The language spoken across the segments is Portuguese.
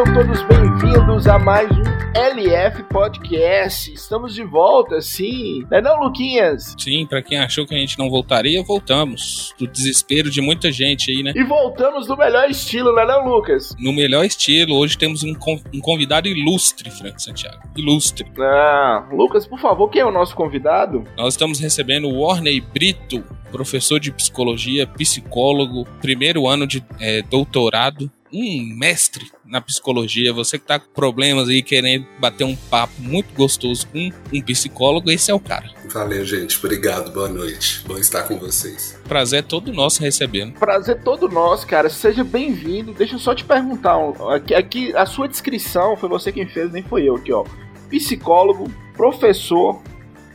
sejam todos bem-vindos a mais um LF Podcast. Estamos de volta, sim. Não é não, Luquinhas? Sim, para quem achou que a gente não voltaria, voltamos. Do desespero de muita gente aí, né? E voltamos no melhor estilo, não é não, Lucas? No melhor estilo, hoje temos um, um convidado ilustre, Frank Santiago. Ilustre. Ah, Lucas, por favor, quem é o nosso convidado? Nós estamos recebendo o Warney Brito, professor de psicologia, psicólogo, primeiro ano de é, doutorado um mestre na psicologia, você que tá com problemas aí querendo bater um papo muito gostoso com um psicólogo, esse é o cara. Valeu, gente. Obrigado. Boa noite. Bom estar com vocês. Prazer é todo nosso recebendo. Prazer todo nosso, cara. Seja bem-vindo. Deixa eu só te perguntar. Aqui, aqui, a sua descrição foi você quem fez, nem foi eu aqui, ó. Psicólogo, professor,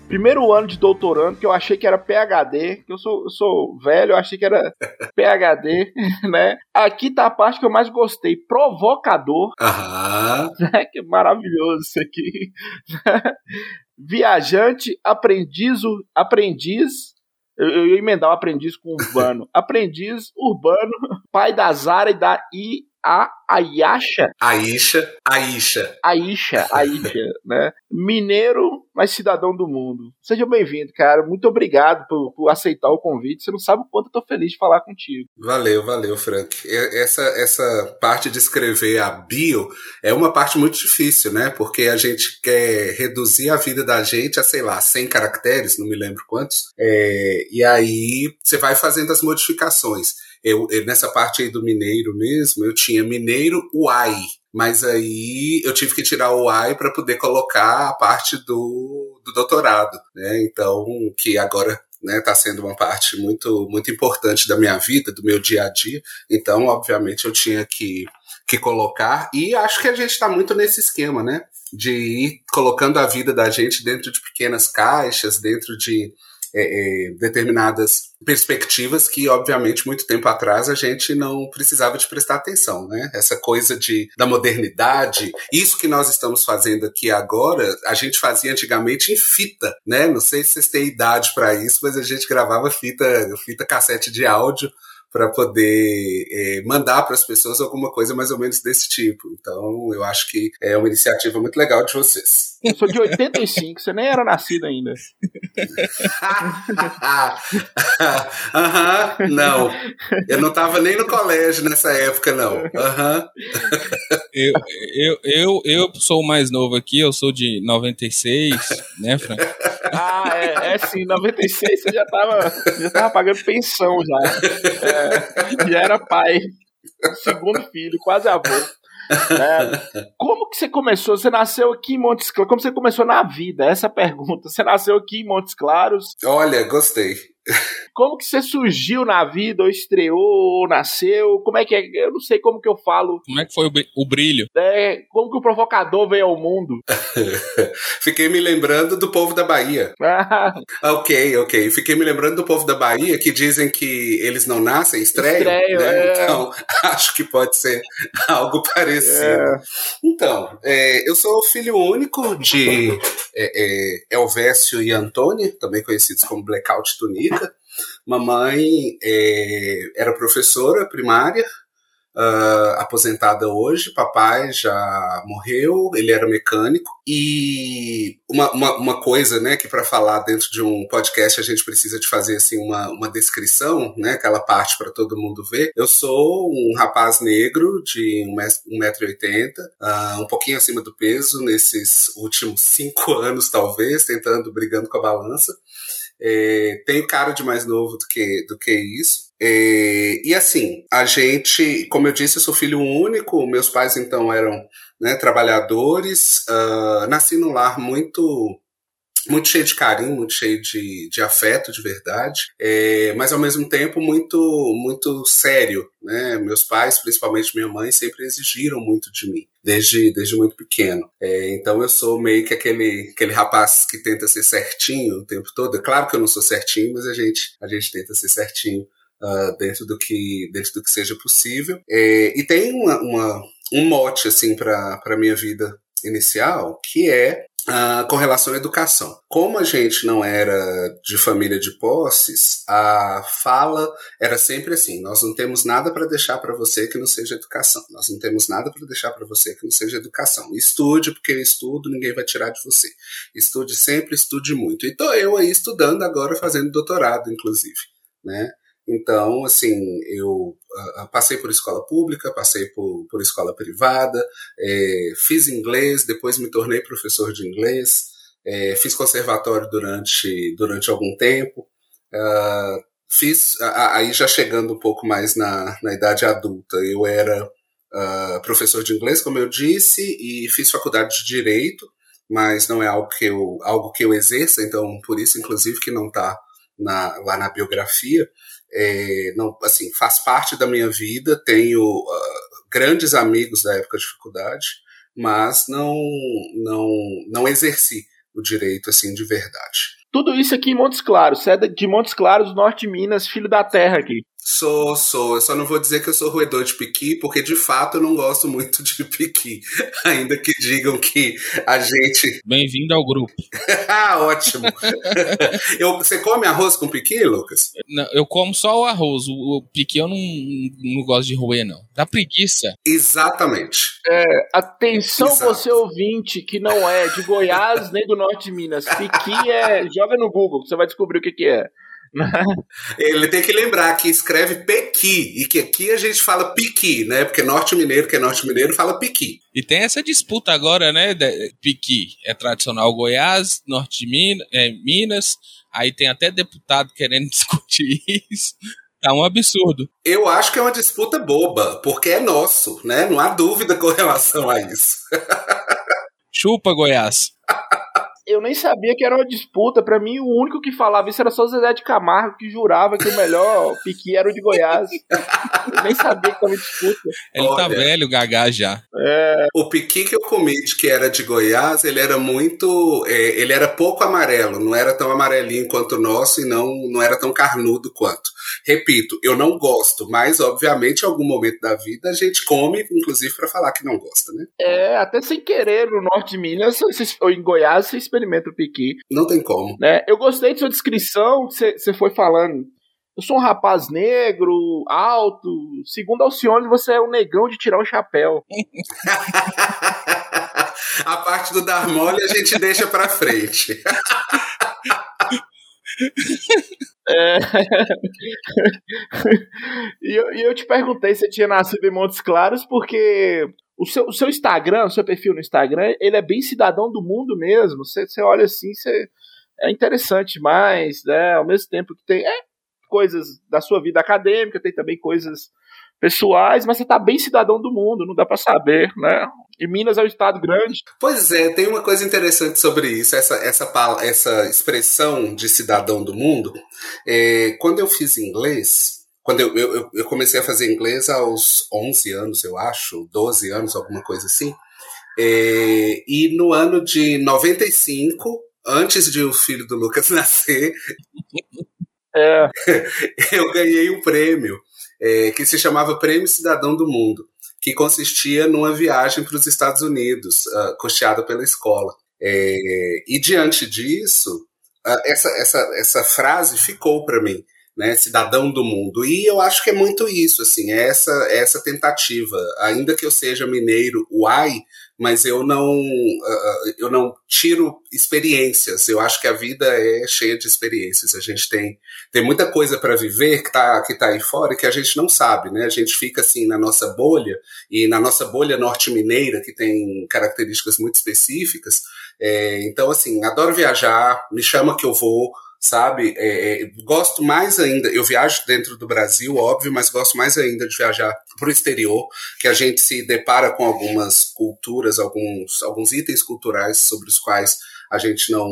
primeiro ano de doutorando, que eu achei que era PHD, que eu sou, eu sou velho, eu achei que era PHD, né? Aqui tá a parte que eu mais gostei, provocador. Aham. Né? Que maravilhoso isso aqui. Viajante, aprendiz, aprendiz eu, eu ia emendar o aprendiz com urbano. aprendiz urbano, pai da Zara e da I, a Ayasha. Aisha, Aisha. Aisha, Aisha, né? Mineiro, mas cidadão do mundo. Seja bem-vindo, cara. Muito obrigado por, por, aceitar o convite. Você não sabe o quanto eu tô feliz de falar contigo. Valeu, valeu, Frank. Essa, essa parte de escrever a bio é uma parte muito difícil, né? Porque a gente quer reduzir a vida da gente a, sei lá, 100 caracteres, não me lembro quantos. É, e aí você vai fazendo as modificações. Eu, eu, nessa parte aí do mineiro mesmo, eu tinha mineiro uai, mas aí eu tive que tirar o uai para poder colocar a parte do, do doutorado, né? Então, que agora né, tá sendo uma parte muito muito importante da minha vida, do meu dia a dia. Então, obviamente, eu tinha que, que colocar e acho que a gente está muito nesse esquema, né? De ir colocando a vida da gente dentro de pequenas caixas, dentro de é, é, determinadas perspectivas que, obviamente, muito tempo atrás a gente não precisava de prestar atenção, né? Essa coisa de, da modernidade, isso que nós estamos fazendo aqui agora, a gente fazia antigamente em fita, né? Não sei se vocês têm idade para isso, mas a gente gravava fita, fita cassete de áudio para poder é, mandar para as pessoas alguma coisa mais ou menos desse tipo. Então, eu acho que é uma iniciativa muito legal de vocês. Eu sou de 85, você nem era nascido ainda. Aham, uhum, não. Eu não estava nem no colégio nessa época, não. Uhum. eu, eu, eu, eu sou o mais novo aqui, eu sou de 96, né, Frank? Ah, é, é sim, 96 você já estava já tava pagando pensão já. É já era pai, segundo filho, quase avô. É, como que você começou? Você nasceu aqui em Montes Claros? Como você começou na vida? Essa é pergunta. Você nasceu aqui em Montes Claros? Olha, gostei. Como que você surgiu na vida, ou estreou, ou nasceu? Como é que é? Eu não sei como que eu falo. Como é que foi o brilho? É, como que o provocador veio ao mundo? Fiquei me lembrando do povo da Bahia. Ah. ok, ok. Fiquei me lembrando do povo da Bahia que dizem que eles não nascem, estreiam. Estreio, né? é. Então, acho que pode ser algo parecido. É. Então, é, eu sou filho único de é, é Elvésio e Antônia, também conhecidos como Blackout Tunica. Mamãe é, era professora primária, uh, aposentada hoje. Papai já morreu, ele era mecânico. E uma, uma, uma coisa, né, que para falar dentro de um podcast a gente precisa de fazer assim uma, uma descrição, né, aquela parte para todo mundo ver. Eu sou um rapaz negro de 1,80m, uh, um pouquinho acima do peso nesses últimos cinco anos, talvez, tentando, brigando com a balança. É, tenho cara de mais novo do que, do que isso. É, e assim, a gente, como eu disse, eu sou filho único, meus pais então eram né, trabalhadores, uh, nasci num lar muito muito cheio de carinho, muito cheio de, de afeto, de verdade, é, mas ao mesmo tempo muito muito sério, né? Meus pais, principalmente minha mãe, sempre exigiram muito de mim, desde, desde muito pequeno. É, então eu sou meio que aquele, aquele rapaz que tenta ser certinho o tempo todo. É claro que eu não sou certinho, mas a gente, a gente tenta ser certinho uh, dentro, do que, dentro do que seja possível. É, e tem uma, uma um mote assim para minha vida inicial, que é uh, com relação à educação. Como a gente não era de família de posses, a fala era sempre assim: nós não temos nada para deixar para você que não seja educação. Nós não temos nada para deixar para você que não seja educação. Estude, porque eu estudo, ninguém vai tirar de você. Estude sempre, estude muito. E estou eu aí estudando agora, fazendo doutorado, inclusive. Né? Então, assim, eu uh, passei por escola pública, passei por, por escola privada, é, fiz inglês, depois me tornei professor de inglês, é, fiz conservatório durante, durante algum tempo, uh, fiz, aí já chegando um pouco mais na, na idade adulta, eu era professor de inglês, como eu disse, e fiz faculdade de Direito, mas não é algo que eu, algo que eu exerça, então por isso, inclusive, que não está lá na biografia é, não, assim, faz parte da minha vida, tenho uh, grandes amigos da época de faculdade, mas não, não, não exerci o direito assim de verdade. Tudo isso aqui em Montes Claros. Você é de Montes Claros, Norte de Minas, filho da terra aqui. Sou, sou. Eu só não vou dizer que eu sou roedor de piqui, porque de fato eu não gosto muito de piqui. Ainda que digam que a gente. Bem-vindo ao grupo. ah, ótimo. eu, você come arroz com piqui, Lucas? Não, eu como só o arroz. O, o piqui eu não, não gosto de roer, não. Dá preguiça. Exatamente. É, atenção, Exato. você ouvinte que não é de Goiás nem do Norte de Minas. Piqui é. Joga no Google, você vai descobrir o que, que é. Ele tem que lembrar que escreve Pequi e que aqui a gente fala Piqui, né? Porque norte mineiro, que é norte mineiro, fala Piqui. E tem essa disputa agora, né? Piqui é tradicional Goiás, norte de Minas, é, Minas. Aí tem até deputado querendo discutir isso. Tá um absurdo. Eu acho que é uma disputa boba, porque é nosso, né? Não há dúvida com relação a isso. Chupa, Goiás. Eu nem sabia que era uma disputa. Para mim, o único que falava isso era só o Zezé de Camargo, que jurava que o melhor piqui era o de Goiás. eu nem sabia que tava disputa. Ele tá Olha, tá velho, Gagá já. É... O piqui que eu comi de que era de Goiás, ele era muito. É, ele era pouco amarelo, não era tão amarelinho quanto o nosso e não, não era tão carnudo quanto. Repito, eu não gosto, mas obviamente em algum momento da vida a gente come, inclusive para falar que não gosta, né? É, até sem querer no norte de Minas ou em Goiás você experimenta o piqui. Não tem como. Né? Eu gostei de sua descrição, você foi falando. Eu sou um rapaz negro, alto. Segundo Alcione, você é um negão de tirar o chapéu. a parte do dar mole a gente deixa pra frente. É... e, eu, e eu te perguntei se você tinha nascido em Montes Claros, porque o seu, o seu Instagram, o seu perfil no Instagram, ele é bem cidadão do mundo mesmo. Você, você olha assim, você, é interessante demais, né? Ao mesmo tempo que tem é, coisas da sua vida acadêmica, tem também coisas pessoais, mas você tá bem cidadão do mundo, não dá para saber, né? E Minas é um estado grande. Pois é, tem uma coisa interessante sobre isso, essa, essa, essa expressão de cidadão do mundo. É, quando eu fiz inglês, quando eu, eu, eu comecei a fazer inglês aos 11 anos, eu acho, 12 anos, alguma coisa assim. É, e no ano de 95, antes de o filho do Lucas nascer, é. eu ganhei um prêmio é, que se chamava Prêmio Cidadão do Mundo, que consistia numa viagem para os Estados Unidos, uh, custeada pela escola. É, e diante disso, uh, essa, essa, essa frase ficou para mim né, cidadão do mundo. E eu acho que é muito isso, assim, é essa, é essa tentativa. Ainda que eu seja mineiro, uai, mas eu não, uh, eu não tiro experiências. Eu acho que a vida é cheia de experiências. A gente tem, tem muita coisa para viver que está que tá aí fora e que a gente não sabe, né? A gente fica assim na nossa bolha e na nossa bolha norte-mineira, que tem características muito específicas. É, então, assim, adoro viajar, me chama que eu vou sabe? É, é, gosto mais ainda, eu viajo dentro do Brasil, óbvio, mas gosto mais ainda de viajar para o exterior, que a gente se depara com algumas culturas, alguns, alguns itens culturais sobre os quais a gente não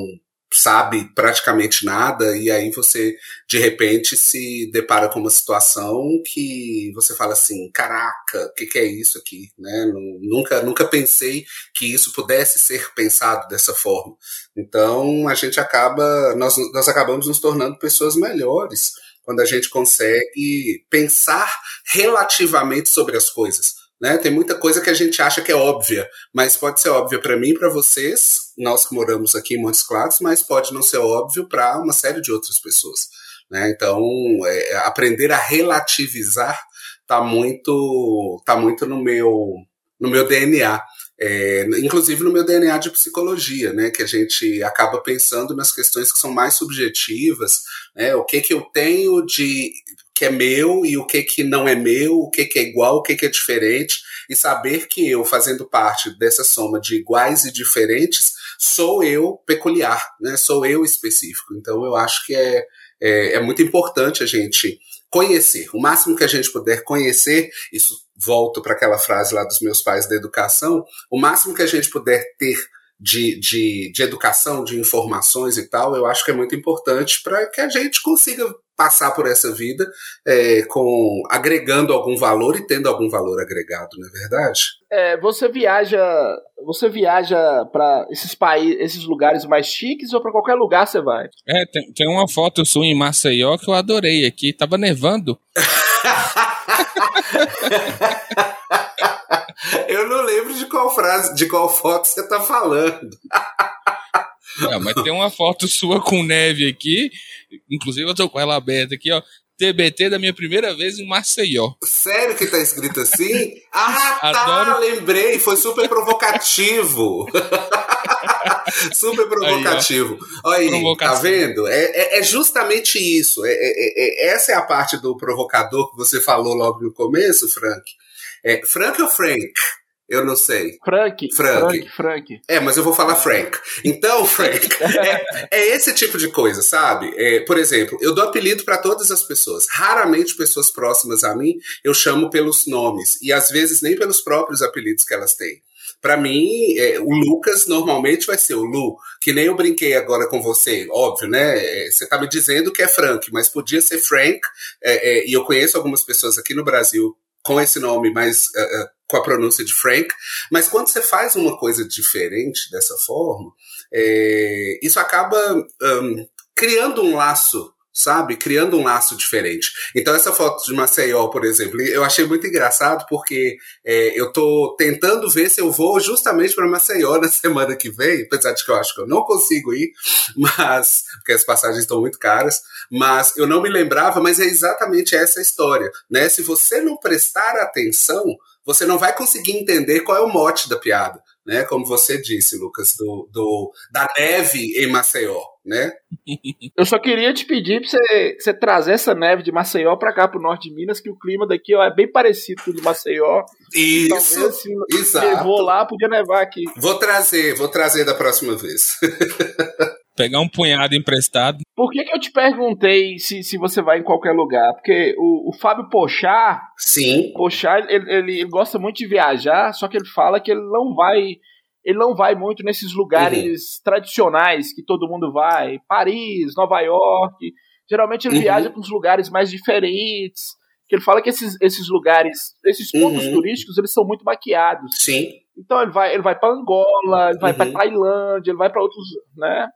sabe praticamente nada e aí você de repente se depara com uma situação que você fala assim, caraca, o que, que, é isso aqui, né? Nunca, nunca pensei que isso pudesse ser pensado dessa forma. Então a gente acaba, nós, nós acabamos nos tornando pessoas melhores quando a gente consegue pensar relativamente sobre as coisas Né? Tem muita coisa que a gente acha que é óbvia, mas pode ser óbvia para mim, para vocês, nós que moramos aqui em Montes Claros, mas pode não ser óbvio para uma série de outras pessoas. Né? Então, é, aprender a relativizar está muito, tá muito no meu, no meu DNA. É, inclusive no meu DNA de psicologia, né, que a gente acaba pensando nas questões que são mais subjetivas, né, o que que eu tenho de que é meu e o que que não é meu, o que que é igual, o que que é diferente, e saber que eu, fazendo parte dessa soma de iguais e diferentes, sou eu peculiar, né, sou eu específico. Então eu acho que é, é, é muito importante a gente conhecer, o máximo que a gente puder conhecer, isso volto para aquela frase lá dos meus pais da educação, o máximo que a gente puder ter de, de, de educação, de informações e tal, eu acho que é muito importante para que a gente consiga passar por essa vida é, com agregando algum valor e tendo algum valor agregado, não é verdade? É, você viaja, você viaja para esses países, esses lugares mais chiques ou para qualquer lugar você vai? É, tem, tem uma foto sua em Maceió que eu adorei aqui, tava nevando. eu não lembro de qual frase, de qual foto você tá falando. Não, mas tem uma foto sua com neve aqui. Inclusive, eu tô com ela aberta aqui, ó. TBT da minha primeira vez em Maceió. Sério que tá escrito assim? Ah, tá, Adoro... lembrei, foi super provocativo. super provocativo. Aí, Olha aí, tá vendo? É, é, é justamente isso. É, é, é, é, essa é a parte do provocador que você falou logo no começo, Frank. É, Frank ou Frank? Eu não sei. Frank. Frank. Frank. É, mas eu vou falar Frank. Então, Frank, é, é, esse tipo de coisa, sabe? É, por exemplo, eu dou apelido para todas as pessoas. Raramente pessoas próximas a mim eu chamo pelos nomes. E às vezes nem pelos próprios apelidos que elas têm. Para mim, é, o Lucas normalmente vai ser o Lu, que nem eu brinquei agora com você, óbvio, né? É, você tá me dizendo que é Frank, mas podia ser Frank, é, é, e eu conheço algumas pessoas aqui no Brasil com esse nome, mas uh, com a pronúncia de Frank. Mas quando você faz uma coisa diferente dessa forma, é, isso acaba um, criando um laço sabe? Criando um laço diferente. Então, essa foto de Maceió, por exemplo, eu achei muito engraçado porque é, eu tô tentando ver se eu vou justamente para Maceió na semana que vem, apesar de que eu acho que eu não consigo ir, mas porque as passagens estão muito caras, mas eu não me lembrava, mas é exatamente essa história, né? Se você não prestar atenção, você não vai conseguir entender qual é o mote da piada, né? Como você disse, Lucas, do, do da neve em Maceió, né? Eu só queria te pedir para você, você trazer essa neve de Maceió para cá, para o norte de Minas, que o clima daqui ó, é bem parecido com o de Maceió. Isso, Talvez, assim, exato. Vou lá, podia nevar aqui. Vou trazer, vou trazer da próxima vez. Pegar um punhado emprestado. Por que, que eu te perguntei se, se você vai em qualquer lugar? Porque o, o Fábio Pochar. Sim. Pochar, ele, ele, ele, gosta muito de viajar, só que ele fala que ele não vai. Ele não vai muito nesses lugares uhum. tradicionais que todo mundo vai. Paris, Nova York. Geralmente ele uhum. viaja para uns lugares mais diferentes. Que ele fala que esses, esses lugares, esses pontos uhum. turísticos, eles são muito maquiados. Sim. Então ele vai, ele vai para Angola, ele vai para uhum. Tailândia, ele vai para outros, né?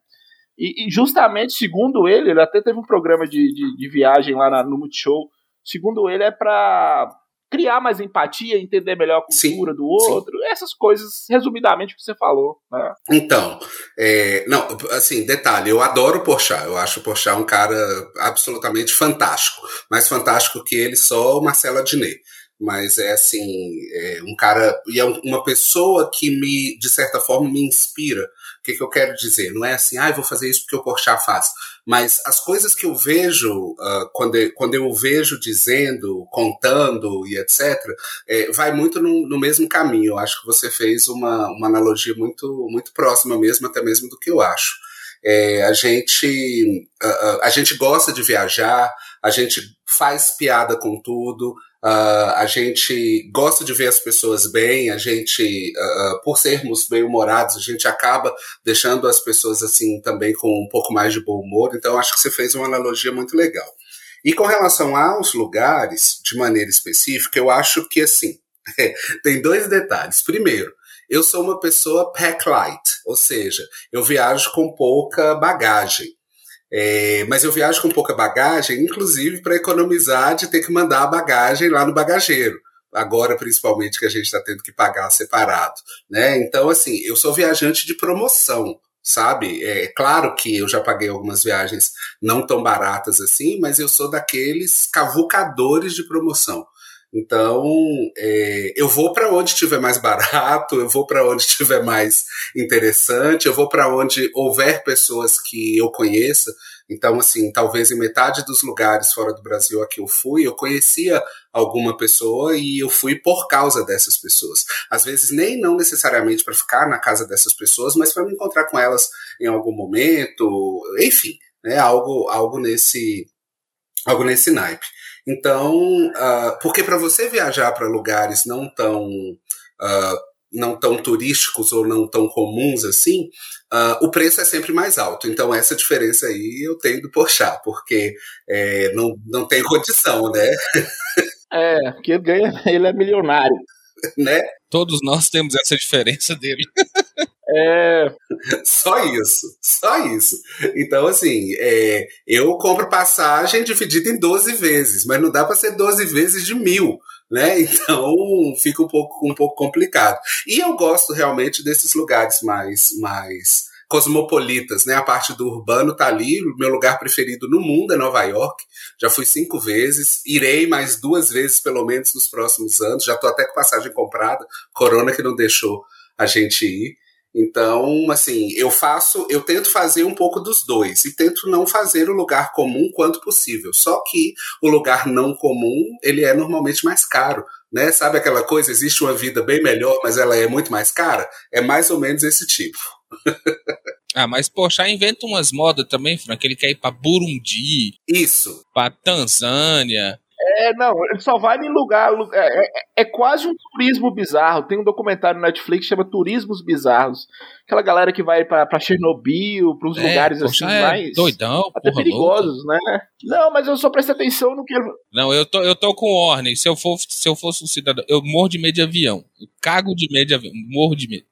E, e, justamente, segundo ele, ele até teve um programa de, de, de viagem lá na, no Multishow. Segundo ele, é para criar mais empatia, entender melhor a cultura sim, do outro, sim. essas coisas, resumidamente, que você falou. Né? Então, é, não, assim, detalhe, eu adoro o Porchat, eu acho o Porchat um cara absolutamente fantástico, mais fantástico que ele só o Marcelo Adnet mas é assim, é um cara, e é uma pessoa que me, de certa forma, me inspira, que, que eu quero dizer? Não é assim, ah, vou fazer isso porque o Porchat faz. Mas as coisas que eu vejo, uh, quando, eu, quando eu vejo dizendo, contando e etc., é, vai muito no, no, mesmo caminho. Eu acho que você fez uma, uma analogia muito, muito próxima mesmo, até mesmo do que eu acho. É, a gente uh, a gente gosta de viajar, a gente faz piada com tudo, Uh, a gente gosta de ver as pessoas bem, a gente, uh, por sermos bem-humorados, a gente acaba deixando as pessoas assim também com um pouco mais de bom humor. Então, acho que você fez uma analogia muito legal. E com relação aos lugares, de maneira específica, eu acho que assim, tem dois detalhes. Primeiro, eu sou uma pessoa pack light, ou seja, eu viajo com pouca bagagem. É, mas eu viajo com pouca bagagem, inclusive para economizar de ter que mandar a bagagem lá no bagageiro. agora principalmente que a gente está tendo que pagar separado, né? Então, assim, eu sou viajante de promoção, sabe? É claro que eu já paguei algumas viagens não tão baratas assim, mas eu sou daqueles cavucadores de promoção. Então, é, eu vou para onde estiver mais barato, eu vou para onde estiver mais interessante, eu vou para onde houver pessoas que eu conheça. Então, assim, talvez em metade dos lugares fora do Brasil a que eu fui, eu conhecia alguma pessoa e eu fui por causa dessas pessoas. Às vezes, nem não necessariamente para ficar na casa dessas pessoas, mas para me encontrar com elas em algum momento, enfim, né, algo, algo nesse algo nesse naipe. Então, uh, porque para você viajar para lugares não tão uh, não tão turísticos ou não tão comuns assim, uh, o preço é sempre mais alto. Então, essa diferença aí eu tenho do Porchat, porque é, não, não tem condição, né? É, porque ele ganha, ele é milionário. Né? Todos nós temos essa diferença dele. É. Só isso, só isso. Então, assim, é, eu compro passagem dividida em 12 vezes, mas não dá para ser 12 vezes de mil, né? Então fica um pouco, um pouco complicado. E eu gosto realmente desses lugares mais, mais cosmopolitas, né? A parte do urbano tá ali. Meu lugar preferido no mundo é Nova York. Já fui cinco vezes, irei mais duas vezes pelo menos nos próximos anos. Já tô até com passagem comprada. Corona que não deixou a gente ir. Então, assim, eu faço, eu tento fazer um pouco dos dois e tento não fazer o lugar comum quanto possível. Só que o lugar não comum, ele é normalmente mais caro, né? Sabe aquela coisa, existe uma vida bem melhor, mas ela é muito mais cara? É mais ou menos esse tipo. ah, mas poxa, inventa umas modas também, Frank, ele quer ir para Burundi. Isso. Para Tanzânia. É, não, ele só vai em lugar. É, é, é, quase um turismo bizarro. Tem um documentário no Netflix que chama Turismos Bizarros. Aquela galera que vai pra, pra Chernobyl, pros é, lugares assim é mais. Doidão, até perigosos, louca. né? Não, mas eu só prestei atenção no que. Não, eu tô, eu tô com o Orne. Se eu, for, se eu fosse um cidadão. Eu morro de medo de avião. Eu cago de medo de avião. Morro de medo.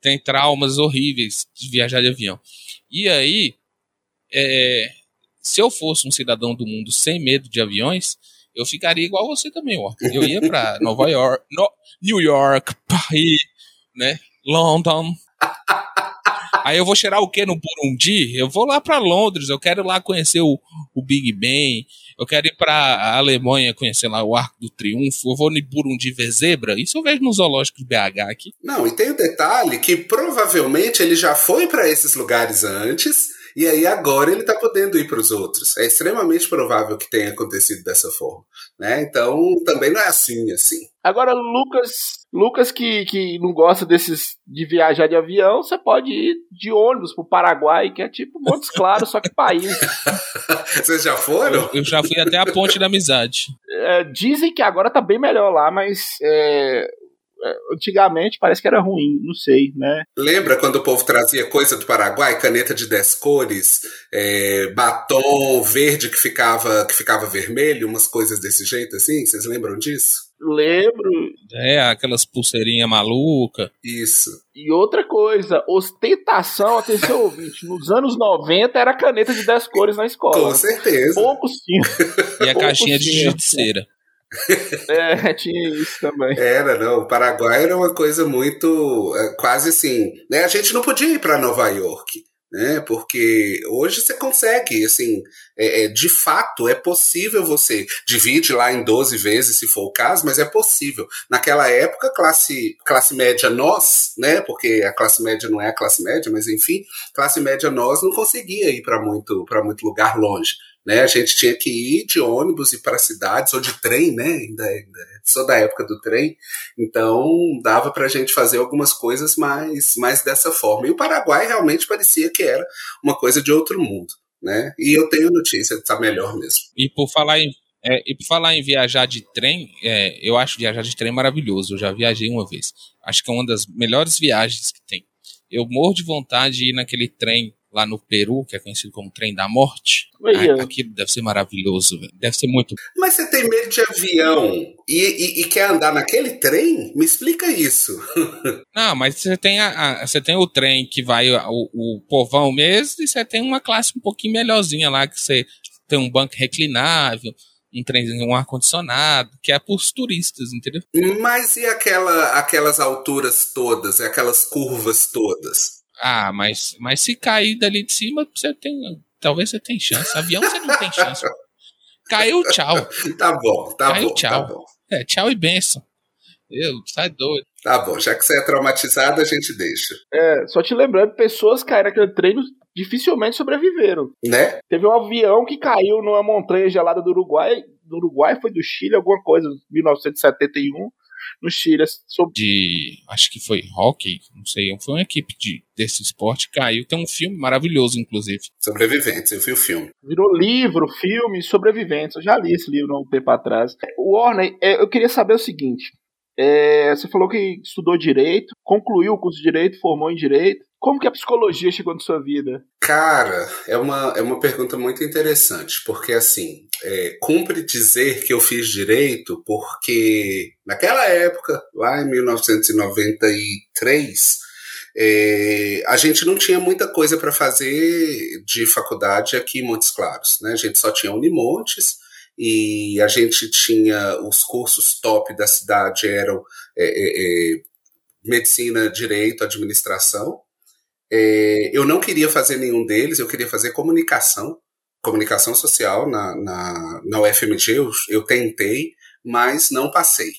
Tem traumas horríveis de viajar de avião. E aí. É, se eu fosse um cidadão do mundo sem medo de aviões eu ficaria igual você também, ó. Eu ia para Nova York, no, New York, Paris, né? London. Aí eu vou cheirar o que no Burundi? Eu vou lá para Londres, eu quero lá conhecer o, o Big Ben, eu quero ir para Alemanha conhecer lá o Arco do Triunfo, eu vou no Burundi ver zebra. Isso eu vejo no zoológico de BH aqui. Não, e tem o detalhe que provavelmente ele já foi para esses lugares antes e aí agora ele está podendo ir para os outros. É extremamente provável que tenha acontecido dessa forma. Né? Então também não é assim, assim. Agora, Lucas, Lucas que, que não gosta desses de viajar de avião, você pode ir de ônibus pro Paraguai, que é tipo Montes Claros, só que país. Vocês já foram? Eu, eu, já fui até a Ponte da Amizade. É, dizem que agora tá bem melhor lá, mas é, é, antigamente parece que era ruim, não sei, né? Lembra quando o povo trazia coisa do Paraguai, caneta de 10 cores, é, batom verde que ficava, que ficava vermelho, umas coisas desse jeito assim? Vocês lembram disso? Lembro. É, aquelas pulseirinhas maluca. Isso. E outra coisa, ostentação, atenção ouvinte, nos anos 90 era caneta de 10 cores na escola. Com certeza. Pouco sim. E a caixinha de judiceira. É, tinha isso também. Era, não. O Paraguai era uma coisa muito. É, quase assim. Né? A gente não podia ir para Nova York. Né, porque hoje você consegue, assim, é, é, de fato é possível você divide lá em 12 vezes se for o caso, mas é possível. Naquela época, classe, classe média nós, né, porque a classe média não é a classe média, mas enfim, classe média nós não conseguia ir para muito, muito lugar longe. Né? A gente tinha que ir de ônibus e para cidades, ou de trem, né? Ainda, ainda sou da época do trem, então dava para a gente fazer algumas coisas mais, mais dessa forma. E o Paraguai realmente parecia que era uma coisa de outro mundo. Né? E eu tenho notícia, tá melhor mesmo. E por falar em, é, e por falar em viajar de trem, é, eu acho viajar de trem maravilhoso. Eu já viajei uma vez. Acho que é uma das melhores viagens que tem. Eu morro de vontade de ir naquele trem lá no Peru, que é conhecido como Trem da Morte. Ah, aquilo deve ser maravilhoso, velho. Deve ser muito. Mas você tem medo de avião e, e, e quer andar naquele trem? Me explica isso. Não, mas você tem, a, a, você tem o trem que vai o, o povão mesmo, e você tem uma classe um pouquinho melhorzinha lá, que você tem um banco reclinável, um trenzinho, um ar-condicionado, que é para os turistas, entendeu? Mas e aquela, aquelas alturas todas, aquelas curvas todas? Ah, mas, mas se cair dali de cima, você tem. Talvez você tenha chance. Avião você não tem chance. Caiu, tchau. Tá bom, tá Caiu, bom. Tchau. Tá bom. É, tchau e benção. Eu, sai doido. Tá bom, já que você é traumatizado, a gente deixa. É, só te lembrando, pessoas caíram naquele treino dificilmente sobreviveram. Né? Teve um avião que caiu numa montanha gelada do Uruguai, do Uruguai foi do Chile, alguma coisa, 1971, no Chile. Sob... De. Acho que foi hockey, não sei. Foi uma equipe de, desse esporte caiu. Tem um filme maravilhoso, inclusive. Sobreviventes, eu vi o filme. Virou livro, filme, sobreviventes. Eu já li esse livro há um tempo atrás. O Warner, eu queria saber o seguinte. É, você falou que estudou direito, concluiu o curso de direito, formou em direito. Como que a psicologia chegou na sua vida? Cara, é uma, é uma pergunta muito interessante, porque assim, é, cumpre dizer que eu fiz direito porque naquela época, lá em 1993, é, a gente não tinha muita coisa para fazer de faculdade aqui em Montes Claros, né? A gente só tinha Unimontes e a gente tinha os cursos top da cidade eram é, é, é medicina, direito, administração. É, eu não queria fazer nenhum deles, eu queria fazer comunicação, comunicação social na, na, na UFMG, eu, eu tentei, mas não passei.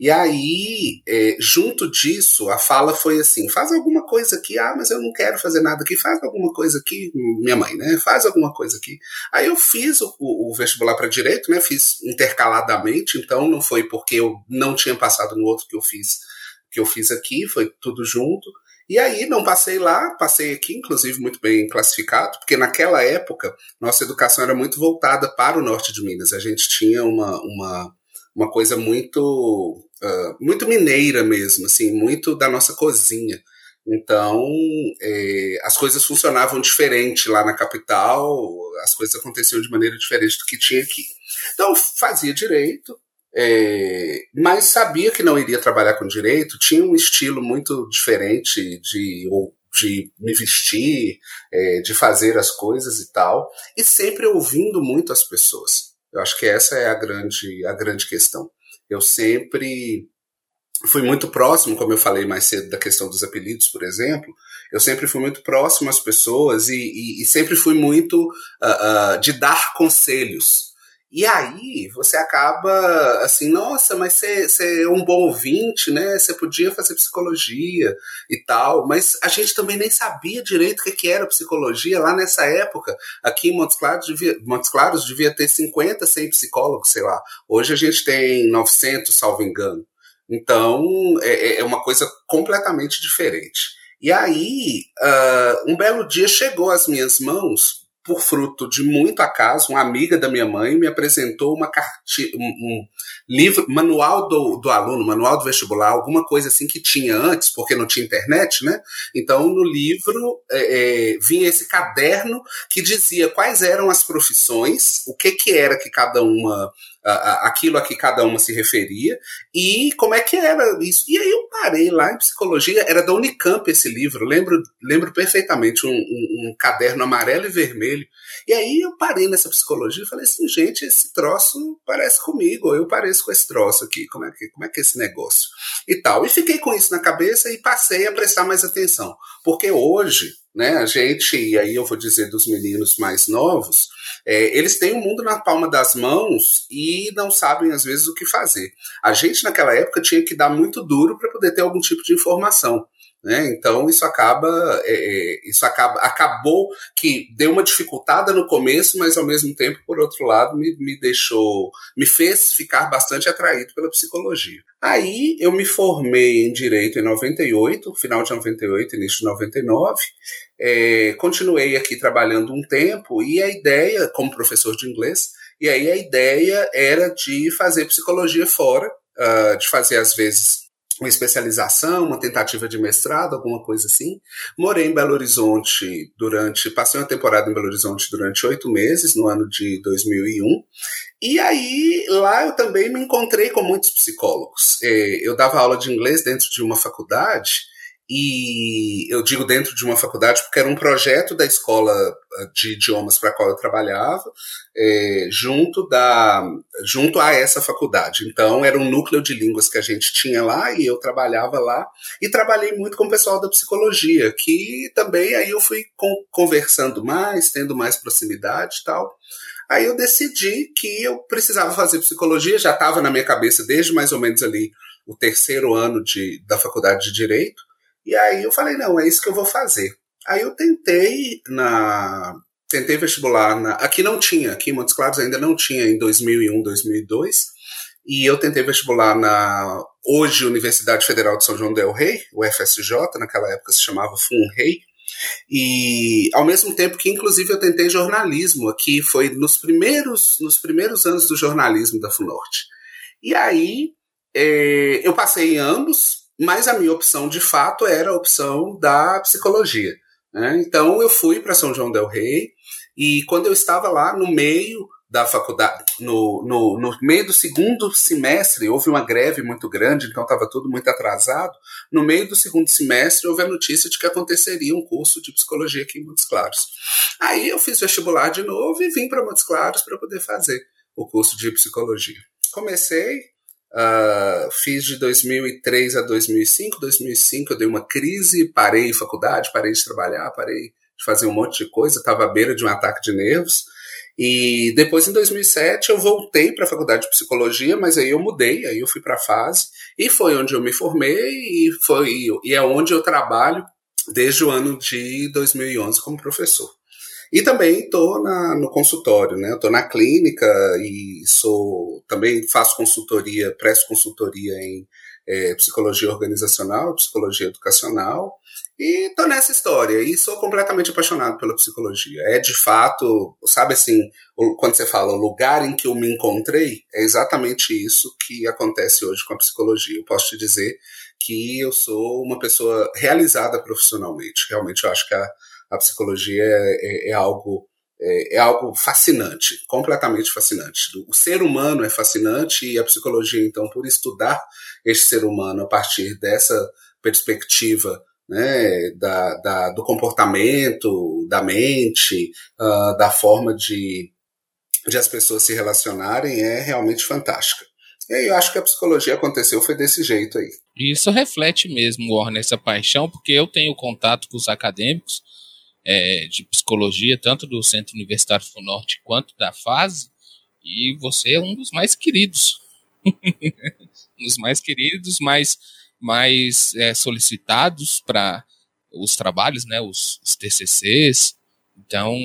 E aí, é, junto disso, a fala foi assim: faz alguma coisa aqui, ah, mas eu não quero fazer nada aqui, faz alguma coisa aqui, minha mãe, né? Faz alguma coisa aqui. Aí eu fiz o, o vestibular para direito, né? Fiz intercaladamente, então não foi porque eu não tinha passado no outro que eu fiz, que eu fiz aqui, foi tudo junto. E aí não passei lá, passei aqui, inclusive muito bem classificado, porque naquela época nossa educação era muito voltada para o norte de Minas. A gente tinha uma, uma, uma coisa muito uh, muito mineira mesmo, assim, muito da nossa cozinha. Então, é, as coisas funcionavam diferente lá na capital, as coisas aconteciam de maneira diferente do que tinha aqui. Então, fazia direito, é, mas sabia que não iria trabalhar com direito, tinha um estilo muito diferente de, de me vestir, é, de fazer as coisas e tal, e sempre ouvindo muito as pessoas. Eu acho que essa é a grande, a grande questão. Eu sempre fui muito próximo, como eu falei mais cedo da questão dos apelidos, por exemplo, eu sempre fui muito próximo às pessoas e, e, e sempre fui muito uh, uh, de dar conselhos. E aí você acaba assim, nossa, mas você é um bom ouvinte, né? Você podia fazer psicologia e tal, mas a gente também nem sabia direito o que, era psicologia lá nessa época. Aqui em Montes Claros, devia, Montes Claros devia ter 50, 100 psicólogos, sei lá. Hoje a gente tem 900, salvo engano. Então é, é uma coisa completamente diferente. E aí, uh, um belo dia chegou às minhas mãos por fruto de muito acaso, uma amiga da minha mãe me apresentou uma carti um, um, livro, manual do, do aluno, manual do vestibular, alguma coisa assim que tinha antes, porque não tinha internet, né? Então, no livro é, é, vinha esse caderno que dizia quais eram as profissões, o que, que era que cada uma aquilo a que cada uma se referia e como é que era isso. E aí eu parei lá em psicologia, era da Unicamp esse livro, lembro, lembro perfeitamente, um, um, um caderno amarelo e vermelho. E aí eu parei nessa psicologia e falei assim, gente, esse troço parece comigo, eu pareço com esse troço aqui, como é que, como é, que é esse negócio? E tal. E fiquei com isso na cabeça e passei a prestar mais atenção. Porque hoje, né, a gente, e aí eu vou dizer dos meninos mais novos, é, eles têm o mundo na palma das mãos e não sabem, às vezes, o que fazer. A gente, naquela época, tinha que dar muito duro para poder ter algum tipo de informação. Né? Então isso acaba, é, é, isso acaba, acabou que deu uma dificultada no começo, mas ao mesmo tempo, por outro lado, me, me deixou, me fez ficar bastante atraído pela psicologia. Aí eu me formei em direito em 98, final de 98, início de 99. É, continuei aqui trabalhando um tempo e a ideia, como professor de inglês, e aí a ideia era de fazer psicologia fora, uh, de fazer às vezes uma especialização, uma tentativa de mestrado, alguma coisa assim. Morei em Belo Horizonte durante, passei uma temporada em Belo Horizonte durante oito meses, no ano de 2001. E aí, lá eu também me encontrei com muitos psicólogos. É, eu dava aula de inglês dentro de uma faculdade e eu digo dentro de uma faculdade porque era um projeto da escola ah, de idiomas para a qual eu trabalhava, é, junto, da, junto a essa faculdade. Então, era um núcleo de línguas que a gente tinha lá e eu trabalhava lá. E trabalhei muito com o pessoal da psicologia, que também aí eu fui conversando mais, tendo mais proximidade e tal. Aí eu decidi que eu precisava fazer psicologia, já estava na minha cabeça desde mais ou menos ali o terceiro ano de, da faculdade de Direito. E aí eu falei, não, é isso que eu vou fazer. Aí eu tentei na tentei vestibular na, aqui não tinha, aqui em Montes Claros ainda não tinha em 2001, 2002. E eu tentei vestibular na hoje Universidade Federal de São João del Rei, o FSJ, naquela época se chamava FUNREI. E ao mesmo tempo que inclusive eu tentei jornalismo aqui, foi nos primeiros nos primeiros anos do jornalismo da FUNORTE. E aí é, eu passei em ambos, mas a minha opção de fato era a opção da psicologia. Né? Então eu fui para São João del Rei e quando eu estava lá no meio da faculdade, no, no, no meio do segundo semestre, houve uma greve muito grande, então estava tudo muito atrasado. No meio do segundo semestre, houve a notícia de que aconteceria um curso de psicologia aqui em Montes Claros. Aí eu fiz vestibular de novo e vim para Montes Claros para poder fazer o curso de psicologia. Comecei, Uh, fiz de 2003 a 2005. 2005 eu dei uma crise, parei faculdade, parei de trabalhar, parei de fazer um monte de coisa, estava à beira de um ataque de nervos. E depois, em 2007, eu voltei para a faculdade de psicologia, mas aí eu mudei, aí eu fui para a fase, e foi onde eu me formei, e, foi, e é onde eu trabalho desde o ano de 2011 como professor. E também estou no consultório, né? Estou na clínica e sou também faço consultoria, presto consultoria em é, psicologia organizacional, psicologia educacional, e estou nessa história e sou completamente apaixonado pela psicologia. É de fato, sabe assim, quando você fala o lugar em que eu me encontrei, é exatamente isso que acontece hoje com a psicologia. Eu posso te dizer que eu sou uma pessoa realizada profissionalmente. Realmente eu acho que a a psicologia é, é, é algo é, é, algo fascinante, completamente fascinante. O ser humano é fascinante e a psicologia, então, por estudar este ser humano a partir dessa perspectiva né, da, da, do comportamento, da mente, uh, da forma de, de as pessoas se relacionarem, é realmente fantástica. E aí eu acho que a psicologia aconteceu foi desse jeito aí. Isso reflete mesmo, Warner, essa paixão, porque eu tenho contato com os acadêmicos, é, de psicologia, tanto do Centro Universitário do Norte quanto da FASE, e você é um dos mais queridos. um dos mais queridos, mais, mais é, solicitados para os trabalhos, né, os, os, TCCs. Então,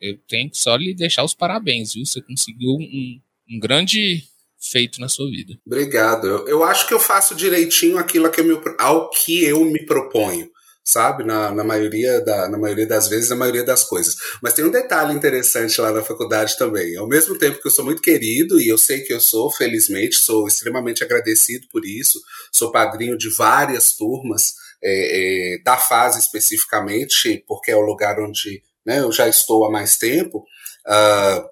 eu tenho que só lhe deixar os parabéns, viu? Você conseguiu um, um grande feito na sua vida. Obrigado. Eu, eu acho que eu faço direitinho aquilo que eu me, ao que eu me proponho sabe? Na, na, maioria da, na maioria das vezes, na maioria das coisas. Mas tem um detalhe interessante lá na faculdade também. Ao mesmo tempo que eu sou muito querido, e eu sei que eu sou, felizmente, sou extremamente agradecido por isso, sou padrinho de várias turmas, é, é, da fase especificamente, porque é o lugar onde né, eu já estou há mais tempo. Uh,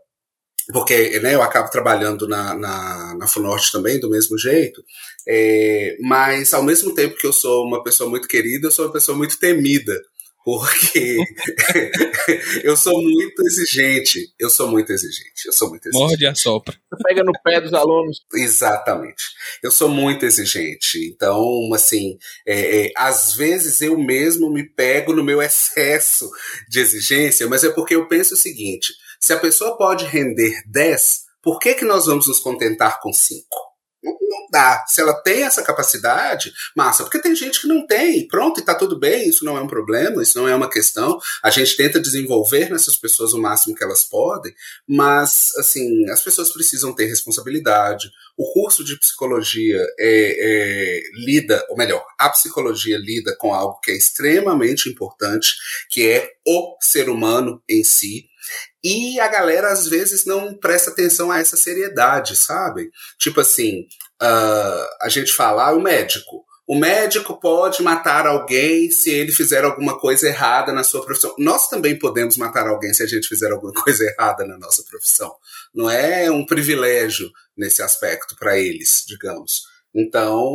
porque né, eu acabo trabalhando na, na, na FUNORTE também, do mesmo jeito, é, mas ao mesmo tempo que eu sou uma pessoa muito querida, eu sou uma pessoa muito temida, porque eu sou muito exigente, eu sou muito exigente, eu sou muito exigente. Morde a sopra. Você pega no pé dos alunos. Exatamente. Eu sou muito exigente, então, assim, é, é, às vezes eu mesmo me pego no meu excesso de exigência, mas é porque eu penso o seguinte, se a pessoa pode render 10, por que, que nós vamos nos contentar com 5? Não, dá. Se ela tem essa capacidade, massa. Porque tem gente que não tem. Pronto, e tá tudo bem. Isso não é um problema, isso não é uma questão. A gente tenta desenvolver nessas pessoas o máximo que elas podem, mas, assim, as pessoas precisam ter responsabilidade. O curso de psicologia é, é, lida, ou melhor, a psicologia lida com algo que é extremamente importante, que é o ser humano em si. E a galera às vezes não presta atenção a essa seriedade, sabe? Tipo assim, uh, a gente fala, ah, o médico. O médico pode matar alguém se ele fizer alguma coisa errada na sua profissão. Nós também podemos matar alguém se a gente fizer alguma coisa errada na nossa profissão. Não é um privilégio nesse aspecto para eles, digamos. Então,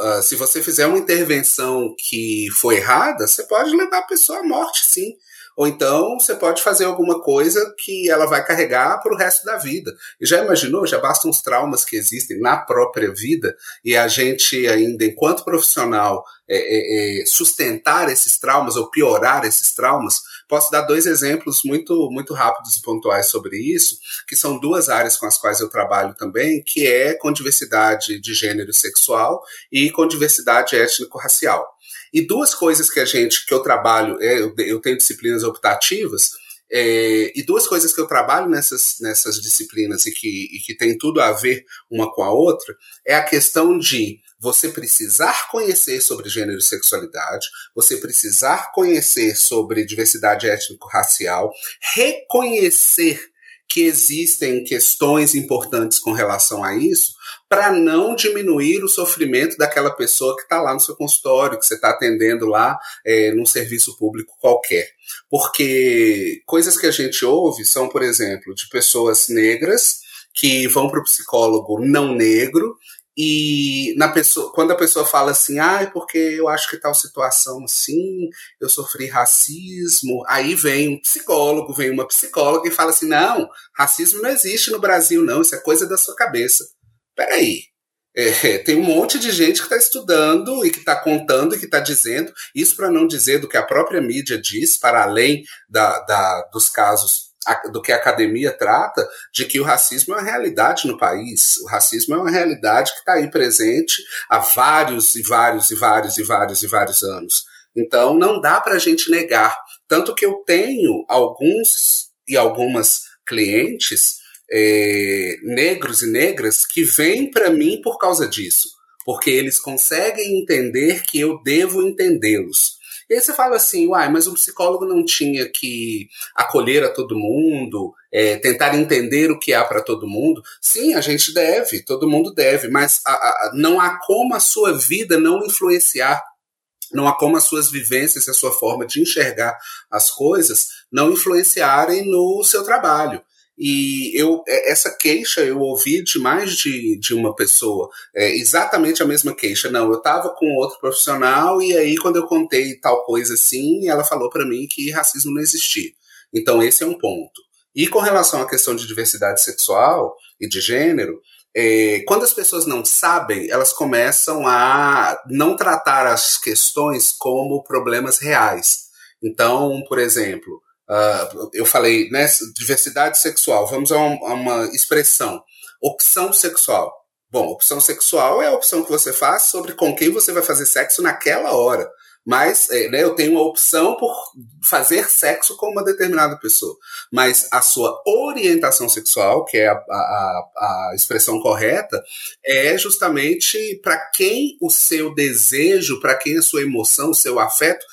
uh, se você fizer uma intervenção que foi errada, você pode levar a pessoa à morte, sim. Ou então você pode fazer alguma coisa que ela vai carregar para o resto da vida. E já imaginou? Já bastam os traumas que existem na própria vida e a gente ainda, enquanto profissional, é, é, é, sustentar esses traumas ou piorar esses traumas. Posso dar dois exemplos muito, muito rápidos e pontuais sobre isso, que são duas áreas com as quais eu trabalho também, que é com diversidade de gênero sexual e com diversidade étnico-racial. E duas coisas que a gente, que eu trabalho, é, eu, eu tenho disciplinas optativas, é, e duas coisas que eu trabalho nessas, nessas disciplinas e que, e que tem tudo a ver uma com a outra é a questão de você precisar conhecer sobre gênero e sexualidade, você precisar conhecer sobre diversidade étnico-racial, reconhecer que existem questões importantes com relação a isso, para não diminuir o sofrimento daquela pessoa que está lá no seu consultório, que você está atendendo lá é, num serviço público qualquer. Porque coisas que a gente ouve são, por exemplo, de pessoas negras que vão para o psicólogo não negro e na pessoa, quando a pessoa fala assim, ah, é porque eu acho que tal situação assim, eu sofri racismo, aí vem um psicólogo, vem uma psicóloga e fala assim, não, racismo não existe no Brasil, não, isso é coisa da sua cabeça peraí, é, tem um monte de gente que está estudando e que está contando e que está dizendo, isso para não dizer do que a própria mídia diz, para além da, da, dos casos do que a academia trata, de que o racismo é uma realidade no país. O racismo é uma realidade que está aí presente há vários e vários e vários e vários e vários anos. Então não dá para a gente negar. Tanto que eu tenho alguns e algumas clientes é, negros e negras que vêm para mim por causa disso, porque eles conseguem entender que eu devo entendê-los. E aí você fala assim, uai, mas o psicólogo não tinha que acolher a todo mundo, é, tentar entender o que há para todo mundo? Sim, a gente deve, todo mundo deve, mas a, a, não há como a sua vida não influenciar não há como as suas vivências e a sua forma de enxergar as coisas não influenciarem no seu trabalho. E eu, é, essa queixa eu ouvi de mais de, de uma pessoa, é, exatamente a mesma queixa. Não, eu estava com outro profissional e aí quando eu contei tal coisa assim, ela falou para mim que racismo não existia. Então esse é um ponto. E com relação à questão de diversidade sexual e de gênero, é, quando as pessoas não sabem, elas começam a não tratar as questões como problemas reais. Então, por exemplo, Uh, eu falei, né, diversidade sexual, vamos a, um, a uma expressão, opção sexual. Bom, opção sexual é a opção que você faz sobre com quem você vai fazer sexo naquela hora. Mas é, né, eu tenho uma opção por fazer sexo com uma determinada pessoa. Mas a sua orientação sexual, que é a, a, a expressão correta, é justamente para quem o seu desejo, para quem a sua emoção, o seu afeto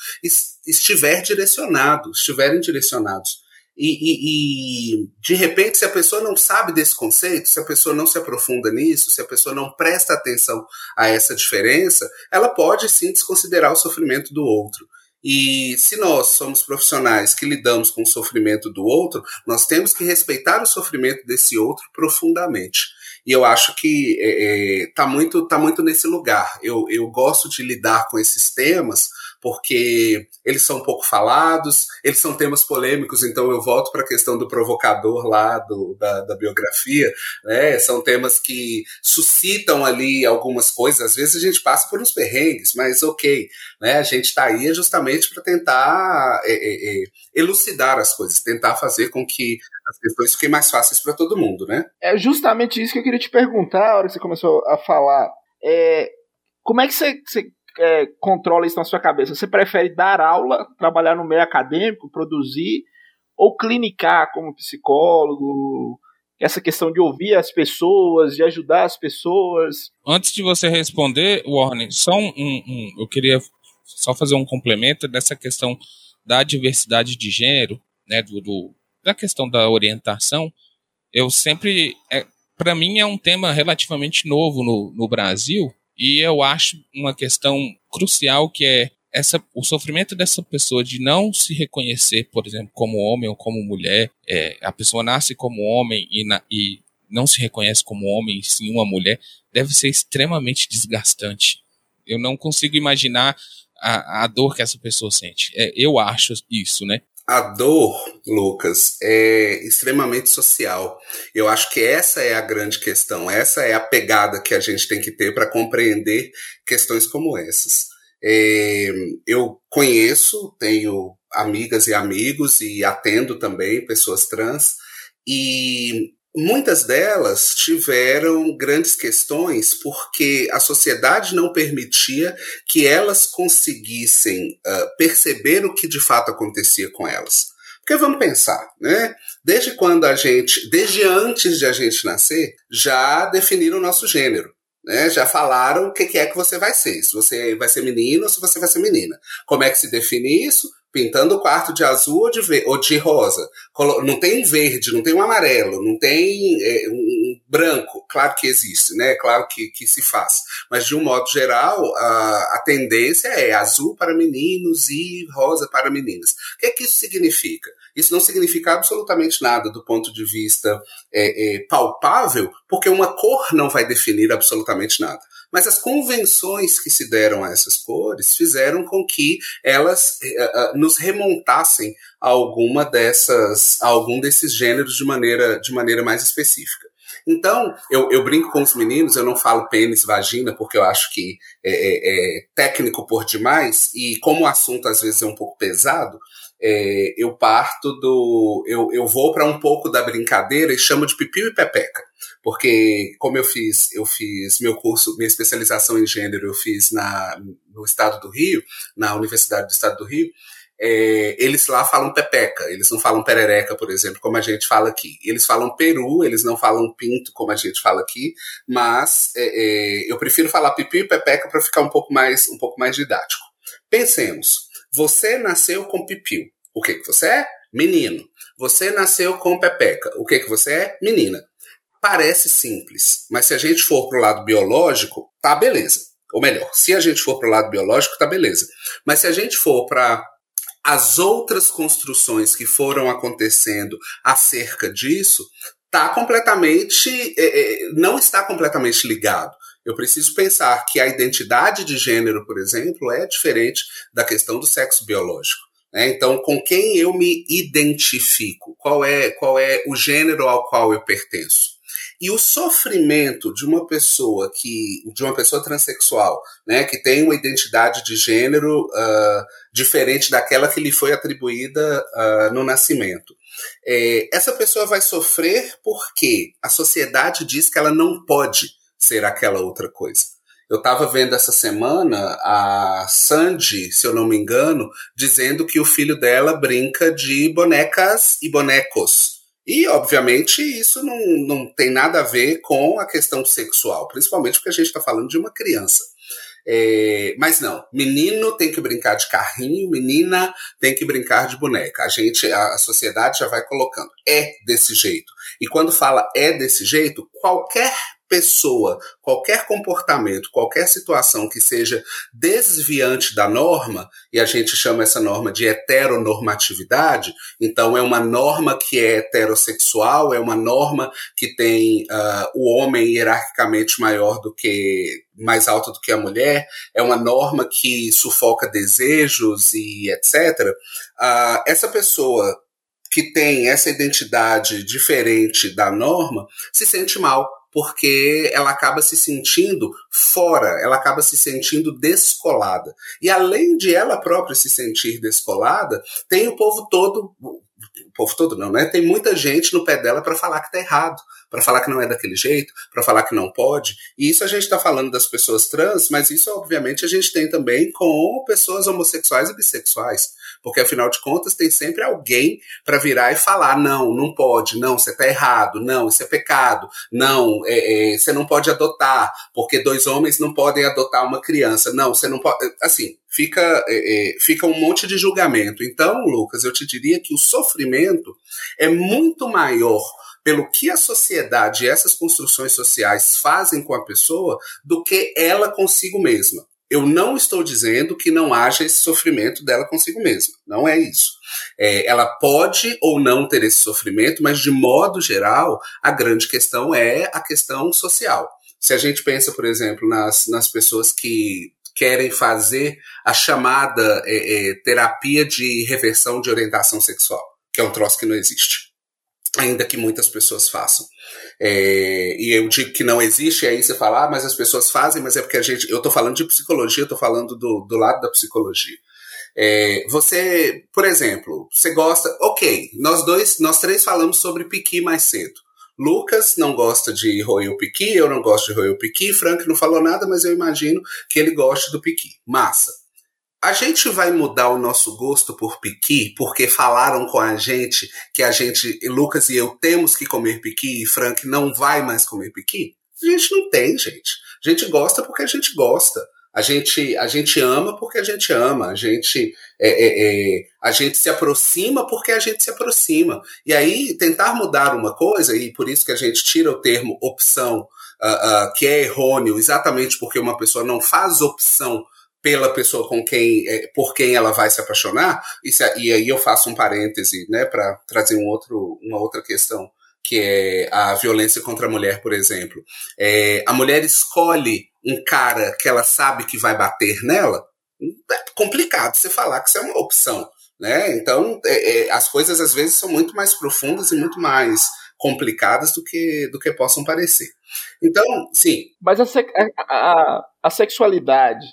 estiver direcionado, estiverem direcionados. E, e, e, de repente, se a pessoa não sabe desse conceito, se a pessoa não se aprofunda nisso, se a pessoa não presta atenção a essa diferença, ela pode sim desconsiderar o sofrimento do outro. E se nós somos profissionais que lidamos com o sofrimento do outro, nós temos que respeitar o sofrimento desse outro profundamente. E eu acho que está é, é, tá muito, tá muito nesse lugar. Eu, eu gosto de lidar com esses temas porque eles são pouco falados, eles são temas polêmicos, então eu volto para a questão do provocador lá do, da, da, biografia, né? São temas que suscitam ali algumas coisas, às vezes a gente passa por uns perrengues, mas ok, né? A gente está aí justamente para tentar é, é, é, elucidar as coisas, tentar fazer com que as questões fiquem mais fáceis para todo mundo, né? É justamente isso que eu queria te perguntar, a hora que você começou a falar. É, como é que você, você é, controla isso na sua cabeça? Você prefere dar aula, trabalhar no meio acadêmico, produzir, ou clinicar como psicólogo? Essa questão de ouvir as pessoas, de ajudar as pessoas. Antes de você responder, Warren, só um, um, eu queria só fazer um complemento dessa questão da diversidade de gênero, né, do, do da questão da orientação. Eu sempre, é, para mim, é um tema relativamente novo no, no Brasil, e eu acho uma questão crucial que é essa, o sofrimento dessa pessoa de não se reconhecer, por exemplo, como homem ou como mulher. É, a pessoa nasce como homem e, na, e não se reconhece como homem, sim uma mulher, deve ser extremamente desgastante. Eu não consigo imaginar a, a dor que essa pessoa sente. É, eu acho isso, né? A dor, Lucas, é extremamente social. Eu acho que essa é a grande questão, essa é a pegada que a gente tem que ter para compreender questões como essas. É, eu conheço, tenho amigas e amigos e atendo também pessoas trans, e Muitas delas tiveram grandes questões porque a sociedade não permitia que elas conseguissem uh, perceber o que de fato acontecia com elas. Porque vamos pensar, né? Desde quando a gente, desde antes de a gente nascer, já definiram o nosso gênero. Né, já falaram o que é que você vai ser. Se você vai ser menino ou se você vai ser menina. Como é que se define isso? Pintando o quarto de azul ou de, ou de rosa. Não tem um verde, não tem um amarelo, não tem é, um branco. Claro que existe, né? Claro que, que se faz. Mas, de um modo geral, a, a tendência é azul para meninos e rosa para meninas. O que é que isso significa? Isso não significa absolutamente nada do ponto de vista é, é, palpável, porque uma cor não vai definir absolutamente nada. Mas as convenções que se deram a essas cores fizeram com que elas uh, nos remontassem a alguma dessas, a algum desses gêneros de maneira, de maneira mais específica. Então, eu, eu, brinco com os meninos, eu não falo pênis, vagina, porque eu acho que é, é, é técnico por demais, e como o assunto às vezes é um pouco pesado, é, eu parto do. Eu, eu vou para um pouco da brincadeira e chamo de pipiu e pepeca. Porque, como eu fiz, eu fiz meu curso, minha especialização em gênero, eu fiz na, no estado do Rio, na Universidade do Estado do Rio, é, eles lá falam pepeca, eles não falam perereca, por exemplo, como a gente fala aqui. Eles falam peru, eles não falam pinto, como a gente fala aqui, mas é, é, eu prefiro falar pipi e pepeca para ficar um pouco mais um pouco mais didático. Pensemos, você nasceu com pipiu. O que, que você é? Menino. Você nasceu com pepeca. O que, que você é? Menina. Parece simples, mas se a gente for para o lado biológico, tá beleza. Ou melhor, se a gente for para o lado biológico, tá beleza. Mas se a gente for para as outras construções que foram acontecendo acerca disso, tá completamente. É, é, não está completamente ligado. Eu preciso pensar que a identidade de gênero, por exemplo, é diferente da questão do sexo biológico. Né? Então, com quem eu me identifico? Qual é, qual é o gênero ao qual eu pertenço? E o sofrimento de uma pessoa que, de uma pessoa transexual, né, que tem uma identidade de gênero uh, diferente daquela que lhe foi atribuída uh, no nascimento. É, essa pessoa vai sofrer porque a sociedade diz que ela não pode ser aquela outra coisa. Eu estava vendo essa semana a Sandy, se eu não me engano, dizendo que o filho dela brinca de bonecas e bonecos. E, obviamente, isso não, não tem nada a ver com a questão sexual, principalmente porque a gente está falando de uma criança. É, mas não, menino tem que brincar de carrinho, menina tem que brincar de boneca. A gente, a, a sociedade já vai colocando. É desse jeito. E quando fala é desse jeito, qualquer pessoa, qualquer comportamento, qualquer situação que seja desviante da norma, e a gente chama essa norma de heteronormatividade, então é uma norma que é heterossexual, é uma norma que tem uh, o homem hierarquicamente maior do que mais alto do que a mulher, é uma norma que sufoca desejos e etc. Uh, ah, essa pessoa que tem essa identidade diferente da norma se sente mal porque ela acaba se sentindo fora, ela acaba se sentindo descolada. E além de ela própria se sentir descolada, tem o povo todo, o povo todo não, né? Tem muita gente no pé dela para falar que tá errado, para falar que não é daquele jeito, para falar que não pode. E isso a gente está falando das pessoas trans, mas isso obviamente a gente tem também com pessoas homossexuais e bissexuais. Porque afinal de contas tem sempre alguém para virar e falar: não, não pode, não, você está errado, não, isso é pecado, não, é, é, você não pode adotar, porque dois homens não podem adotar uma criança, não, você não pode. Assim, fica, é, é, fica um monte de julgamento. Então, Lucas, eu te diria que o sofrimento é muito maior pelo que a sociedade e essas construções sociais fazem com a pessoa do que ela consigo mesma. Eu não estou dizendo que não haja esse sofrimento dela consigo mesma. Não é isso. É, ela pode ou não ter esse sofrimento, mas de modo geral, a grande questão é a questão social. Se a gente pensa, por exemplo, nas, nas pessoas que querem fazer a chamada é, é, terapia de reversão de orientação sexual, que é um troço que não existe, ainda que muitas pessoas façam. É, e eu digo que não existe, aí você fala, ah, mas as pessoas fazem, mas é porque a gente. Eu estou falando de psicologia, eu estou falando do, do lado da psicologia. É, você, por exemplo, você gosta. Ok, nós dois, nós três falamos sobre piqui mais cedo. Lucas não gosta de roer o piqui, eu não gosto de roer o piqui, Frank não falou nada, mas eu imagino que ele goste do piqui. Massa. A gente vai mudar o nosso gosto por piqui porque falaram com a gente que a gente, Lucas e eu, temos que comer piqui e Frank não vai mais comer piqui? A gente não tem, gente. A gente gosta porque a gente gosta. A gente, a gente ama porque a gente ama, a gente, é, é, é, a gente se aproxima porque a gente se aproxima. E aí, tentar mudar uma coisa, e por isso que a gente tira o termo opção, uh, uh, que é errôneo, exatamente porque uma pessoa não faz opção pela pessoa com quem, é, por quem ela vai se apaixonar, e, se, e aí eu faço um parêntese, né, para trazer um outro, uma outra questão que é a violência contra a mulher, por exemplo. É, a mulher escolhe um cara que ela sabe que vai bater nela, é complicado você falar que isso é uma opção. Né? Então, é, é, as coisas às vezes são muito mais profundas e muito mais complicadas do que, do que possam parecer. Então, sim. Mas a, a, a sexualidade,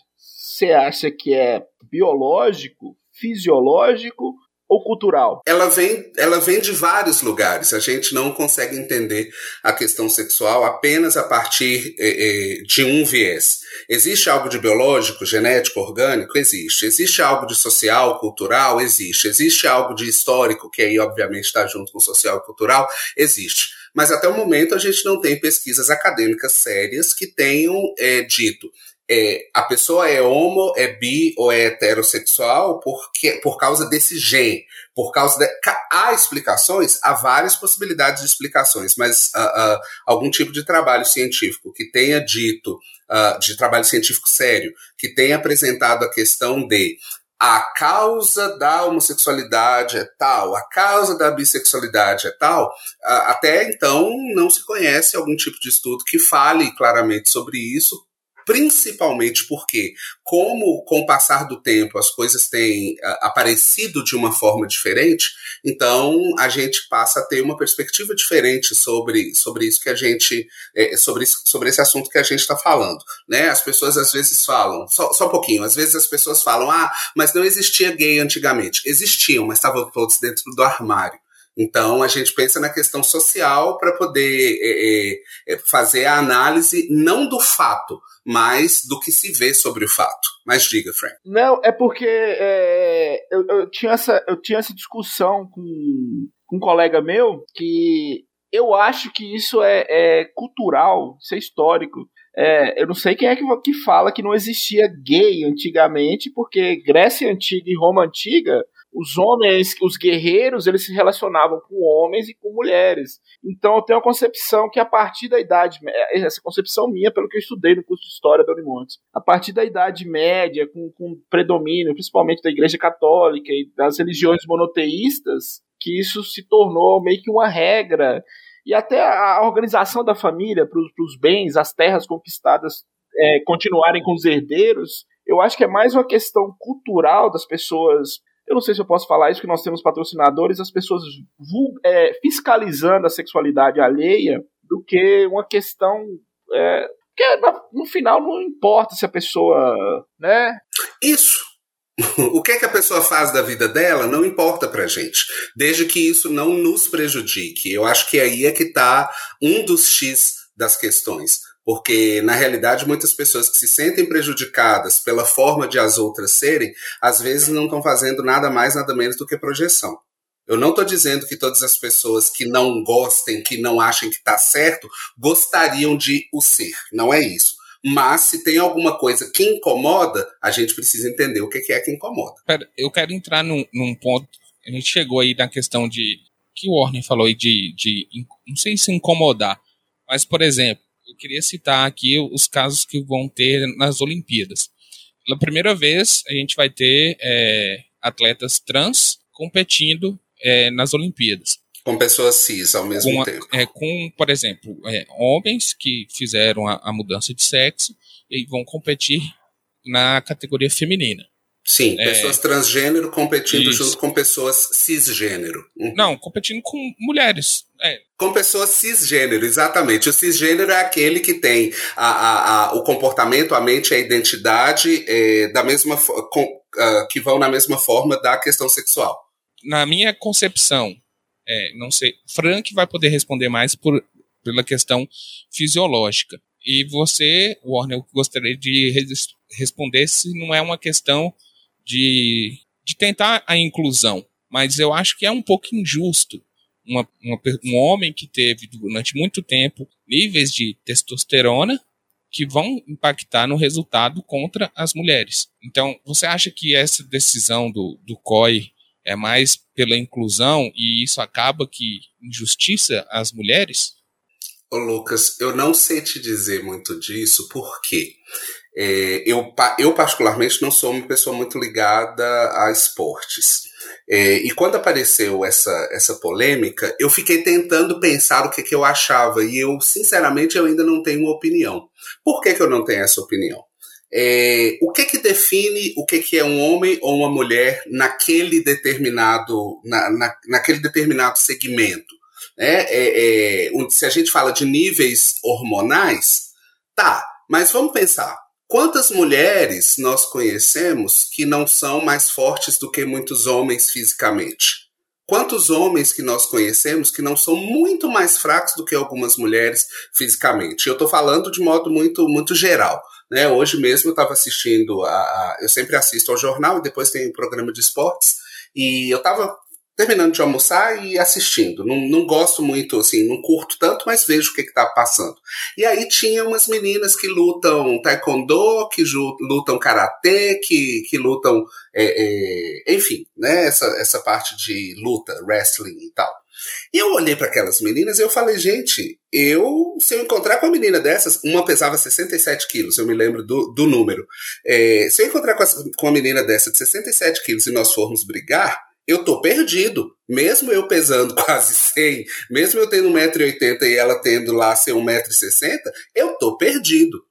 você acha que é biológico, fisiológico ou cultural? Ela vem, ela vem de vários lugares. A gente não consegue entender a questão sexual apenas a partir eh, de um viés. Existe algo de biológico, genético, orgânico? Existe. Existe algo de social, cultural? Existe. Existe algo de histórico, que aí obviamente está junto com social e cultural? Existe. Mas até o momento a gente não tem pesquisas acadêmicas sérias que tenham é, dito é, a pessoa é homo, é bi ou é heterossexual porque, por causa desse gene, por causa de, há explicações, há várias possibilidades de explicações, mas uh, uh, algum tipo de trabalho científico que tenha dito, uh, de trabalho científico sério, que tenha apresentado a questão de a causa da homossexualidade é tal, a causa da bissexualidade é tal, até então não se conhece algum tipo de estudo que fale claramente sobre isso, principalmente porque, como com o passar do tempo as coisas têm uh, aparecido de uma forma diferente, então a gente passa a ter uma perspectiva diferente sobre, sobre isso que a gente, é, sobre, sobre esse assunto que a gente está falando. Né? As pessoas às vezes falam, só, só um pouquinho, às vezes as pessoas falam, ah, mas não existia gay antigamente. Existiam, mas estavam todos dentro do armário. Então, a gente pensa na questão social para poder é, é, fazer a análise não do fato, mas do que se vê sobre o fato. Mas diga, Frank. Não, é porque é, eu, eu, tinha essa, eu tinha essa discussão com, com um colega meu que eu acho que isso é, é cultural, isso é histórico. É, eu não sei quem é que, que fala que não existia gay antigamente, porque Grécia Antiga e Roma Antiga os homens, os guerreiros, eles se relacionavam com homens e com mulheres. Então eu tenho a concepção que a partir da idade, essa concepção minha, pelo que eu estudei no curso de História da Unimontes, a partir da Idade Média, com, com predomínio, principalmente da Igreja Católica e das religiões monoteístas, que isso se tornou meio que uma regra. E até a organização da família para os bens, as terras conquistadas é, continuarem com os herdeiros, eu acho que é mais uma questão cultural das pessoas eu não sei se eu posso falar isso, que nós temos patrocinadores, as pessoas é, fiscalizando a sexualidade alheia, do que uma questão. É, que no final não importa se a pessoa. né? Isso. O que é que a pessoa faz da vida dela não importa pra gente, desde que isso não nos prejudique. Eu acho que aí é que tá um dos X das questões. Porque, na realidade, muitas pessoas que se sentem prejudicadas pela forma de as outras serem, às vezes não estão fazendo nada mais, nada menos do que projeção. Eu não estou dizendo que todas as pessoas que não gostem, que não achem que está certo, gostariam de o ser. Não é isso. Mas se tem alguma coisa que incomoda, a gente precisa entender o que é que incomoda. Eu quero entrar num, num ponto. A gente chegou aí na questão de. que o Warner falou aí de, de. Não sei se incomodar, mas, por exemplo, eu queria citar aqui os casos que vão ter nas Olimpíadas. pela primeira vez a gente vai ter é, atletas trans competindo é, nas Olimpíadas. Com pessoas cis ao mesmo com, tempo. É, com, por exemplo, é, homens que fizeram a, a, mudança de sexo e vão competir na categoria feminina. Sim, é, pessoas transgênero competindo isso. junto com pessoas cisgênero. Uhum. Não, competindo com mulheres. É. Com pessoas cisgênero, exatamente. O cisgênero é aquele que tem a, a, a o comportamento, a mente e a identidade é, da mesma com, uh, que vão na mesma forma da questão sexual. Na minha concepção, é, não sei, Frank vai poder responder mais por, pela questão fisiológica. E você, Warner, eu gostaria de responder se não é uma questão de, de tentar a inclusão, mas eu acho que é um pouco injusto uma, uma, um homem que teve durante muito tempo níveis de testosterona que vão impactar no resultado contra as mulheres. Então, você acha que essa decisão do, do COI é mais pela inclusão e isso acaba que injustiça as mulheres? Ô Lucas, eu não sei te dizer muito disso, porque é, eu, eu, particularmente, não sou uma pessoa muito ligada a esportes. É, e quando apareceu essa, essa polêmica, eu fiquei tentando pensar o que, que eu achava, e eu, sinceramente, eu ainda não tenho uma opinião. Por que, que eu não tenho essa opinião? É, o que que define o que, que é um homem ou uma mulher naquele determinado, na, na, naquele determinado segmento? Né? É, é, se a gente fala de níveis hormonais, tá, mas vamos pensar. Quantas mulheres nós conhecemos que não são mais fortes do que muitos homens fisicamente? Quantos homens que nós conhecemos que não são muito mais fracos do que algumas mulheres fisicamente? Eu estou falando de modo muito, muito geral. Né? Hoje mesmo eu estava assistindo a, a, Eu sempre assisto ao jornal e depois tem um programa de esportes. E eu estava terminando de almoçar e assistindo. Não, não gosto muito, assim, não curto tanto, mas vejo o que está passando. E aí tinha umas meninas que lutam taekwondo, que lutam karatê, que, que lutam, é, é, enfim, né, essa, essa parte de luta, wrestling e tal. E eu olhei para aquelas meninas e eu falei, gente, eu, se eu encontrar com uma menina dessas, uma pesava 67 quilos, eu me lembro do, do número. É, se eu encontrar com, com uma menina dessa de 67 quilos e nós formos brigar, eu tô perdido. Mesmo eu pesando quase 100, mesmo eu tendo 1,80m e ela tendo lá ser 1,60m, eu tô perdido.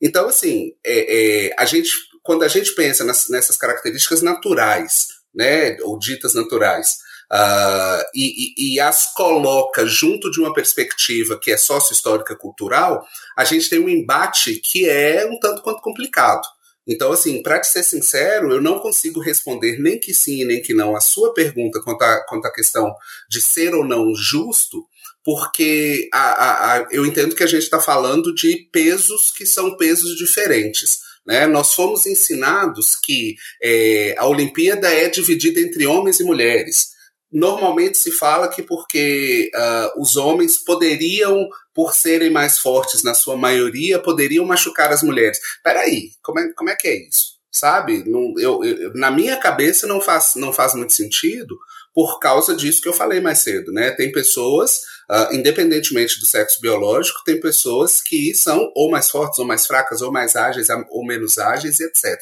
Então, assim, é, é, a gente, quando a gente pensa nas, nessas características naturais, né, ou ditas naturais, uh, e, e, e, as coloca junto de uma perspectiva que é sócio-histórica cultural, a gente tem um embate que é um tanto quanto complicado. Então, assim, para te ser sincero, eu não consigo responder nem que sim nem que não a sua pergunta quanto à, quanto à questão de ser ou não justo, porque a, a, a, eu entendo que a gente está falando de pesos que são pesos diferentes. Né? Nós fomos ensinados que é, a Olimpíada é dividida entre homens e mulheres. Normalmente se fala que porque uh, os homens poderiam por serem mais fortes na sua maioria, poderiam machucar as mulheres. Peraí, como é, como é que é isso? Sabe? Não, eu, eu, na minha cabeça não faz, não faz muito sentido por causa disso que eu falei mais cedo, né? Tem pessoas, uh, independentemente do sexo biológico, tem pessoas que são ou mais fortes, ou mais fracas, ou mais ágeis, ou menos ágeis, etc.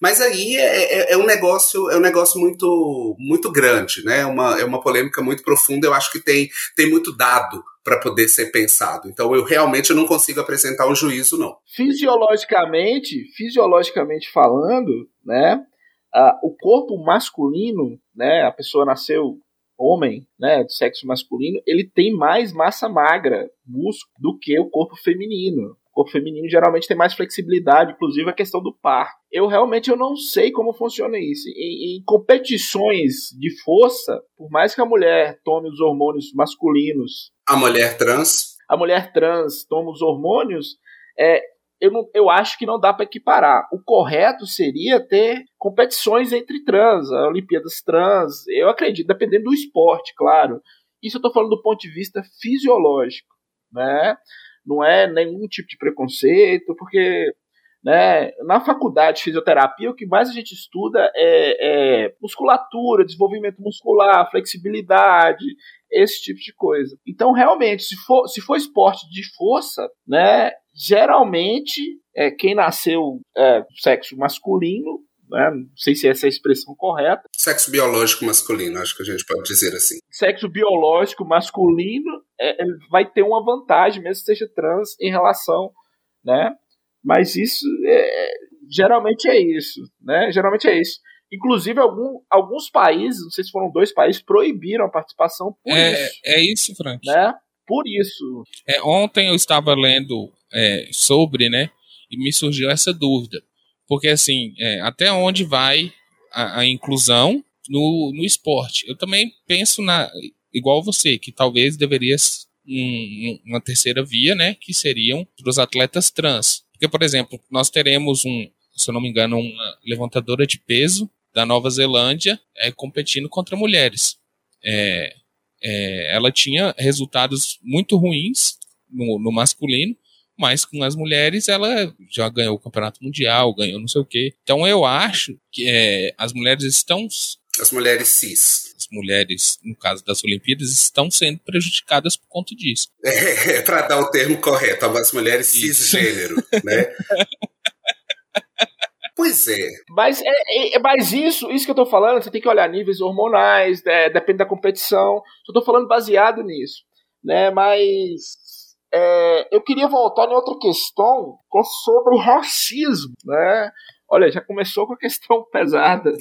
Mas aí é, é, é um negócio, é um negócio muito, muito grande, né? É uma, é uma polêmica muito profunda. Eu acho que tem, tem muito dado para poder ser pensado. Então eu realmente não consigo apresentar um juízo não. Fisiologicamente, fisiologicamente falando, né, uh, o corpo masculino, né, a pessoa nasceu homem, né, do sexo masculino, ele tem mais massa magra, músculo, do que o corpo feminino. O corpo feminino geralmente tem mais flexibilidade, inclusive a questão do par. Eu realmente eu não sei como funciona isso. Em, em competições de força, por mais que a mulher tome os hormônios masculinos a mulher trans? A mulher trans toma os hormônios, é, eu, não, eu acho que não dá para equiparar. O correto seria ter competições entre trans, Olimpíadas trans, eu acredito, dependendo do esporte, claro. Isso eu estou falando do ponto de vista fisiológico, né? Não é nenhum tipo de preconceito, porque Né? Na faculdade de fisioterapia, o que mais a gente estuda é, é musculatura, desenvolvimento muscular, flexibilidade, esse tipo de coisa. Então, realmente, se for, se for esporte de força, né, geralmente é, quem nasceu é, sexo masculino né? não sei se essa é a expressão correta. Sexo biológico masculino, acho que a gente pode dizer assim. Sexo biológico masculino é, vai ter uma vantagem, mesmo que seja trans, em relação, né? Mas isso é, geralmente é isso, né? Geralmente é isso. Inclusive, algum, alguns países, não sei se foram dois países, proibiram a participação por é, isso. É isso, Frank. Né? Por isso. É, ontem eu estava lendo é, sobre, né? E me surgiu essa dúvida. Porque, assim, é, até onde vai a, a inclusão no, no esporte? Eu também penso na igual você, que talvez deveria um, uma terceira via, né, que seriam os atletas trans. Porque, por exemplo, nós teremos um, se eu não me engano, uma levantadora de peso da Nova Zelândia é, competindo contra mulheres. É, é, ela tinha resultados muito ruins no, no masculino, mas com as mulheres ela já ganhou o campeonato mundial, ganhou não sei o quê. Então eu acho que é, as mulheres estão. As mulheres cis. As mulheres, no caso das Olimpíadas, estão sendo prejudicadas por conta disso. É, é para dar o termo correto, as mulheres cisgênero, né? Pois é. Mas, é, é, é, mas isso, isso que eu tô falando, você tem que olhar níveis hormonais, é, depende da competição. Eu tô falando baseado nisso. Né? Mas é, eu queria voltar em outra questão, que é sobre racismo, né? Olha, já começou com a questão pesada.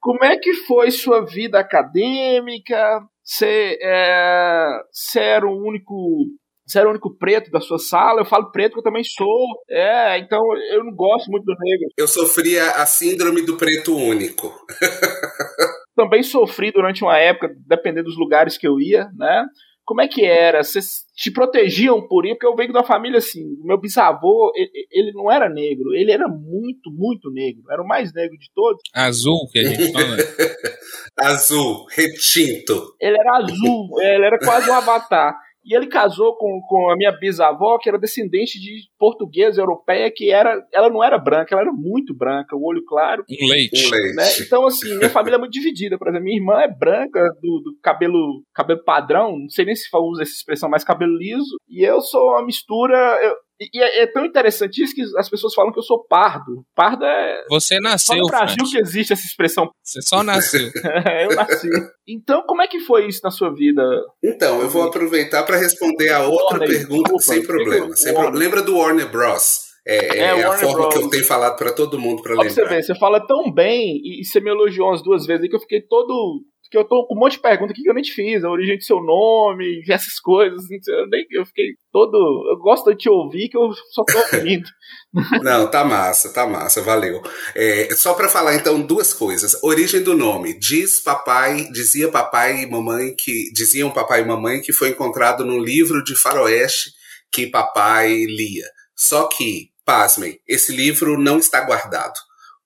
Como é que foi sua vida acadêmica? Você, é, você era o único você era o único preto da sua sala. Eu falo preto porque eu também sou. É, então eu não gosto muito do negro. Eu sofria a síndrome do preto único. também sofri durante uma época, dependendo dos lugares que eu ia, né? Como é que era? Vocês te protegiam por isso? Porque eu venho uma família assim. Meu bisavô, ele, não era negro, ele era muito, muito negro. Era o mais negro de todos. Azul, que a gente fala. azul, retinto. Ele era azul, ele era quase um avatar. E ele casou com, com a minha bisavó, que era descendente de portuguesa europeia, que era, ela não era branca, ela era muito branca, o olho claro. Um leite. Né? Então, assim, minha família é muito dividida. Por exemplo, minha irmã é branca, do, do cabelo, cabelo padrão, não sei nem se usa essa expressão, mas cabelo liso. E eu sou uma mistura. Eu, e é, é, tão interessante isso que as pessoas falam que eu sou pardo. Pardo é. Você nasceu. Só no Brasil Frank. que existe essa expressão. Você só nasceu. eu nasci. Então, como é que foi isso na sua vida? Então, eu vou aproveitar para responder a outra Warner, pergunta desculpa, sem problema. Sem pro... Lembra do Warner Bros? É, é, é a forma Bros. que eu tenho falado para todo mundo para lembrar. Você vê, você fala tão bem e, e você me elogiou umas duas vezes aí que eu fiquei todo que eu tô com um monte de perguntas aqui que eu nem te fiz, a origem do seu nome, essas coisas. Eu, nem, eu fiquei todo. Eu gosto de te ouvir, que eu só tô ouvindo. Não, tá massa, tá massa, valeu. É, só para falar então duas coisas. Origem do nome. Diz papai, dizia papai e mamãe que. Diziam papai e mamãe que foi encontrado num livro de faroeste que papai lia. Só que, pasmem, esse livro não está guardado.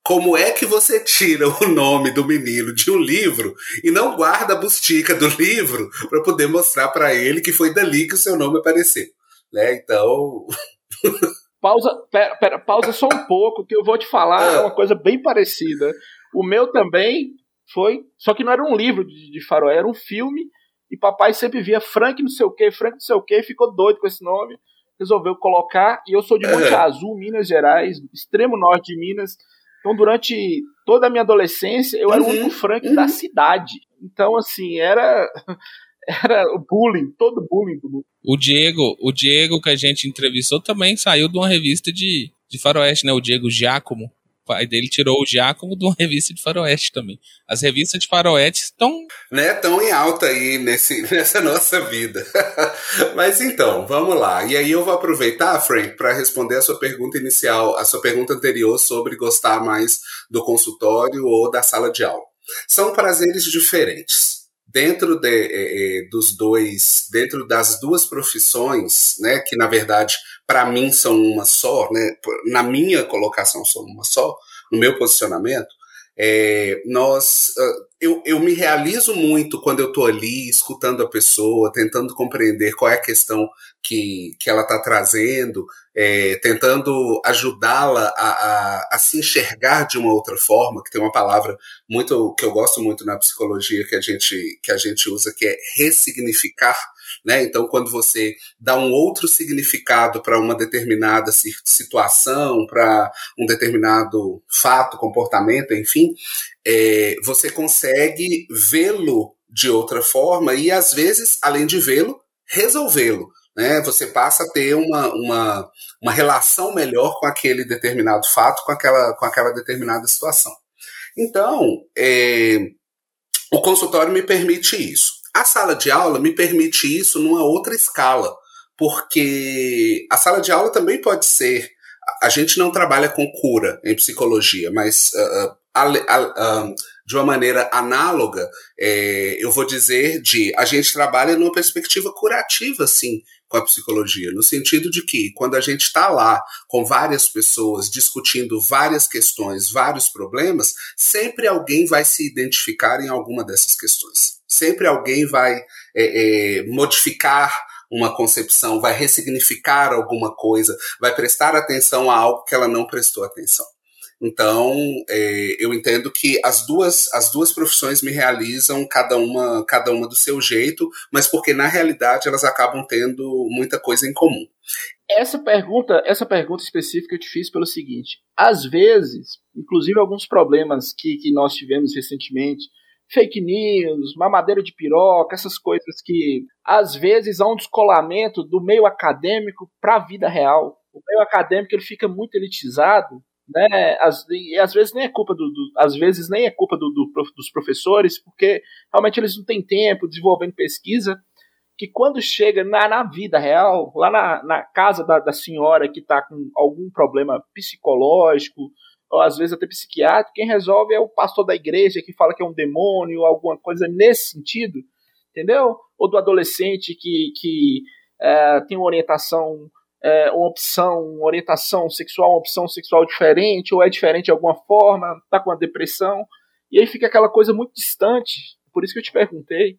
Como é que você tira o nome do menino de um livro e não guarda a bustica do livro para poder mostrar para ele que foi dali que o seu nome apareceu? Né? Então. pausa, pera, pera, pausa só um pouco, que eu vou te falar ah. uma coisa bem parecida. O meu também foi, só que não era um livro de, de faroé, era um filme, e papai sempre via Frank não sei o que, Frank não sei o que, ficou doido com esse nome, resolveu colocar, e eu sou de Monte Azul, Minas Gerais, extremo norte de Minas, então, durante toda a minha adolescência, eu uhum, era o único Frank uhum. da cidade. Então, assim, era era o bullying, todo bullying do mundo. O Diego, o Diego que a gente entrevistou também saiu de uma revista de, de faroeste, né? O Diego Giacomo pai dele tirou o Giacomo de uma revista de faroeste também. As revistas de faroeste estão... Né, tão em alta aí nesse, nessa nossa vida. Mas então, vamos lá. E aí eu vou aproveitar, Frank, para responder a sua pergunta inicial, a sua pergunta anterior sobre gostar mais do consultório ou da sala de aula. São prazeres diferentes dentro de, é, é, dos dois, dentro das duas profissões, né, que na verdade para mim são uma só, né, na minha colocação são uma só, no meu posicionamento, É, nós, uh, eu, eu me realizo muito quando eu estou ali escutando a pessoa, tentando compreender qual é a questão que, que ela está trazendo, é, tentando ajudá-la a, a, a, se enxergar de uma outra forma, que tem uma palavra muito que eu gosto muito na psicologia que a gente, que a gente usa, que é ressignificar. Né? Então, quando você dá um outro significado para uma determinada situação, para um determinado fato, comportamento, enfim, é, você consegue vê-lo de outra forma e, às vezes, além de vê-lo, resolvê-lo né, você passa a ter uma, uma, uma relação melhor com aquele determinado fato, com aquela, com aquela determinada situação. Então, é, o consultório me permite isso. A sala de aula me permite isso numa outra escala, porque a sala de aula também pode ser. A gente não trabalha com cura em psicologia, mas uh, uh, uh, de uma maneira análoga, é, eu vou dizer de a gente trabalha numa perspectiva curativa, sim, com a psicologia, no sentido de que quando a gente está lá com várias pessoas discutindo várias questões, vários problemas, sempre alguém vai se identificar em alguma dessas questões. Sempre alguém vai é, é, modificar uma concepção, vai ressignificar alguma coisa, vai prestar atenção a algo que ela não prestou atenção. Então, é, eu entendo que as duas, as duas profissões me realizam cada uma, cada uma do seu jeito, mas porque na realidade elas acabam tendo muita coisa em comum. Essa pergunta, essa pergunta específica eu te fiz pelo seguinte: às vezes, inclusive alguns problemas que, que nós tivemos recentemente, fake news, mamadeira de piroca, essas coisas que às vezes há um descolamento do meio acadêmico para a vida real. O meio acadêmico ele fica muito elitizado né? Às, e às vezes nem é culpa do, do às vezes nem é culpa do, do, dos professores, porque realmente eles não têm tempo desenvolvendo pesquisa. Que quando chega na, na vida real, lá na, na casa da, da senhora que está com algum problema psicológico, ou às vezes até psiquiátrico, quem resolve é o pastor da igreja que fala que é um demônio, alguma coisa nesse sentido, entendeu? Ou do adolescente que, que é, tem uma orientação é, uma opção, uma orientação sexual, uma opção sexual diferente, ou é diferente de alguma forma, tá com uma depressão, e aí fica aquela coisa muito distante. Por isso que eu te perguntei,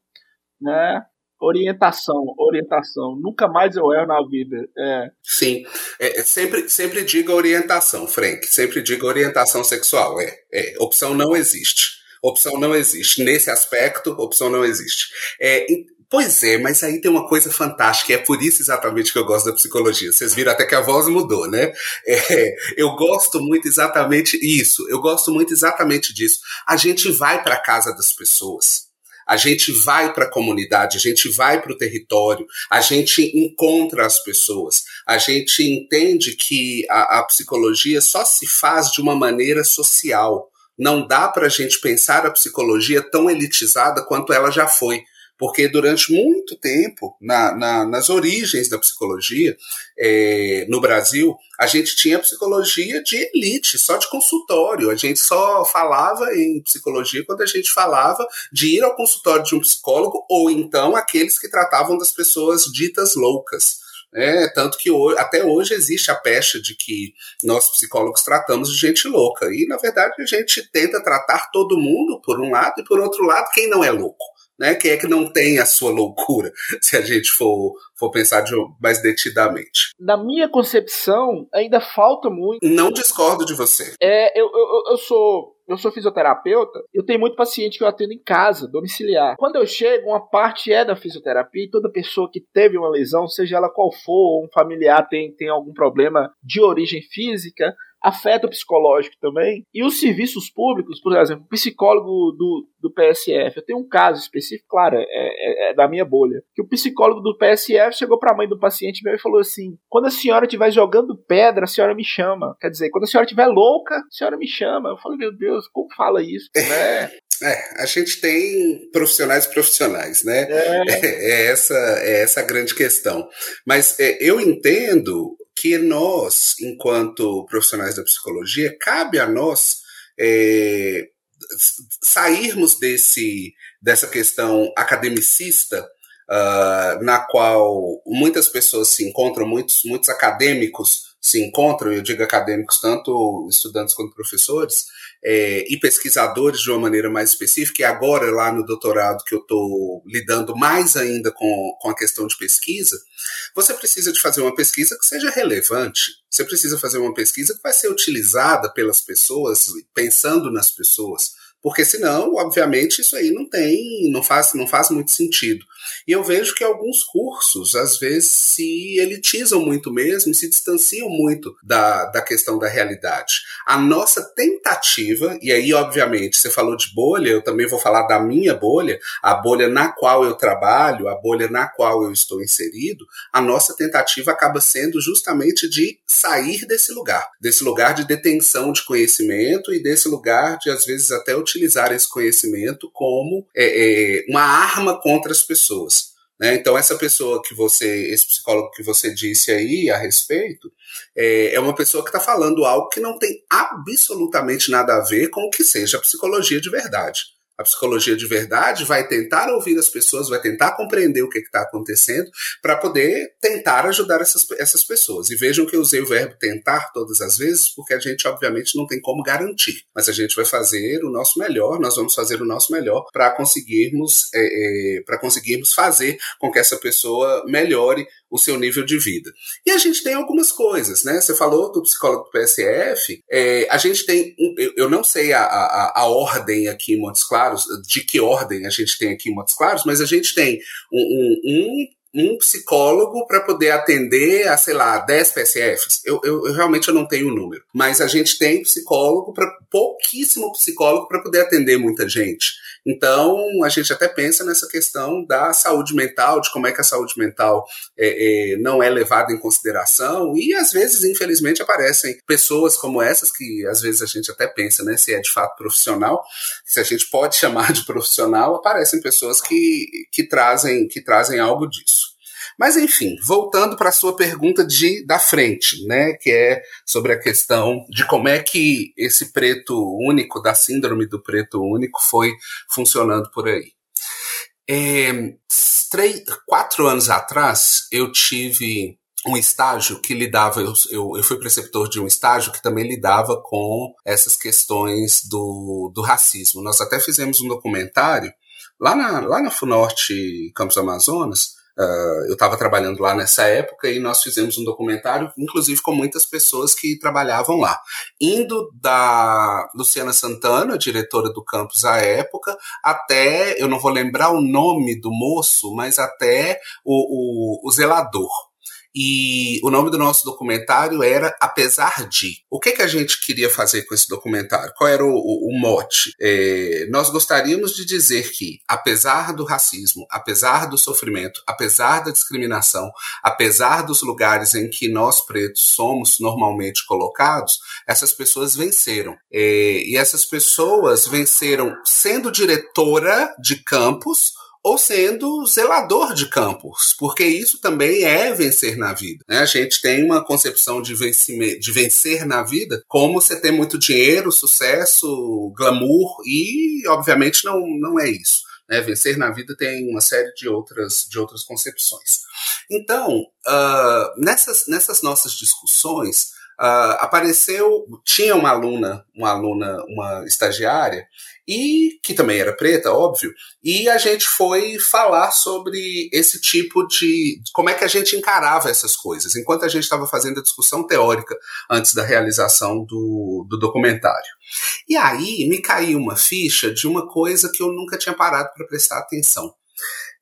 né? Orientação, orientação. Nunca mais eu erro na vida. É. Sim. É, é, sempre, sempre diga orientação, Frank. Sempre diga orientação sexual. É, é. Opção não existe. Opção não existe. Nesse aspecto, opção não existe. É, Pois é, mas aí tem uma coisa fantástica, é por isso exatamente que eu gosto da psicologia. Vocês viram até que a voz mudou, né? É, eu gosto muito exatamente isso, eu gosto muito exatamente disso. A gente vai para a casa das pessoas. A gente vai para a comunidade, a gente vai para o território, a gente encontra as pessoas, a gente entende que a, a psicologia só se faz de uma maneira social. Não dá para a gente pensar a psicologia tão elitizada quanto ela já foi porque durante muito tempo, na, na, nas origens da psicologia é, no Brasil, a gente tinha psicologia de elite, só de consultório. A gente só falava em psicologia quando a gente falava de ir ao consultório de um psicólogo ou então aqueles que tratavam das pessoas ditas loucas. É, tanto que hoje, até hoje existe a pecha de que nós psicólogos tratamos de gente louca. E, na verdade, a gente tenta tratar todo mundo, por um lado, e por outro lado, quem não é louco né? Quem é que não tem a sua loucura, se a gente for, for pensar de, mais detidamente? Na minha concepção, ainda falta muito. Não discordo de você. É, eu, eu, eu sou eu sou fisioterapeuta, eu tenho muito paciente que eu atendo em casa, domiciliar. Quando eu chego, uma parte é da fisioterapia e toda pessoa que teve uma lesão, seja ela qual for, ou um familiar tem, tem algum problema de origem física, afeta o psicológico também. E os serviços públicos, por exemplo, o psicólogo do, do PSF, eu tenho um caso específico, claro, é, é, é da minha bolha, que o psicólogo do PSF chegou para a mãe do paciente meu e falou assim: quando a senhora estiver jogando pedra, a senhora me chama. Quer dizer, quando a senhora estiver louca, a senhora me chama. Eu falei, meu Deus, como fala isso, né? É, a gente tem profissionais profissionais, né? É. É, é essa, é essa a grande questão. Mas é, eu entendo que nós, enquanto profissionais da psicologia, cabe a nós é, sairmos desse, dessa questão academicista, uh, na qual muitas pessoas se encontram, muitos, muitos acadêmicos se encontram, eu digo acadêmicos, tanto estudantes quanto professores, é, e pesquisadores de uma maneira mais específica, e agora lá no doutorado que eu estou lidando mais ainda com, com a questão de pesquisa, você precisa de fazer uma pesquisa que seja relevante. Você precisa fazer uma pesquisa que vai ser utilizada pelas pessoas, pensando nas pessoas. Porque senão, obviamente, isso aí não tem, não faz, não faz muito sentido. E eu vejo que alguns cursos, às vezes, se elitizam muito mesmo, se distanciam muito da, da questão da realidade. A nossa tentativa, e aí, obviamente, você falou de bolha, eu também vou falar da minha bolha, a bolha na qual eu trabalho, a bolha na qual eu estou inserido, a nossa tentativa acaba sendo justamente de sair desse lugar, desse lugar de detenção de conhecimento e desse lugar de, às vezes, até utilizar esse conhecimento como é, é, uma arma contra as pessoas. Né? Então, essa pessoa que você, esse psicólogo que você disse aí a respeito, é, é uma pessoa que está falando algo que não tem absolutamente nada a ver com o que seja a psicologia de verdade. A psicologia de verdade vai tentar ouvir as pessoas, vai tentar compreender o que está acontecendo, para poder tentar ajudar essas, essas pessoas. E vejam que eu usei o verbo tentar todas as vezes, porque a gente, obviamente, não tem como garantir. Mas a gente vai fazer o nosso melhor, nós vamos fazer o nosso melhor para conseguirmos, é, é, para conseguirmos fazer com que essa pessoa melhore o seu nível de vida. E a gente tem algumas coisas, né? Você falou do psicólogo do PSF, é, a gente tem, eu não sei a, a, a, ordem aqui em Montes Claros, de que ordem a gente tem aqui em Montes Claros, mas a gente tem um, um, um psicólogo para poder atender a, sei lá, 10 PSFs. Eu, eu, eu, realmente eu não tenho o número. Mas a gente tem psicólogo, para pouquíssimo psicólogo para poder atender muita gente. Então, a gente até pensa nessa questão da saúde mental, de como é que a saúde mental é, é, não é levada em consideração, e às vezes, infelizmente, aparecem pessoas como essas, que às vezes a gente até pensa né, se é de fato profissional, se a gente pode chamar de profissional, aparecem pessoas que, que, trazem, que trazem algo disso. Mas enfim, voltando para a sua pergunta de da frente, né, que é sobre a questão de como é que esse preto único, da síndrome do preto único, foi funcionando por aí. É, três, quatro anos atrás, eu tive um estágio que lidava, eu, eu, eu, fui preceptor de um estágio que também lidava com essas questões do, do racismo. Nós até fizemos um documentário lá na, lá na FUNORTE Campos Amazonas, Uh, eu estava trabalhando lá nessa época e nós fizemos um documentário, inclusive com muitas pessoas que trabalhavam lá. Indo da Luciana Santana, diretora do campus à época, até, eu não vou lembrar o nome do moço, mas até o, o, o zelador. E o nome do nosso documentário era Apesar de. O que, que a gente queria fazer com esse documentário? Qual era o, o, o mote? É, nós gostaríamos de dizer que, apesar do racismo, apesar do sofrimento, apesar da discriminação, apesar dos lugares em que nós pretos somos normalmente colocados, essas pessoas venceram. É, e essas pessoas venceram sendo diretora de campus ou sendo zelador de campos, porque isso também é vencer na vida. Né? A gente tem uma concepção de, de vencer na vida como você ter muito dinheiro, sucesso, glamour, e obviamente não, não é isso. Né? Vencer na vida tem uma série de outras, de outras concepções. Então, uh, nessas, nessas nossas discussões, uh, apareceu, tinha uma aluna, uma aluna, uma estagiária, e que também era preta, óbvio, e a gente foi falar sobre esse tipo de como é que a gente encarava essas coisas, enquanto a gente estava fazendo a discussão teórica antes da realização do, do documentário. E aí me caiu uma ficha de uma coisa que eu nunca tinha parado para prestar atenção.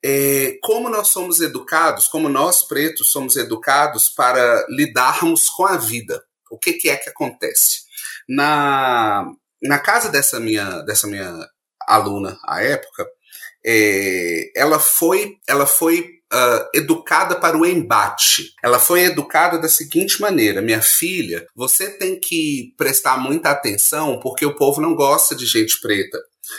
É, como nós somos educados, como nós pretos somos educados para lidarmos com a vida. O que, que é que acontece? Na, na casa dessa minha, dessa minha aluna à época, é, ela foi, ela foi Uh, educada para o embate. Ela foi educada da seguinte maneira: minha filha, você tem que prestar muita atenção porque o povo não gosta de gente preta.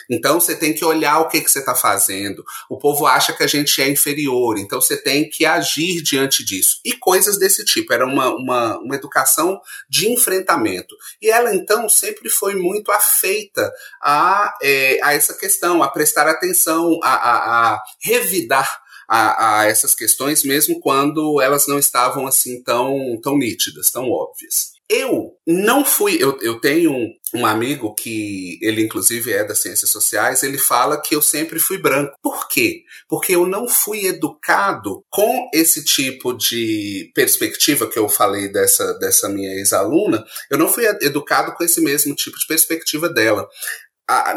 Então você tem que olhar o que, que você está fazendo. O povo acha que a gente é inferior, então você tem que agir diante disso. E coisas desse tipo. Era uma, uma, uma educação de enfrentamento. E ela então sempre foi muito afeita a, é, a essa questão, a prestar atenção, a, a, a revidar a, a, essas questões, mesmo quando elas não estavam assim tão, tão nítidas, tão óbvias. Eu não fui. Eu, eu tenho um, um, amigo que ele, inclusive, é das ciências sociais. Ele fala que eu sempre fui branco. Por quê? Porque eu não fui educado com esse tipo de perspectiva que eu falei dessa, dessa minha ex-aluna. Eu não fui educado com esse mesmo tipo de perspectiva dela.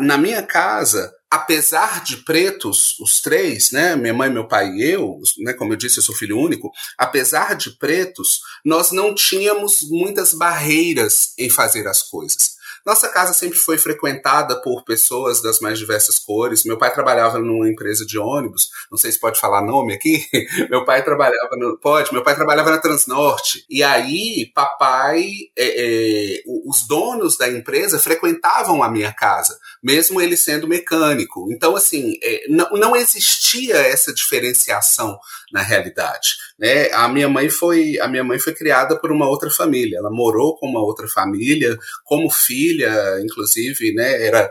Na minha casa, apesar de pretos, os três, né, minha mãe, meu pai e eu, né, como eu disse, eu sou filho único, apesar de pretos, nós não tínhamos muitas barreiras em fazer as coisas. Nossa casa sempre foi frequentada por pessoas das mais diversas cores. Meu pai trabalhava numa empresa de ônibus, não sei se pode falar nome aqui. meu pai trabalhava no, pode, meu pai trabalhava na Transnorte. E aí, papai, é, é, os donos da empresa frequentavam a minha casa, mesmo ele sendo mecânico. Então, assim, é, não, não existia essa diferenciação na realidade. Né? A minha mãe foi a minha mãe foi criada por uma outra família. Ela morou com uma outra família, como filha, inclusive, né? Era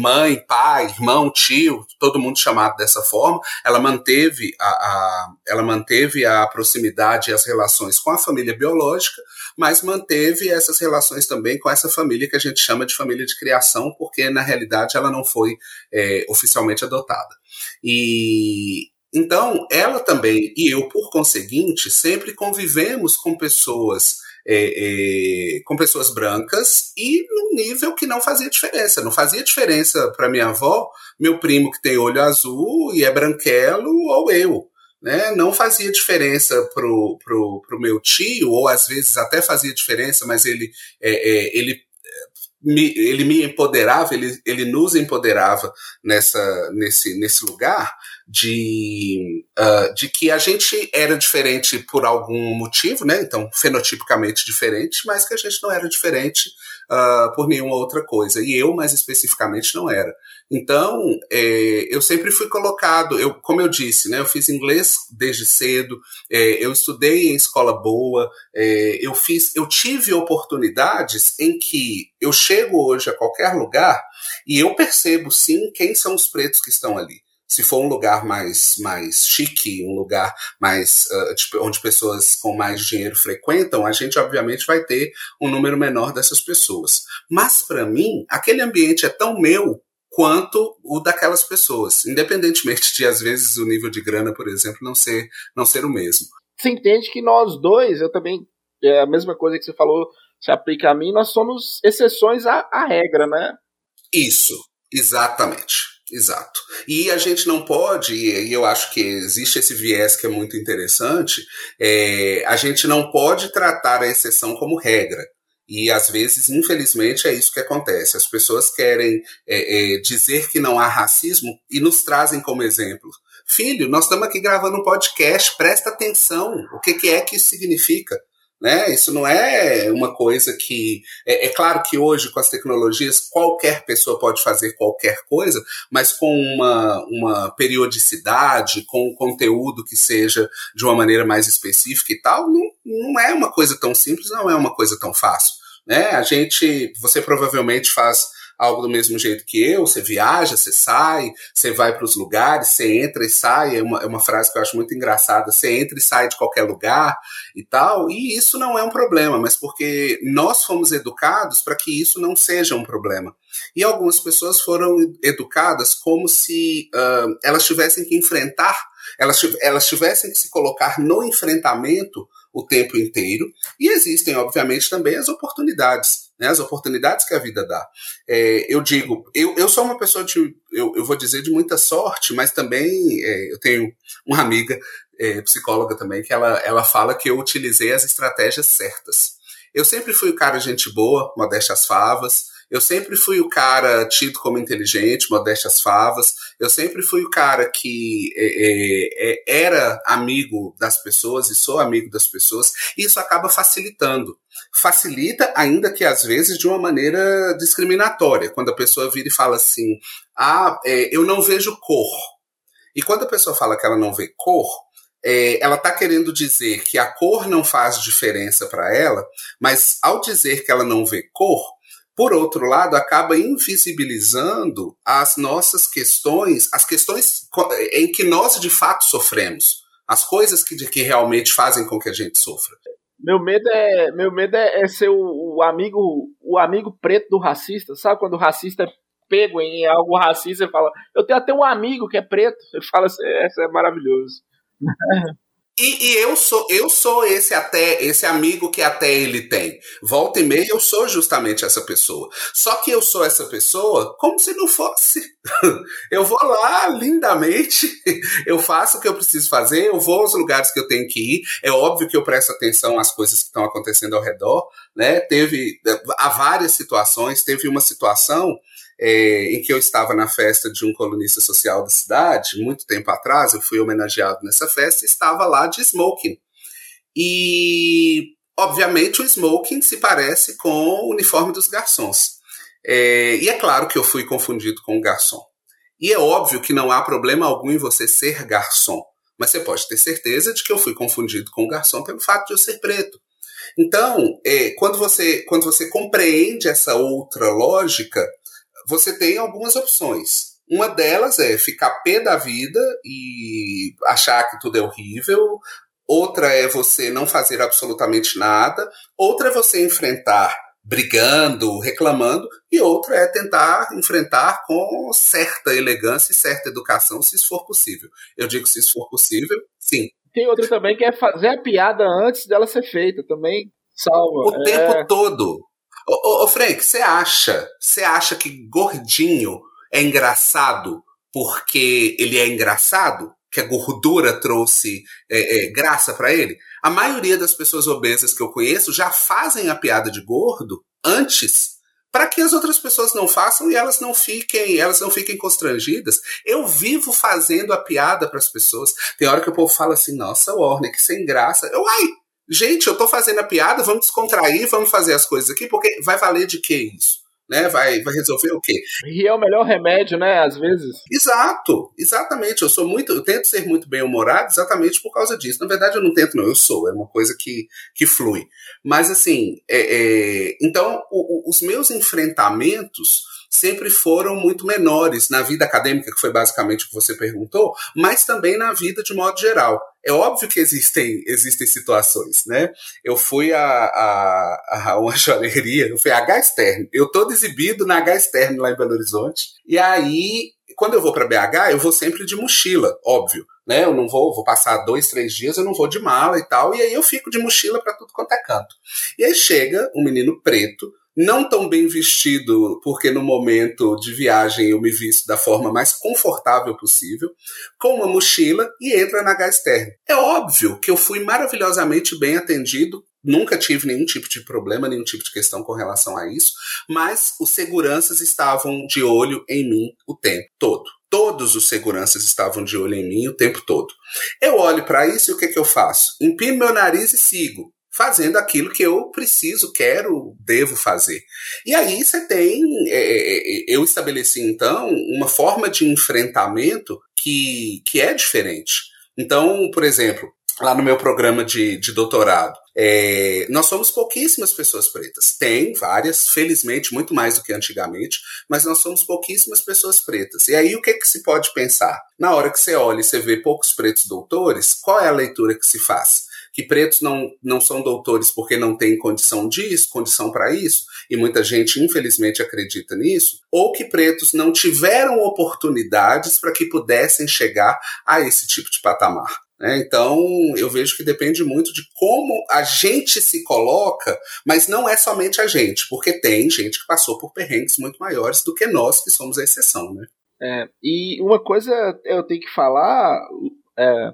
mãe, pai, irmão, tio, todo mundo chamado dessa forma. Ela manteve a, a ela manteve a proximidade e as relações com a família biológica, mas manteve essas relações também com essa família que a gente chama de família de criação, porque na realidade ela não foi é, oficialmente adotada. E então, ela também e eu, por conseguinte, sempre convivemos com pessoas é, é, com pessoas brancas e num nível que não fazia diferença. Não fazia diferença para minha avó, meu primo que tem olho azul e é branquelo ou eu. Né? Não fazia diferença pro, pro, pro meu tio, ou às vezes até fazia diferença, mas ele, é, é ele me, ele me empoderava, ele, ele nos empoderava nessa, nesse, nesse lugar de, uh, de que a gente era diferente por algum motivo, né? Então, fenotipicamente diferente, mas que a gente não era diferente uh, por nenhuma outra coisa. E eu, mais especificamente, não era. Então, é, eu sempre fui colocado, eu, como eu disse, né, eu fiz inglês desde cedo, é, eu estudei em escola boa, é, eu fiz, eu tive oportunidades em que eu chego hoje a qualquer lugar e eu percebo sim quem são os pretos que estão ali. Se for um lugar mais, mais chique, um lugar mais uh, onde pessoas com mais dinheiro frequentam, a gente obviamente vai ter um número menor dessas pessoas. Mas para mim, aquele ambiente é tão meu quanto o daquelas pessoas, independentemente de às vezes o nível de grana, por exemplo, não ser não ser o mesmo. Você entende que nós dois, eu também é a mesma coisa que você falou, se aplica a mim, nós somos exceções à, à regra, né? Isso, exatamente. Exato. E a gente não pode, e eu acho que existe esse viés que é muito interessante, é, a gente não pode tratar a exceção como regra. E às vezes, infelizmente, é isso que acontece. As pessoas querem é, é, dizer que não há racismo e nos trazem como exemplo. Filho, nós estamos aqui gravando um podcast, presta atenção. O que, que é que isso significa? Né? Isso não é uma coisa que. É, é, claro que hoje, com as tecnologias, qualquer pessoa pode fazer qualquer coisa, mas com uma, uma periodicidade, com um conteúdo que seja de uma maneira mais específica e tal, não, não é uma coisa tão simples, não é uma coisa tão fácil. Né? A gente. Você provavelmente faz algo do mesmo jeito que eu, você viaja, você sai, você vai para os lugares, você entra e sai, é uma, é uma frase que eu acho muito engraçada, você entra e sai de qualquer lugar e tal, e isso não é um problema, mas porque nós fomos educados para que isso não seja um problema. E algumas pessoas foram educadas como se uh, elas tivessem que enfrentar, elas, elas tivessem que se colocar no enfrentamento o tempo inteiro, e existem, obviamente, também as oportunidades né, as oportunidades que a vida dá. É, eu digo, eu, eu sou uma pessoa de, eu, eu vou dizer, de muita sorte, mas também é, eu tenho uma amiga, é, psicóloga também, que ela, ela fala que eu utilizei as estratégias certas. Eu sempre fui o cara gente boa, modéstia às favas, eu sempre fui o cara tido como inteligente, modéstia às favas. Eu sempre fui o cara que é, é, é, era amigo das pessoas e sou amigo das pessoas. E isso acaba facilitando. Facilita, ainda que às vezes de uma maneira discriminatória. Quando a pessoa vira e fala assim: Ah, é, eu não vejo cor. E quando a pessoa fala que ela não vê cor, é, ela está querendo dizer que a cor não faz diferença para ela, mas ao dizer que ela não vê cor, por outro lado, acaba invisibilizando as nossas questões, as questões em que nós de fato sofremos, as coisas que, que realmente fazem com que a gente sofra. Meu medo é, meu medo é, é ser o, o, amigo, o amigo preto do racista, sabe quando o racista é pego em algo racista e fala, eu tenho até um amigo que é preto, ele fala assim, essa é maravilhoso. E, e, eu sou eu sou esse até esse amigo que até ele tem. Volta e meia eu sou justamente essa pessoa. Só que eu sou essa pessoa como se não fosse. eu vou lá lindamente, eu faço o que eu preciso fazer, eu vou aos lugares que eu tenho que ir. É óbvio que eu presto atenção às coisas que estão acontecendo ao redor, né? Teve há várias situações, teve uma situação é, em que eu estava na festa de um colunista social da cidade, muito tempo atrás, eu fui homenageado nessa festa e estava lá de smoking. E, obviamente, o smoking se parece com o uniforme dos garçons. É, e é claro que eu fui confundido com o garçom. E é óbvio que não há problema algum em você ser garçom, mas você pode ter certeza de que eu fui confundido com o garçom pelo fato de eu ser preto. Então, é, quando, você, quando você compreende essa outra lógica, você tem algumas opções. Uma delas é ficar pé da vida e achar que tudo é horrível. Outra é você não fazer absolutamente nada. Outra é você enfrentar brigando, reclamando. E outra é tentar enfrentar com certa elegância e certa educação, se isso for possível. Eu digo se isso for possível, sim. Tem outra também que é fazer a piada antes dela ser feita. Também salva. O é... tempo todo. Ô, ô, ô Frank, você acha, você acha que gordinho é engraçado porque ele é engraçado? Que a gordura trouxe é, é, graça para ele? A maioria das pessoas obesas que eu conheço já fazem a piada de gordo antes para que as outras pessoas não façam e elas não fiquem, elas não fiquem constrangidas. Eu vivo fazendo a piada para as pessoas. Tem hora que o povo fala assim: "Nossa, Warner, que sem graça". Eu, ai, gente, eu tô fazendo a piada, vamos descontrair, vamos fazer as coisas aqui, porque vai valer de que isso? Né, vai, vai resolver o quê? E é o melhor remédio, né? Às vezes. Exato, exatamente. Eu sou muito, eu tento ser muito bem humorado exatamente por causa disso. Na verdade, eu não tento, não, eu sou, é uma coisa que, que flui. Mas assim, é, é, então o, o, os meus enfrentamentos sempre foram muito menores na vida acadêmica, que foi basicamente o que você perguntou, mas também na vida de modo geral. É óbvio que existem, existem situações, né? Eu fui a, a, a uma joalheria, eu fui a H Stern. Eu todo exibido na H Stern lá em Belo Horizonte. E aí, quando eu vou para BH, eu vou sempre de mochila, óbvio. Né, eu não vou, vou passar dois, três dias, eu não vou de mala e tal, e aí eu fico de mochila para tudo quanto é canto. E aí chega um menino preto, não tão bem vestido, porque no momento de viagem eu me visto da forma mais confortável possível, com uma mochila e entra na Gaster. É óbvio que eu fui maravilhosamente bem atendido Nunca tive nenhum tipo de problema, nenhum tipo de questão com relação a isso, mas os seguranças estavam de olho em mim o tempo todo. Todos os seguranças estavam de olho em mim o tempo todo. Eu olho para isso e o que, que eu faço? Empino meu nariz e sigo fazendo aquilo que eu preciso, quero, devo fazer. E aí você tem. É, é, é, eu estabeleci então uma forma de enfrentamento que, que é diferente. Então, por exemplo, lá no meu programa de, de doutorado, é, nós somos pouquíssimas pessoas pretas. Tem várias, felizmente, muito mais do que antigamente, mas nós somos pouquíssimas pessoas pretas. E aí o que, que se pode pensar? Na hora que você olha e você vê poucos pretos doutores, qual é a leitura que se faz? Que pretos não, não são doutores porque não têm condição disso, condição para isso, e muita gente infelizmente acredita nisso, ou que pretos não tiveram oportunidades para que pudessem chegar a esse tipo de patamar. Né? Então, eu vejo que depende muito de como a gente se coloca, mas não é somente a gente, porque tem gente que passou por perrengues muito maiores do que nós, que somos a exceção. Né? É, e uma coisa eu tenho que falar, é,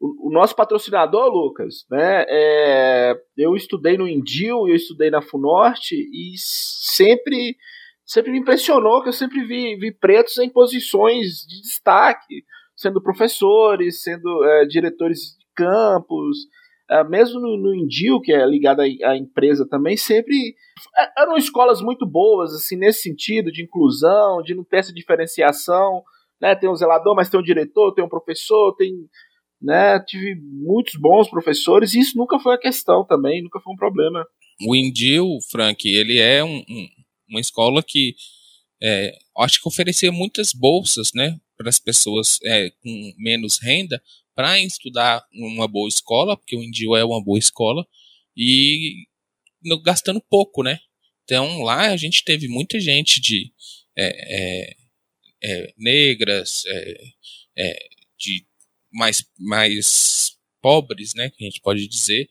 o, nosso patrocinador, Lucas, né? É, eu estudei no Indil, eu estudei na Funorte e sempre, sempre me impressionou que eu sempre vi, vi pretos em posições de destaque, sendo professores, sendo é, diretores de campos, é, mesmo no, no que é ligado à, à empresa também, sempre é, eram escolas muito boas, assim, nesse sentido, de inclusão, de não ter essa diferenciação, né? Tem um zelador, mas tem um diretor, tem um professor, tem né? Tive muitos bons professores e isso nunca foi a questão também, nunca foi um problema. O Indil, Frank, ele é um, um, uma escola que é, acho que oferecia muitas bolsas, né, para as pessoas é, com menos renda para estudar uma boa escola, porque o Indio é uma boa escola, e no, gastando pouco, né? Então lá a gente teve muita gente de é, é, é negras, é, de mais, mais pobres, né, que a gente pode dizer,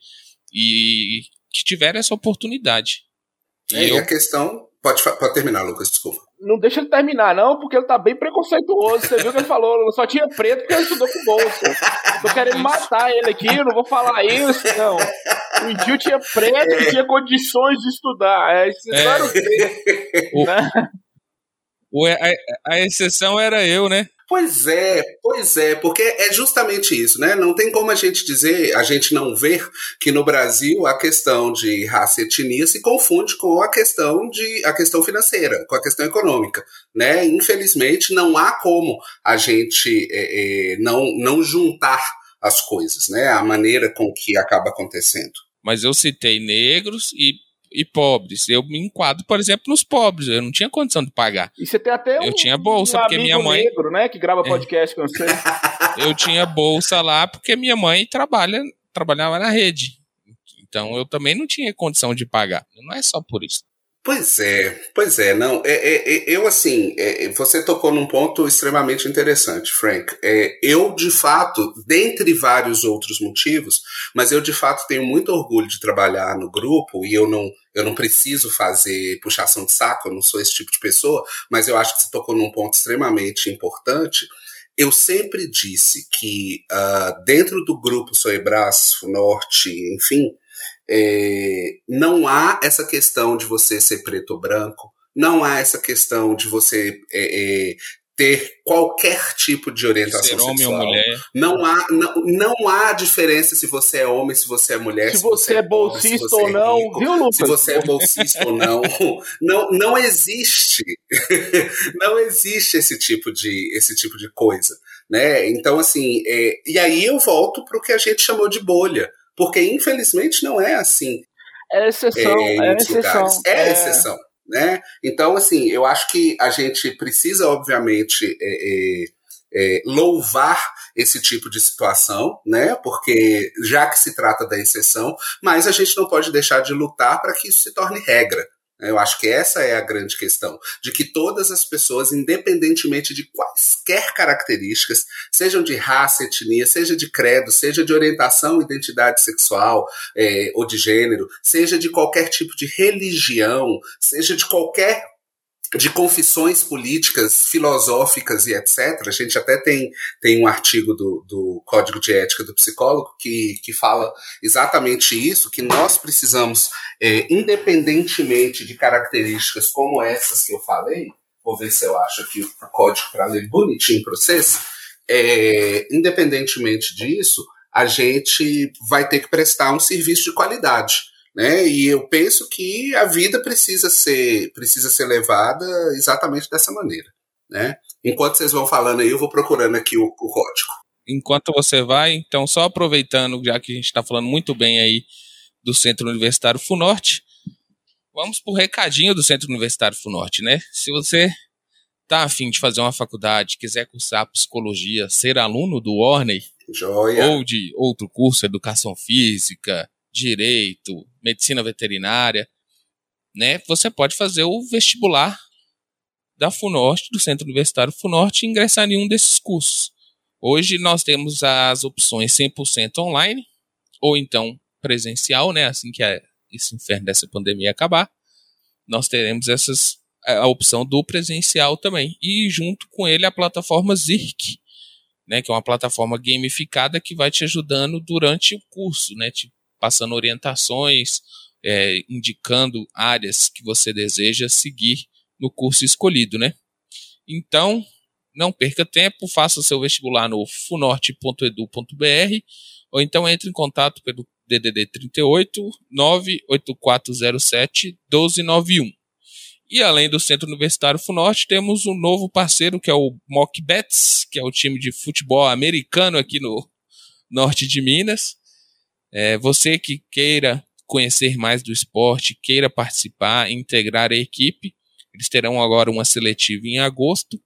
e que tiveram essa oportunidade. E, e eu... a questão. Pode, pode terminar, Lucas, desculpa. Não deixa ele terminar, não, porque ele tá bem preconceituoso. Você viu que ele falou, só tinha preto porque ele estudou com bolsa. Tô querendo matar ele aqui, eu não vou falar isso, não. O Indio tinha preto que tinha condições de estudar. É, isso é. Claro o, né? o, a, a exceção era eu, né? Pois é, pois é, porque é justamente isso, né? Não tem como a gente dizer, a gente não ver que no Brasil a questão de raça e etnia se confunde com a questão de a questão financeira, com a questão econômica, né? Infelizmente não há como a gente é, é, não não juntar as coisas, né? A maneira com que acaba acontecendo. Mas eu citei negros e e pobres. Eu me enquadro, por exemplo, nos pobres. Eu não tinha condição de pagar. E você tem até um, eu tinha bolsa um porque minha mãe negro, né, que grava é. podcast é. com você. eu tinha bolsa lá porque minha mãe trabalha, trabalhava na rede. Então eu também não tinha condição de pagar. Não é só por isso. Pois é, pois é, não, é, é, é eu assim, é, você tocou num ponto extremamente interessante, Frank. É, eu, de fato, dentre vários outros motivos, mas eu de fato tenho muito orgulho de trabalhar no grupo e eu não, eu não preciso fazer puxação de saco, eu não sou esse tipo de pessoa, mas eu acho que você tocou num ponto extremamente importante. Eu sempre disse que uh, dentro do grupo Soebras, Norte, enfim, é, não há essa questão de você ser preto ou branco, não há essa questão de você é, é, ter qualquer tipo de orientação ser homem sexual. Ou mulher. Não há, não, não há diferença se você é homem, se você é mulher, se, se você, é, é bolsista ou não, rico, viu, Lucas? Se você é bolsista ou não. Não, não existe. não existe esse tipo de, esse tipo de coisa. Né? Então, assim, é, e aí eu volto para o que a gente chamou de bolha. Porque, infelizmente, não é assim. É exceção, é, é exceção. É, é exceção, né? Então, assim, eu acho que a gente precisa, obviamente, é, é, é, louvar esse tipo de situação, né? Porque já que se trata da exceção, mas a gente não pode deixar de lutar para que isso se torne regra. Eu acho que essa é a grande questão, de que todas as pessoas, independentemente de quaisquer características, sejam de raça, etnia, seja de credo, seja de orientação, identidade sexual é, ou de gênero, seja de qualquer tipo de religião, seja de qualquer de confissões políticas, filosóficas e etc. A gente até tem, tem um artigo do, do Código de Ética do Psicólogo que, que fala exatamente isso, que nós precisamos, é, independentemente de características como essas que eu falei, vou ver se eu acho aqui o código para ler bonitinho para vocês, é, independentemente disso, a gente vai ter que prestar um serviço de qualidade né? E eu penso que a vida precisa ser precisa ser levada exatamente dessa maneira, né? Enquanto vocês vão falando aí, eu vou procurando aqui o, o código. Enquanto você vai, então só aproveitando, já que a gente está falando muito bem aí do Centro Universitário Funorte, vamos pro recadinho do Centro Universitário Funorte, né? Se você tá afim de fazer uma faculdade, quiser cursar psicologia, ser aluno do Warney, Joia. ou de outro curso, educação física, direito, medicina veterinária, né? Você pode fazer o vestibular da FUNORTE, do Centro Universitário FUNORTE, e ingressar em um desses cursos. Hoje nós temos as opções 100% online, ou então presencial, né? Assim que esse inferno dessa pandemia acabar, nós teremos essas, a opção do presencial também. E junto com ele a plataforma ZIRC, né? Que é uma plataforma gamificada que vai te ajudando durante o curso, né? Te passando orientações, é, indicando áreas que você deseja seguir no curso escolhido, né? Então, não perca tempo, faça seu vestibular no funorte.edu.br ou então entre em contato pelo DDD 38 98407 1291. E além do Centro Universitário Funorte, temos um novo parceiro que é o Mockbets, que é o time de futebol americano aqui no norte de Minas. É, você que queira conhecer mais do esporte, queira participar, integrar a equipe, Eles terão agora uma seletiva em agosto.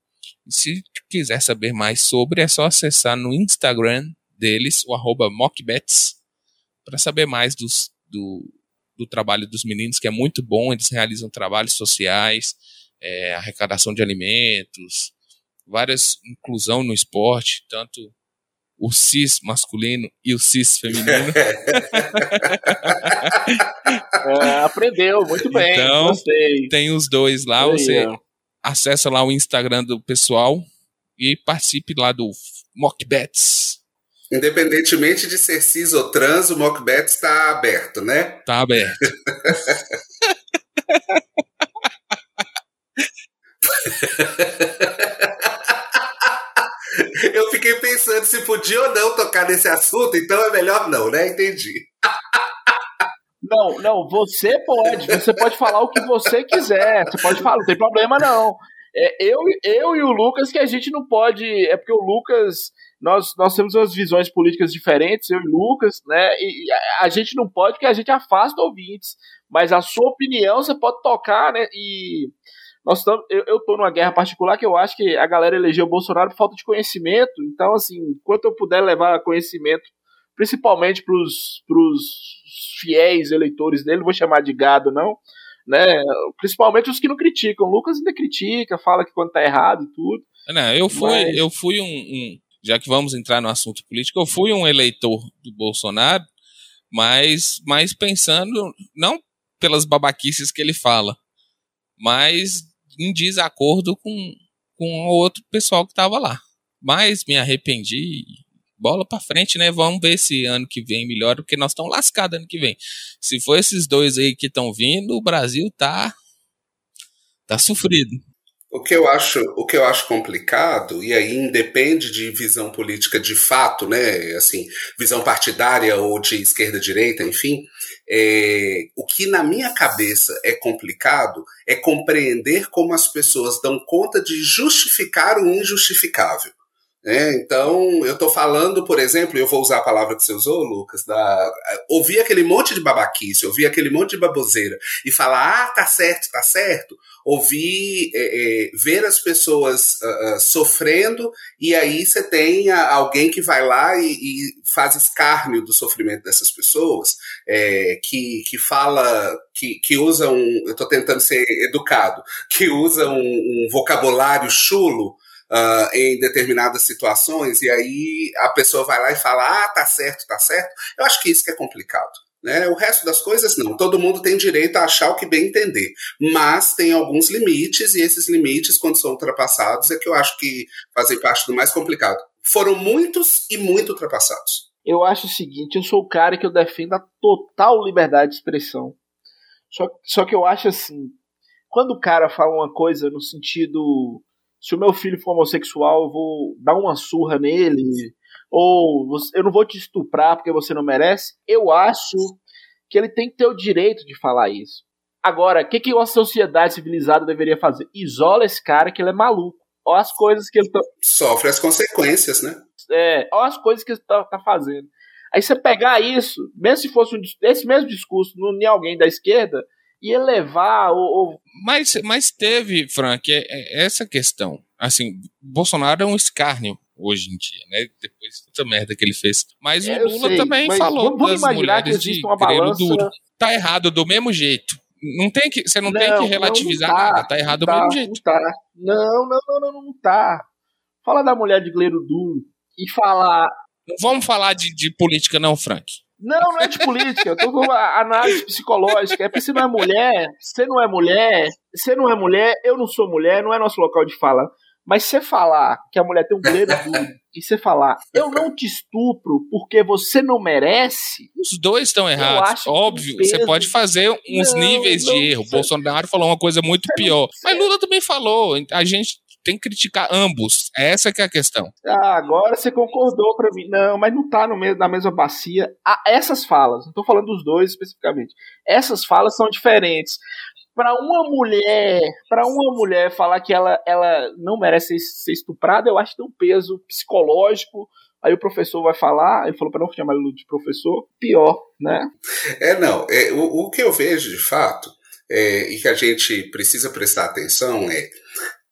E se quiser saber mais sobre, é só acessar no Instagram deles, o arroba mockbets, para saber mais dos, do, do trabalho dos meninos, que é muito bom. Eles realizam trabalhos sociais, é, arrecadação de alimentos, várias inclusão no esporte, tanto o cis masculino e o cis feminino. é, aprendeu, muito bem. Então, gostei. tem os dois lá, você acessa lá o Instagram do pessoal e participe lá do Mockbets. Independentemente de ser cis ou trans, o Mockbets está aberto, né? Está aberto. Eu fiquei pensando se podia ou não tocar nesse assunto, então é melhor não, né? Entendi. Não, não, você pode, você pode falar o que você quiser, você pode falar, não tem problema não. É, eu, eu e o Lucas que a gente não pode, é porque o Lucas, nós, nós temos umas visões políticas diferentes, eu e o Lucas, né, e a, a gente não pode porque a gente afasta ouvintes, mas a sua opinião você pode tocar, né, e nós tamo, eu, eu tô numa guerra particular que eu acho que a galera elegeu o Bolsonaro por falta de conhecimento. Então, assim, enquanto eu puder levar conhecimento, principalmente pros, pros fiéis eleitores dele, vou chamar de gado, não, né? Principalmente os que não criticam. O Lucas ainda critica, fala que quando tá errado e tudo. Não, eu fui, mas... eu fui um, um, já que vamos entrar no assunto político, eu fui um eleitor do Bolsonaro, mas, mas pensando não pelas babaquices que ele fala, mas em desacordo com, com o outro pessoal que estava lá. Mas me arrependi. Bola para frente, né? Vamos ver se ano que vem melhora, porque nós estamos lascados ano que vem. Se for esses dois aí que estão vindo, o Brasil tá tá sofrido. O que eu acho, o que eu acho complicado, e aí independe de visão política de fato, né? Assim, visão partidária ou de esquerda-direita, enfim, é, o que na minha cabeça é complicado é compreender como as pessoas dão conta de justificar o injustificável. É, então, eu estou falando, por exemplo, eu vou usar a palavra que você usou, Lucas, da, ouvir aquele monte de babaquice, ouvir aquele monte de baboseira e falar, ah, tá certo, tá certo, ouvir, é, é, ver as pessoas uh, uh, sofrendo e aí você tem a, alguém que vai lá e, e, faz escárnio do sofrimento dessas pessoas, é, que, que fala, que, que usa um, eu estou tentando ser educado, que usa um, um vocabulário chulo, uh, em determinadas situações, e aí a pessoa vai lá e fala, ah, tá certo, tá certo. Eu acho que isso que é complicado. Né? O resto das coisas não. Todo mundo tem direito a achar o que bem entender. Mas tem alguns limites, e esses limites, quando são ultrapassados, é que eu acho que fazem parte do mais complicado. Foram muitos e muito ultrapassados. Eu acho o seguinte, eu sou o cara que eu defendo a total liberdade de expressão. Só, só que eu acho assim, quando o cara fala uma coisa no sentido se o meu filho for homossexual, eu vou dar uma surra nele, ou eu não vou te estuprar porque você não merece, eu acho que ele tem que ter o direito de falar isso. Agora, o que, que uma sociedade civilizada deveria fazer? Isola esse cara que ele é maluco. Olha as coisas que ele tá... Sofre as consequências, né? É, olha as coisas que ele tá, tá fazendo. Aí você pegar isso, mesmo se fosse um, esse mesmo discurso em alguém da esquerda, e elevar ou, Mas, mas teve, Frank, é, é essa questão. Assim, Bolsonaro é um escárnio hoje em dia, né? Depois de tanta merda que ele fez. Mas é, o Lula sei, também falou vamos, das mulheres que de uma balança... duro. Tá errado do mesmo jeito. Não tem que, você não, não tem que relativizar não, não tá, nada, tá errado do tá, mesmo jeito. Não, tá. não, não, não, não, tá. Fala da mulher de Gleiro Duro e falar. Não vamos falar de, de política, não, Frank. Não, não é de política, eu tô com análise psicológica. É porque você não é mulher, você não é mulher, você não é mulher, eu não sou mulher, não é nosso local de fala. Mas você falar que a mulher tem um dedo duro e você falar, eu não te estupro porque você não merece. Os dois estão errados. Óbvio, você pode fazer uns não, níveis não, de erro. Você... Bolsonaro falou uma coisa muito pior. Mas Lula também falou. A gente tem que criticar ambos. Essa que é a questão. Ah, agora você concordou para mim. Não, mas não tá no mesmo, na mesma bacia. Ah, essas falas, não tô falando dos dois especificamente. Essas falas são diferentes. Para uma mulher, para uma mulher falar que ela, ela não merece ser estuprada, eu acho que tem um peso psicológico. Aí o professor vai falar, ele falou para não chamar ele de professor, pior, né? É, não. É, o, o que eu vejo de fato é, e que a gente precisa prestar atenção é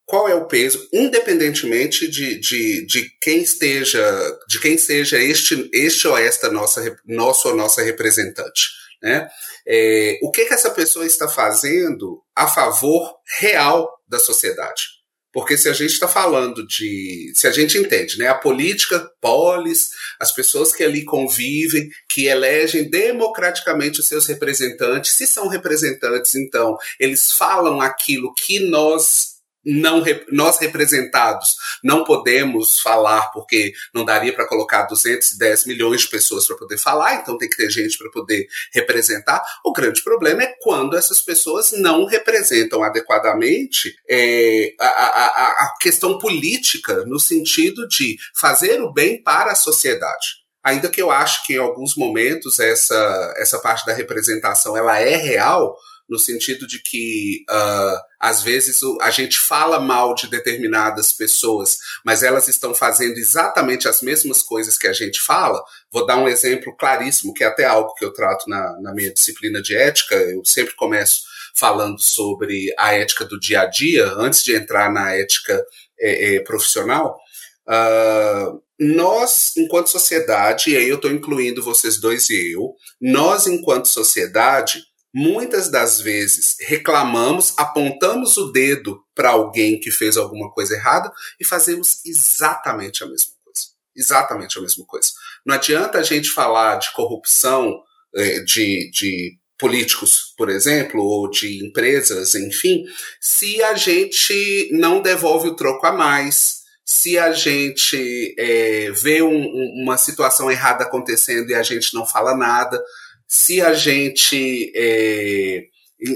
qual é o peso, independentemente de, de, de quem esteja, de quem seja este, este ou esta nossa, nosso ou nossa representante. Né? É, o que, que essa pessoa está fazendo a favor real da sociedade? Porque se a gente está falando de. Se a gente entende, né? A política, polis, as pessoas que ali convivem, que elegem democraticamente os seus representantes, se são representantes, então, eles falam aquilo que nós não nós representados não podemos falar porque não daria para colocar 210 milhões de pessoas para poder falar, então tem que ter gente para poder representar. O grande problema é quando essas pessoas não representam adequadamente é, a, a, a questão política no sentido de fazer o bem para a sociedade. Ainda que eu acho que em alguns momentos essa, essa parte da representação ela é real, no sentido de que uh, às vezes a gente fala mal de determinadas pessoas, mas elas estão fazendo exatamente as mesmas coisas que a gente fala. Vou dar um exemplo claríssimo, que é até algo que eu trato na, na minha disciplina de ética. Eu sempre começo falando sobre a ética do dia a dia, antes de entrar na ética é, é, profissional. Uh, nós, enquanto sociedade, e aí eu estou incluindo vocês dois e eu, nós, enquanto sociedade, muitas das vezes reclamamos, apontamos o dedo para alguém que fez alguma coisa errada e fazemos exatamente a mesma coisa. Exatamente a mesma coisa. Não adianta a gente falar de corrupção é, de, de políticos, por exemplo, ou de empresas, enfim, se a gente não devolve o troco a mais, se a gente é, vê um, uma situação errada acontecendo e a gente não fala nada, se a gente é,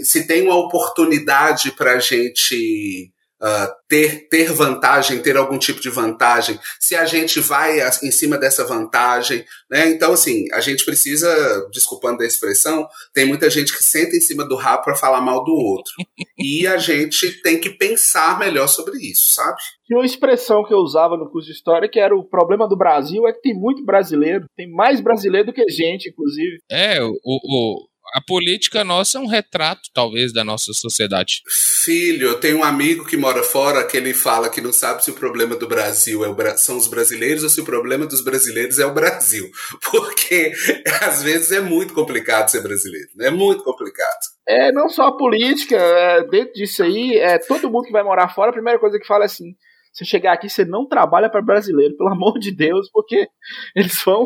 se tem uma oportunidade para a gente uh, ter, ter vantagem, ter algum tipo de vantagem, se a gente vai em cima dessa vantagem, né? Então, assim, a gente precisa, desculpando a expressão, tem muita gente que senta em cima do rabo para falar mal do outro. e a gente tem que pensar melhor sobre isso, sabe? Tinha uma expressão que eu usava no curso de história que era o problema do Brasil é que tem muito brasileiro, tem mais brasileiro do que gente, inclusive. É, o, o a política nossa é um retrato, talvez, da nossa sociedade. Filho, eu tenho um amigo que mora fora que ele fala que não sabe se o problema do Brasil é o, são os brasileiros ou se o problema dos brasileiros é o Brasil. Porque às vezes é muito complicado ser brasileiro, né? É muito complicado. É, não só a política, é, dentro disso aí, é, todo mundo que vai morar fora, a primeira coisa que fala é assim: você chegar aqui, você não trabalha para brasileiro, pelo amor de Deus, porque eles vão,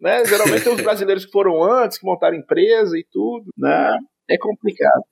né? Geralmente os brasileiros que foram antes, que montaram empresa e tudo, né? É complicado.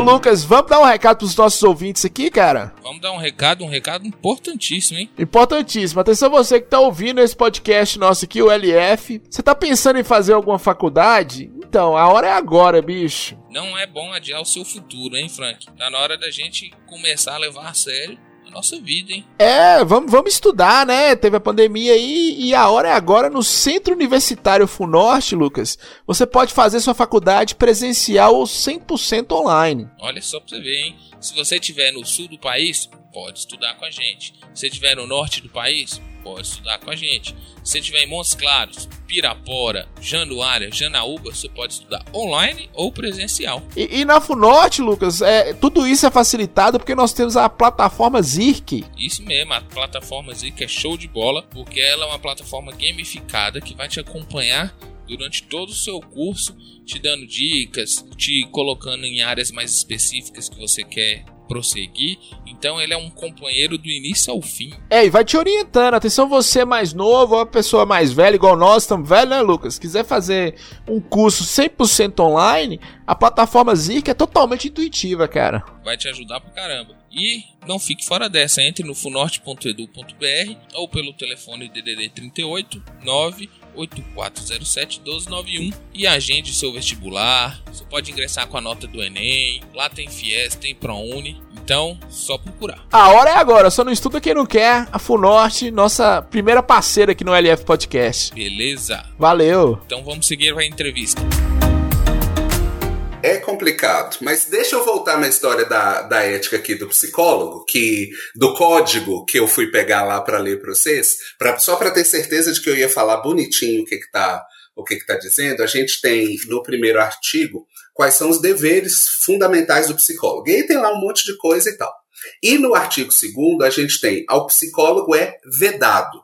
Ô Lucas, vamos dar um recado pros nossos ouvintes aqui, cara? Vamos dar um recado, um recado importantíssimo, hein? Importantíssimo. Atenção você que tá ouvindo esse podcast nosso aqui, o LF. Você tá pensando em fazer alguma faculdade? Então, a hora é agora, bicho. Não é bom adiar o seu futuro, hein, Frank? Tá na hora da gente começar a levar a sério nossa vida, hein? É, vamos, vamos estudar, né? Teve a pandemia aí e a hora é agora no Centro Universitário Funorte, Lucas. Você pode fazer sua faculdade presencial ou 100% online. Olha só pra você ver, hein? Se você estiver no sul do país, pode estudar com a gente. Se estiver no norte do país, pode estudar com a gente. Se você estiver em Montes Claros, Pirapora, Januária, Janaúba, você pode estudar online ou presencial. E, e na FUNORTE, Lucas, é, tudo isso é facilitado porque nós temos a plataforma ZIRC. Isso mesmo, a plataforma ZIRC é show de bola, porque ela é uma plataforma gamificada que vai te acompanhar durante todo o seu curso, te dando dicas, te colocando em áreas mais específicas que você quer prosseguir. Então ele é um companheiro do início ao fim. É, e vai te orientando. Atenção, você é mais novo, ou a pessoa mais velha, igual nós, estamos velho, né, Lucas? Quiser fazer um curso 100% online, a plataforma Zirk é totalmente intuitiva, cara. Vai te ajudar pra caramba. E não fique fora dessa, entre no funorte.edu.br ou pelo telefone DDD 38 9 8407-1291 e agende seu vestibular. Você pode ingressar com a nota do Enem. Lá tem Fies, tem ProUni. Então, só procurar. A hora é agora, só não estuda quem não quer. A Funorte, nossa primeira parceira aqui no LF Podcast. Beleza. Valeu. Então vamos seguir a entrevista. É complicado, mas deixa eu voltar na história da, da ética aqui do psicólogo, que do código que eu fui pegar lá para ler para vocês, pra, só para ter certeza de que eu ia falar bonitinho o que, que tá o que está dizendo, a gente tem no primeiro artigo quais são os deveres fundamentais do psicólogo. E aí tem lá um monte de coisa e tal. E no artigo segundo a gente tem ao psicólogo é vedado.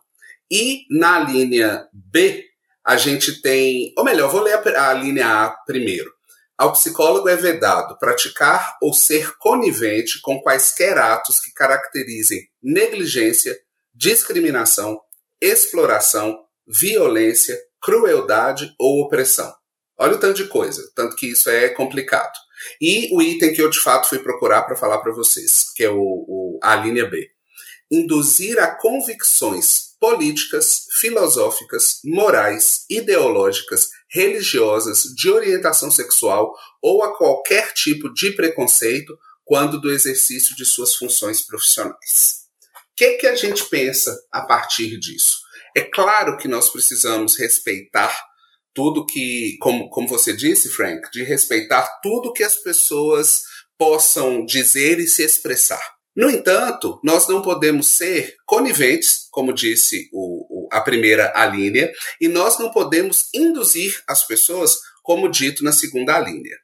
E na linha B a gente tem, ou melhor, vou ler a, a linha A primeiro. Ao psicólogo é vedado praticar ou ser conivente com quaisquer atos que caracterizem negligência, discriminação, exploração, violência, crueldade ou opressão. Olha o tanto de coisa, tanto que isso é complicado. E o item que eu de fato fui procurar para falar para vocês, que é o, o, a linha B. Induzir a convicções políticas, filosóficas, morais, ideológicas, religiosas, de orientação sexual ou a qualquer tipo de preconceito quando do exercício de suas funções profissionais. O que, que a gente pensa a partir disso? É claro que nós precisamos respeitar tudo que, como, como você disse, Frank, de respeitar tudo que as pessoas possam dizer e se expressar. No entanto, nós não podemos ser coniventes, como disse o, o, a primeira alínea, e nós não podemos induzir as pessoas, como dito na segunda alínea.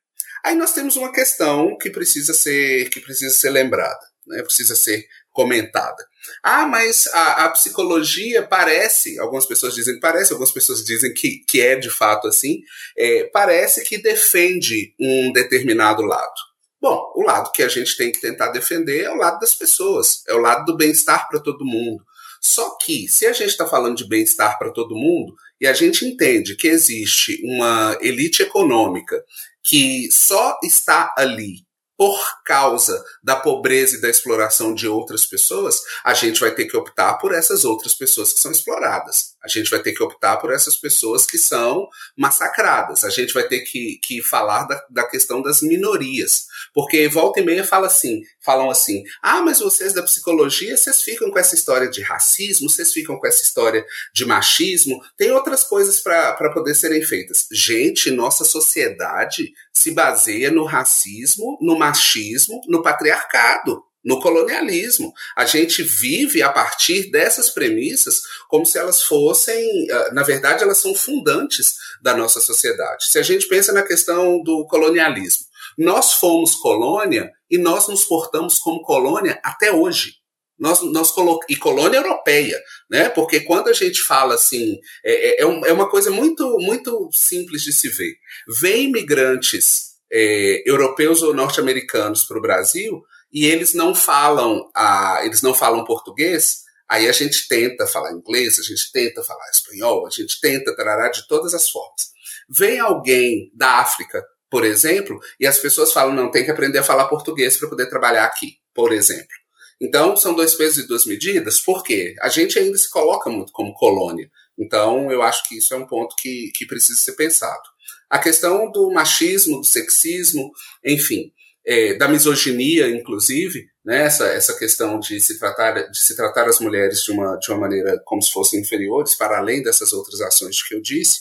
Aí nós temos uma questão que precisa ser, que precisa ser lembrada, né? precisa ser comentada. Ah, mas a, a, psicologia parece, algumas pessoas dizem que parece, algumas pessoas dizem que, que é de fato assim, é, parece que defende um determinado lado. Bom, o lado que a gente tem que tentar defender é o lado das pessoas, é o lado do bem-estar para todo mundo. Só que, se a gente está falando de bem-estar para todo mundo, e a gente entende que existe uma elite econômica que só está ali por causa da pobreza e da exploração de outras pessoas, a gente vai ter que optar por essas outras pessoas que são exploradas. A gente vai ter que optar por essas pessoas que são massacradas. A gente vai ter que, que falar da, da questão das minorias. Porque volta e meia fala assim, falam assim: ah, mas vocês da psicologia, vocês ficam com essa história de racismo, vocês ficam com essa história de machismo, tem outras coisas para poder serem feitas. Gente, nossa sociedade se baseia no racismo, no machismo, no patriarcado no colonialismo. A gente vive a partir dessas premissas como se elas fossem, ah, na verdade, elas são fundantes da nossa sociedade. Se a gente pensa na questão do colonialismo, nós fomos colônia e nós nos portamos como colônia até hoje. Nós, nós colo e colônia europeia, né? Porque quando a gente fala assim, é, é, é, é uma coisa muito, muito simples de se ver. Vem imigrantes é, europeus ou norte-americanos para o Brasil e eles não falam eles não falam português. Aí a gente tenta falar inglês, a gente tenta falar espanhol, a gente tenta tarará de todas as formas. Vem alguém da África por exemplo, e as pessoas falam, não, tem que aprender a falar português para poder trabalhar aqui, por exemplo. Então, são dois pesos e duas medidas, por quê? A gente ainda se coloca muito como colônia. Então, eu acho que isso é um ponto que, que precisa ser pensado. A questão do machismo, do sexismo, enfim, é, da misoginia, inclusive, né, essa, essa questão de se, tratar, de se tratar as mulheres de uma, de uma maneira como se fossem inferiores, para além dessas outras ações que eu disse,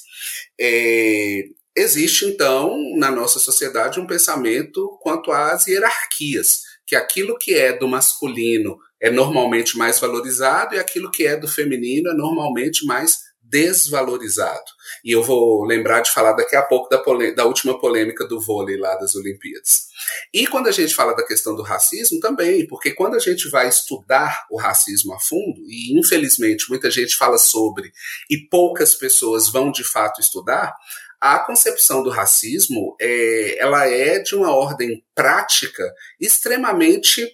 é, Existe, então, na nossa sociedade, um pensamento quanto às hierarquias, que aquilo que é do masculino é normalmente mais valorizado e aquilo que é do feminino é normalmente mais desvalorizado. E eu vou lembrar de falar daqui a pouco da, da, última polêmica do vôlei lá das Olimpíadas. E quando a gente fala da questão do racismo, também, porque quando a gente vai estudar o racismo a fundo, e infelizmente muita gente fala sobre e poucas pessoas vão de fato estudar, a concepção do racismo é, ela é de uma ordem prática extremamente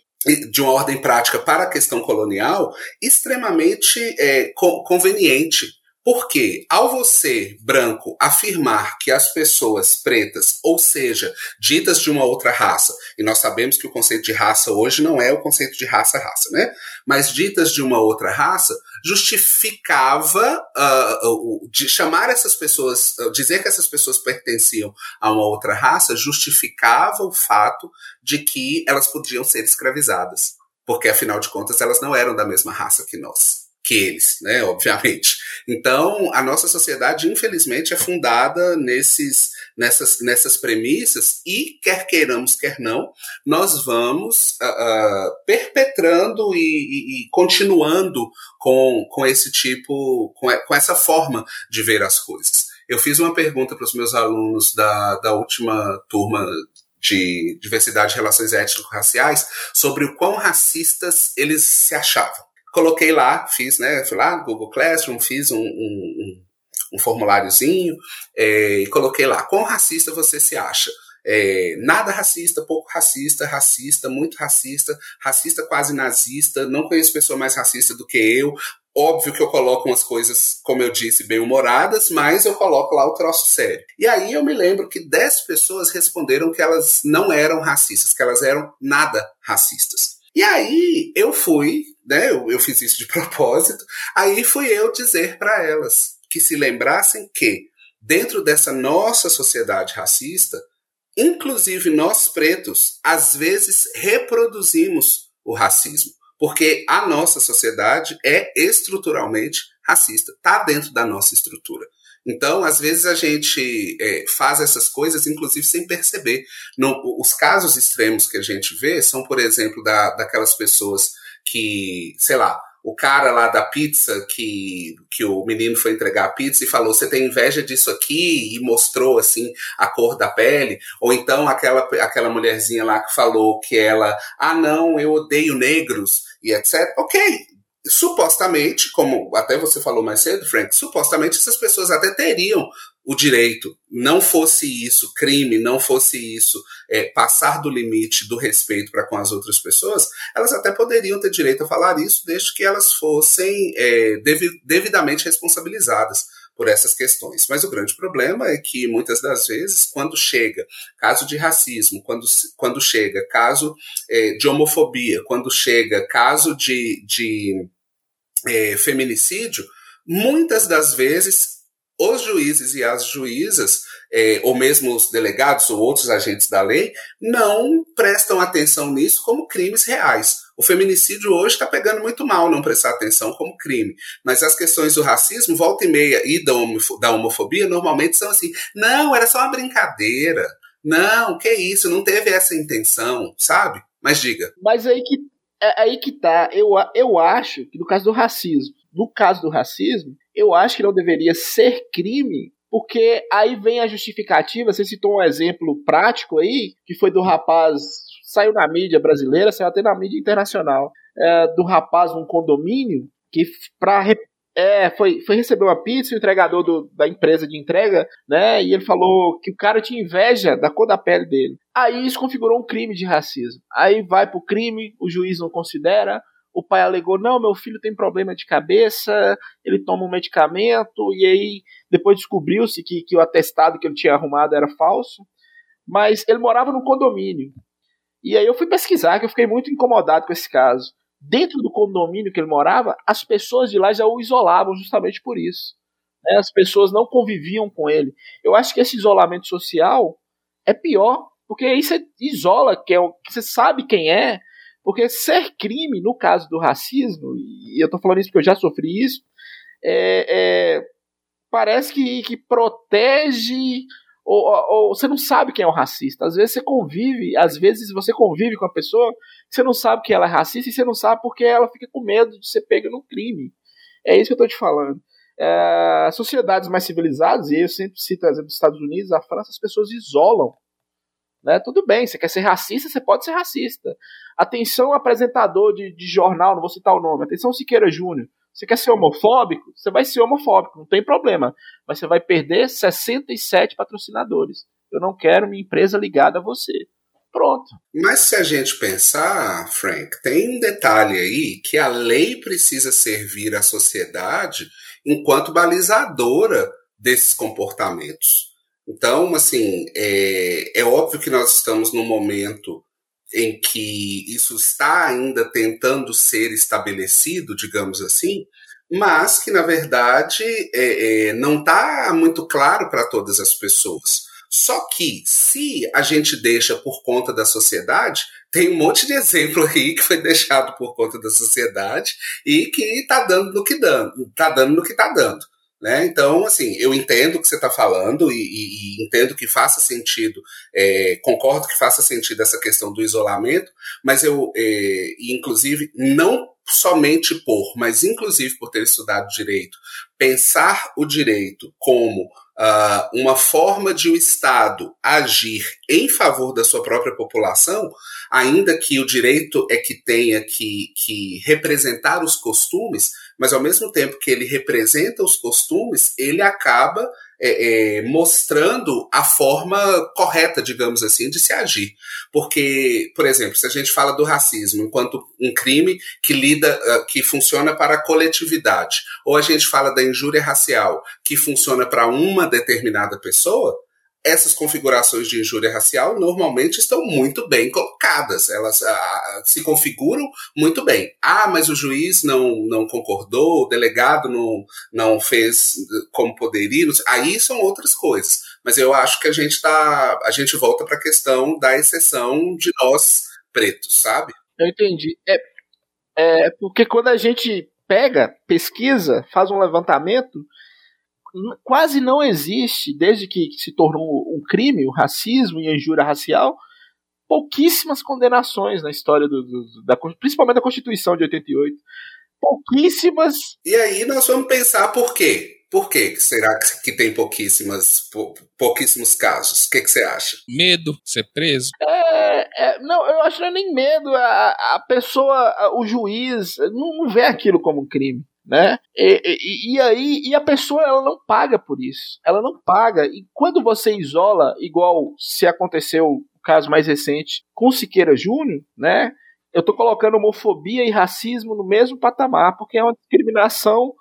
de uma ordem prática para a questão colonial extremamente é, conveniente porque ao você, branco, afirmar que as pessoas pretas, ou seja, ditas de uma outra raça, e nós sabemos que o conceito de raça hoje não é o conceito de raça-raça, né? Mas ditas de uma outra raça, justificava uh, de chamar essas pessoas, uh, dizer que essas pessoas pertenciam a uma outra raça, justificava o fato de que elas podiam ser escravizadas, porque afinal de contas elas não eram da mesma raça que nós que eles, né, obviamente. Então, a nossa sociedade, infelizmente, é fundada nesses, nessas, nessas premissas e, quer queiramos, quer não, nós vamos uh, uh, perpetrando e, e, e, continuando com, com esse tipo, com, com essa forma de ver as coisas. Eu fiz uma pergunta para os meus alunos da, da última turma de diversidade e relações étnico-raciais sobre o quão racistas eles se achavam. Coloquei lá, fiz, né? Fui lá, Google Classroom, fiz um, um, um formuláriozinho é, e coloquei lá, quão racista você se acha? É, nada racista, pouco racista, racista, muito racista, racista quase nazista, não conheço pessoa mais racista do que eu. Óbvio que eu coloco umas coisas, como eu disse, bem humoradas, mas eu coloco lá o troço sério. E aí eu me lembro que 10 pessoas responderam que elas não eram racistas, que elas eram nada racistas. E aí eu fui, né, eu, eu fiz isso de propósito, aí fui eu dizer para elas que se lembrassem que, dentro dessa nossa sociedade racista, Inclusive, nós pretos, às vezes, reproduzimos o racismo, porque a nossa sociedade é estruturalmente racista, está dentro da nossa estrutura. Então, às vezes a gente é, faz essas coisas, inclusive sem perceber. os casos extremos que a gente vê são, por exemplo, da, daquelas pessoas que, sei lá, o cara lá da pizza que, que o menino foi entregar a pizza e falou: Você tem inveja disso aqui? E mostrou assim a cor da pele. Ou então aquela, aquela mulherzinha lá que falou que ela, ah, não, eu odeio negros e etc. Ok, supostamente, como até você falou mais cedo, Frank, supostamente essas pessoas até teriam o direito, não fosse isso crime, não fosse isso é, passar do limite do respeito para com as outras pessoas, elas até poderiam ter direito a falar isso, desde que elas fossem é, devidamente responsabilizadas por essas questões. Mas o grande problema é que muitas das vezes, quando chega caso de racismo, quando, quando chega caso é, de homofobia, quando chega caso de, de é, feminicídio, muitas das vezes os juízes e as juízas, é, ou mesmo os delegados ou outros agentes da lei, não prestam atenção nisso como crimes reais. O feminicídio hoje está pegando muito mal não prestar atenção como crime. Mas as questões do racismo, volta e meia, e da homofobia, normalmente são assim: não, era só uma brincadeira. Não, que isso, não teve essa intenção, sabe? Mas diga. Mas aí que, é aí que tá. Eu, eu acho que no caso do racismo, no caso do racismo, eu acho que não deveria ser crime, porque aí vem a justificativa. Você citou um exemplo prático aí, que foi do rapaz, saiu na mídia brasileira, saiu até na mídia internacional, é, do rapaz num condomínio que para é, foi, foi receber uma pizza, o entregador do, da empresa de entrega, né? E ele falou que o cara tinha inveja da cor da pele dele. Aí isso configurou um crime de racismo. Aí vai pro crime, o juiz não considera, o pai alegou: não, meu filho tem problema de cabeça, ele toma um medicamento, e aí depois descobriu-se que, que o atestado que ele tinha arrumado era falso. Mas ele morava num condomínio. E aí eu fui pesquisar, que eu fiquei muito incomodado com esse caso. Dentro do condomínio que ele morava, as pessoas de lá já o isolavam justamente por isso. Né? As pessoas não conviviam com ele. Eu acho que esse isolamento social é pior, porque aí você isola, que, é, você sabe quem é, porque ser crime, no caso do racismo, e eu estou falando isso porque eu já sofri isso, é, é, parece que, que protege ou, ou, você não sabe quem é o racista. Às vezes você convive, às vezes você convive com a pessoa, você não sabe que ela é racista e você não sabe porque ela fica com medo de ser pega no crime. É isso que eu estou te falando. É, sociedades mais civilizadas, e eu sempre cito exemplo dos Estados Unidos, a França, as pessoas isolam né? Tudo bem, você quer ser racista, você pode ser racista. Atenção, apresentador de, de jornal, não vou citar o nome. Atenção, Siqueira Júnior. Você quer ser homofóbico? Você vai ser homofóbico, não tem problema. Mas você vai perder 67 patrocinadores. Eu não quero minha empresa ligada a você. Pronto. Mas se a gente pensar, Frank, tem um detalhe aí que a lei precisa servir à sociedade enquanto balizadora desses comportamentos. Então, assim, é, é óbvio que nós estamos num momento em que isso está ainda tentando ser estabelecido, digamos assim, mas que, na verdade, é, é, não está muito claro para todas as pessoas. Só que, se a gente deixa por conta da sociedade, tem um monte de exemplo aí que foi deixado por conta da sociedade e que está dando no que dando, está dando no que está dando. Né? Então, assim, eu entendo o que você está falando e, e, e, entendo que faça sentido, é, concordo que faça sentido essa questão do isolamento, mas eu, é, inclusive, não somente por, mas inclusive por ter estudado direito, pensar o direito como uh, uma forma de o Estado agir em favor da sua própria população, ainda que o direito é que tenha que, que representar os costumes, mas ao mesmo tempo que ele representa os costumes, ele acaba é, é, mostrando a forma correta, digamos assim, de se agir. Porque, por exemplo, se a gente fala do racismo enquanto um crime que lida, uh, que funciona para a coletividade, ou a gente fala da injúria racial, que funciona para uma determinada pessoa, essas configurações de injúria racial normalmente estão muito bem colocadas, elas ah, se configuram muito bem. Ah, mas o juiz não, não concordou, o delegado não, não fez como poderia, aí são outras coisas. Mas eu acho que a gente tá, a gente volta para a questão da exceção de nós pretos, sabe? Eu entendi. É, é porque quando a gente pega, pesquisa, faz um levantamento, quase não existe, desde que se tornou um crime, o racismo e a injúria racial, pouquíssimas condenações na história do, do, da, principalmente da Constituição de 88. Pouquíssimas. E aí nós vamos pensar por quê? Por que será que tem pouquíssimas, pouquíssimos casos? O que, que você acha? Medo, ser preso? É, é, não, eu acho que não é nem medo. A, a pessoa, o juiz, não, não vê aquilo como um crime né? E, e, e, aí e a pessoa ela não paga por isso, ela não paga. E quando você isola, igual se aconteceu o caso mais recente com Siqueira Júnior, né? Eu tô colocando homofobia e racismo no mesmo patamar porque é uma discriminação,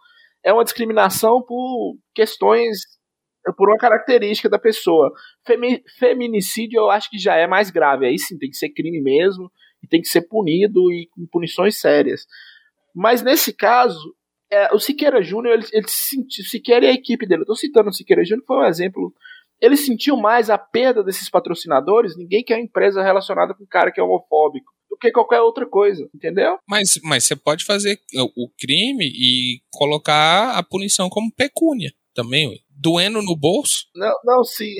é uma discriminação por questões por uma característica da pessoa. Femi, feminicídio eu acho que já é mais grave, aí sim tem que ser crime mesmo e tem que ser punido e com punições sérias. Mas nesse caso, é, o Siqueira Júnior, ele, ele sentiu, Siqueira e a equipe dele, eu tô citando o Siqueira Júnior, foi um exemplo. Ele sentiu mais a perda desses patrocinadores, ninguém quer uma empresa relacionada com um cara que é homofóbico, do que qualquer outra coisa, entendeu? Mas, mas você pode fazer o crime e colocar a punição como pecúnia também, doendo no bolso. Não, não, sim.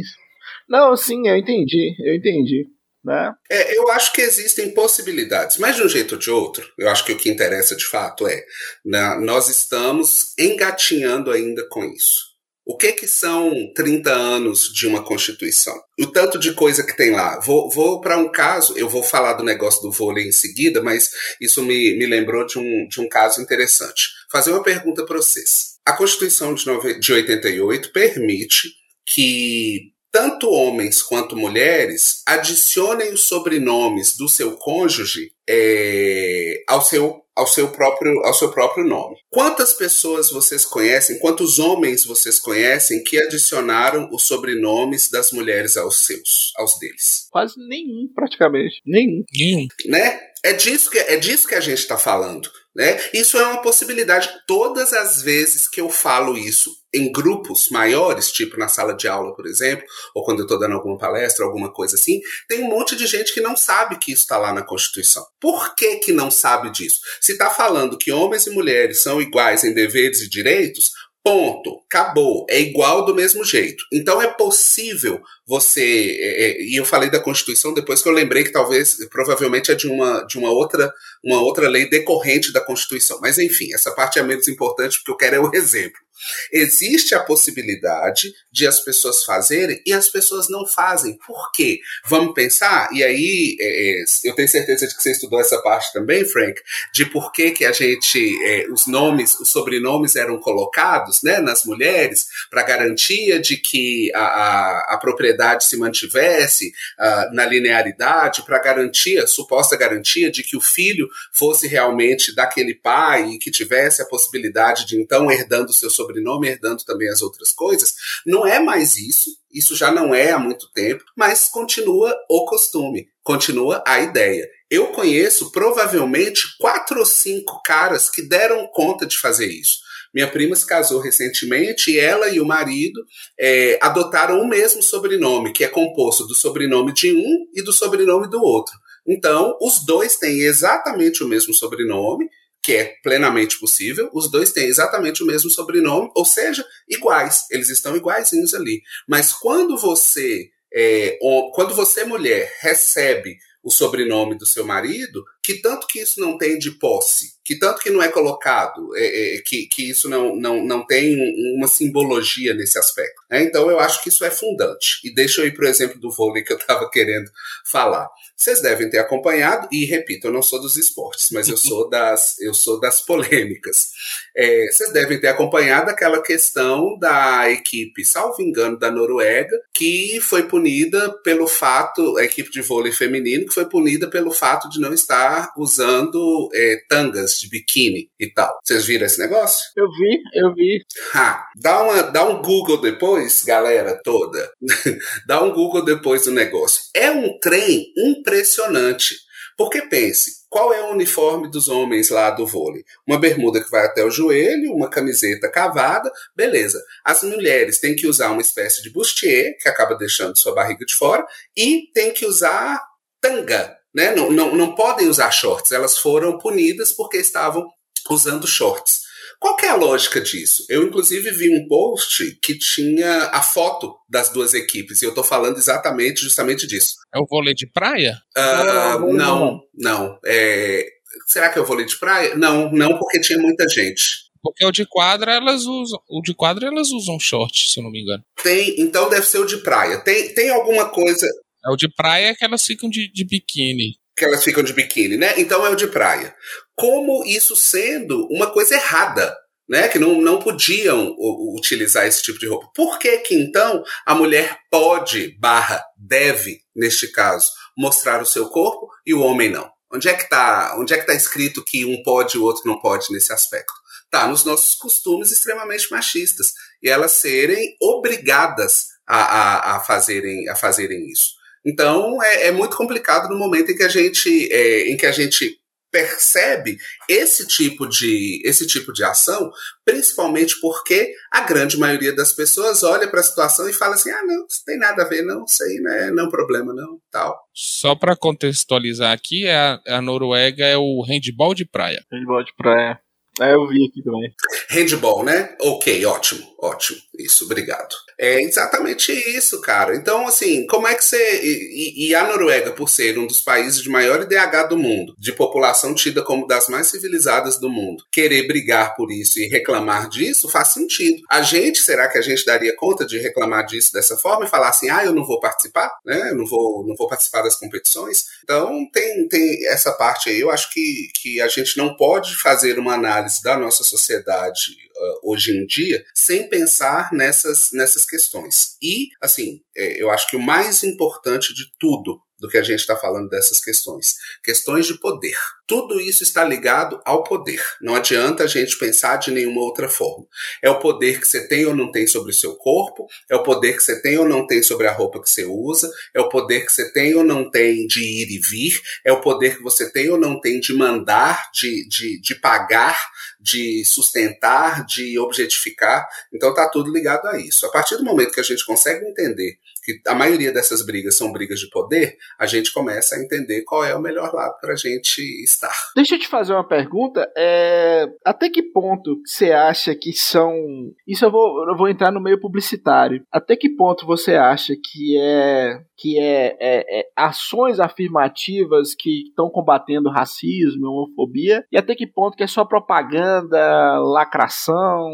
Não, sim, eu entendi, eu entendi. Né? É, eu acho que existem possibilidades, mas de um jeito ou de outro, eu acho que o que interessa de fato é né, nós estamos engatinhando ainda com isso. O que que são 30 anos de uma Constituição? O tanto de coisa que tem lá. Vou, vou para um caso, eu vou falar do negócio do vôlei em seguida, mas isso me, me lembrou de um, de um caso interessante. Fazer uma pergunta para vocês. A Constituição de, de 88 permite que tanto homens quanto mulheres adicionem os sobrenomes do seu cônjuge é, ao seu ao seu próprio ao seu próprio nome. Quantas pessoas vocês conhecem? Quantos homens vocês conhecem que adicionaram os sobrenomes das mulheres aos seus, aos deles? Quase nenhum, praticamente. Nenhum. Nenhum. Né? É disso que é disso que a gente está falando. Né? Isso é uma possibilidade. Todas as vezes que eu falo isso em grupos maiores, tipo na sala de aula, por exemplo, ou quando eu estou dando alguma palestra, alguma coisa assim, tem um monte de gente que não sabe que isso está lá na Constituição. Por que, que não sabe disso? Se está falando que homens e mulheres são iguais em deveres e direitos, Ponto. Acabou. É igual do mesmo jeito. Então é possível você. É, é, e eu falei da Constituição depois que eu lembrei que talvez, provavelmente é de uma, de uma outra uma outra lei decorrente da Constituição. Mas enfim, essa parte é menos importante porque eu quero é o exemplo. Existe a possibilidade de as pessoas fazerem e as pessoas não fazem. Por quê? Vamos pensar? E aí, é, é, eu tenho certeza de que você estudou essa parte também, Frank, de por que, que a gente, é, os nomes, os sobrenomes eram colocados né, nas mulheres para garantia de que a, a, a propriedade se mantivesse uh, na linearidade, para garantia, suposta garantia de que o filho fosse realmente daquele pai e que tivesse a possibilidade de então herdando seu sobrenome sobrenome, herdando também as outras coisas. Não é mais isso, isso já não é há muito tempo, mas continua o costume, continua a ideia. Eu conheço provavelmente quatro ou cinco caras que deram conta de fazer isso. Minha prima se casou recentemente e ela e o marido é, adotaram o mesmo sobrenome, que é composto do sobrenome de um e do sobrenome do outro. Então, os dois têm exatamente o mesmo sobrenome que é plenamente possível, os dois têm exatamente o mesmo sobrenome, ou seja, iguais, eles estão iguaizinhos ali. Mas quando você, é, quando você mulher recebe o sobrenome do seu marido, que tanto que isso não tem de posse, que tanto que não é colocado, é, é, que, que isso não, não, não tem uma simbologia nesse aspecto. Né? Então eu acho que isso é fundante. E deixa eu ir para o exemplo do vôlei que eu estava querendo falar. Vocês devem ter acompanhado, e repito, eu não sou dos esportes, mas eu sou das, eu sou das polêmicas. É, vocês devem ter acompanhado aquela questão da equipe, salvo engano, da Noruega, que foi punida pelo fato, a equipe de vôlei feminino, que foi punida pelo fato de não estar usando é, tangas de biquíni e tal. Vocês viram esse negócio? Eu vi, eu vi. Ha, dá, uma, dá um Google depois, galera toda. dá um Google depois do negócio. É um trem impressionante. Porque pense, qual é o uniforme dos homens lá do vôlei? Uma bermuda que vai até o joelho, uma camiseta cavada, beleza. As mulheres têm que usar uma espécie de bustier, que acaba deixando sua barriga de fora, e tem que usar tanga, né? Não, não, não podem usar shorts. Elas foram punidas porque estavam usando shorts. Qual é a lógica disso? Eu, inclusive, vi um post que tinha a foto das duas equipes, e eu tô falando exatamente, justamente disso. É o vôlei de praia? Uh, não, não. É... Será que é o vôlei de praia? Não, não, porque tinha muita gente. Porque o de quadra elas usam. O de quadra elas usam short, se eu não me engano. Tem, então deve ser o de praia. Tem, tem alguma coisa. É o de praia que elas ficam de, de biquíni que elas ficam de biquíni, né? Então é o de praia. Como isso sendo uma coisa errada, né? Que não, não podiam utilizar esse tipo de roupa. Por que que então a mulher pode, barra, deve, neste caso, mostrar o seu corpo e o homem não? Onde é que está onde é que tá escrito que um pode e o outro não pode nesse aspecto? Tá nos nossos costumes extremamente machistas e elas serem obrigadas a, a, a fazerem, a fazerem isso. Então é, é muito complicado no momento em que a gente, é, em que a gente percebe esse tipo de esse tipo de ação, principalmente porque a grande maioria das pessoas olha para a situação e fala assim: "Ah, não, isso tem nada a ver, não, isso aí não é, não é um problema não", tal. Só para contextualizar aqui, a, a Noruega é o handball de praia. Handball de praia. É, eu vi aqui também. Handball, né? Ok, ótimo, ótimo. Isso, obrigado. É exatamente isso, cara. Então, assim, como é que você. E, e, a Noruega, por ser um dos países de maior IDH do mundo, de população tida como das mais civilizadas do mundo, querer brigar por isso e reclamar disso faz sentido. A gente, será que a gente daria conta de reclamar disso dessa forma e falar assim, ah, eu não vou participar, né? Eu não vou, não vou participar das competições? Então, tem, tem essa parte aí. Eu acho que, que a gente não pode fazer uma análise da nossa sociedade hoje em dia sem pensar nessas, nessas questões. E, assim, é, eu acho que o mais importante de tudo do que a gente está falando dessas questões. Questões de poder. Tudo isso está ligado ao poder. Não adianta a gente pensar de nenhuma outra forma. É o poder que você tem ou não tem sobre o seu corpo, é o poder que você tem ou não tem sobre a roupa que você usa, é o poder que você tem ou não tem de ir e vir, é o poder que você tem ou não tem de mandar, de, de, de pagar de sustentar, de objetificar. Então tá tudo ligado a isso. A partir do momento que a gente consegue entender que a maioria dessas brigas são brigas de poder, a gente começa a entender qual é o melhor lado para a gente estar. Deixa eu te fazer uma pergunta. É... Até que ponto você acha que são. Isso eu vou, eu vou entrar no meio publicitário. Até que ponto você acha que é que é, é, é ações afirmativas que estão combatendo racismo, homofobia, e até que ponto que é só propaganda, lacração,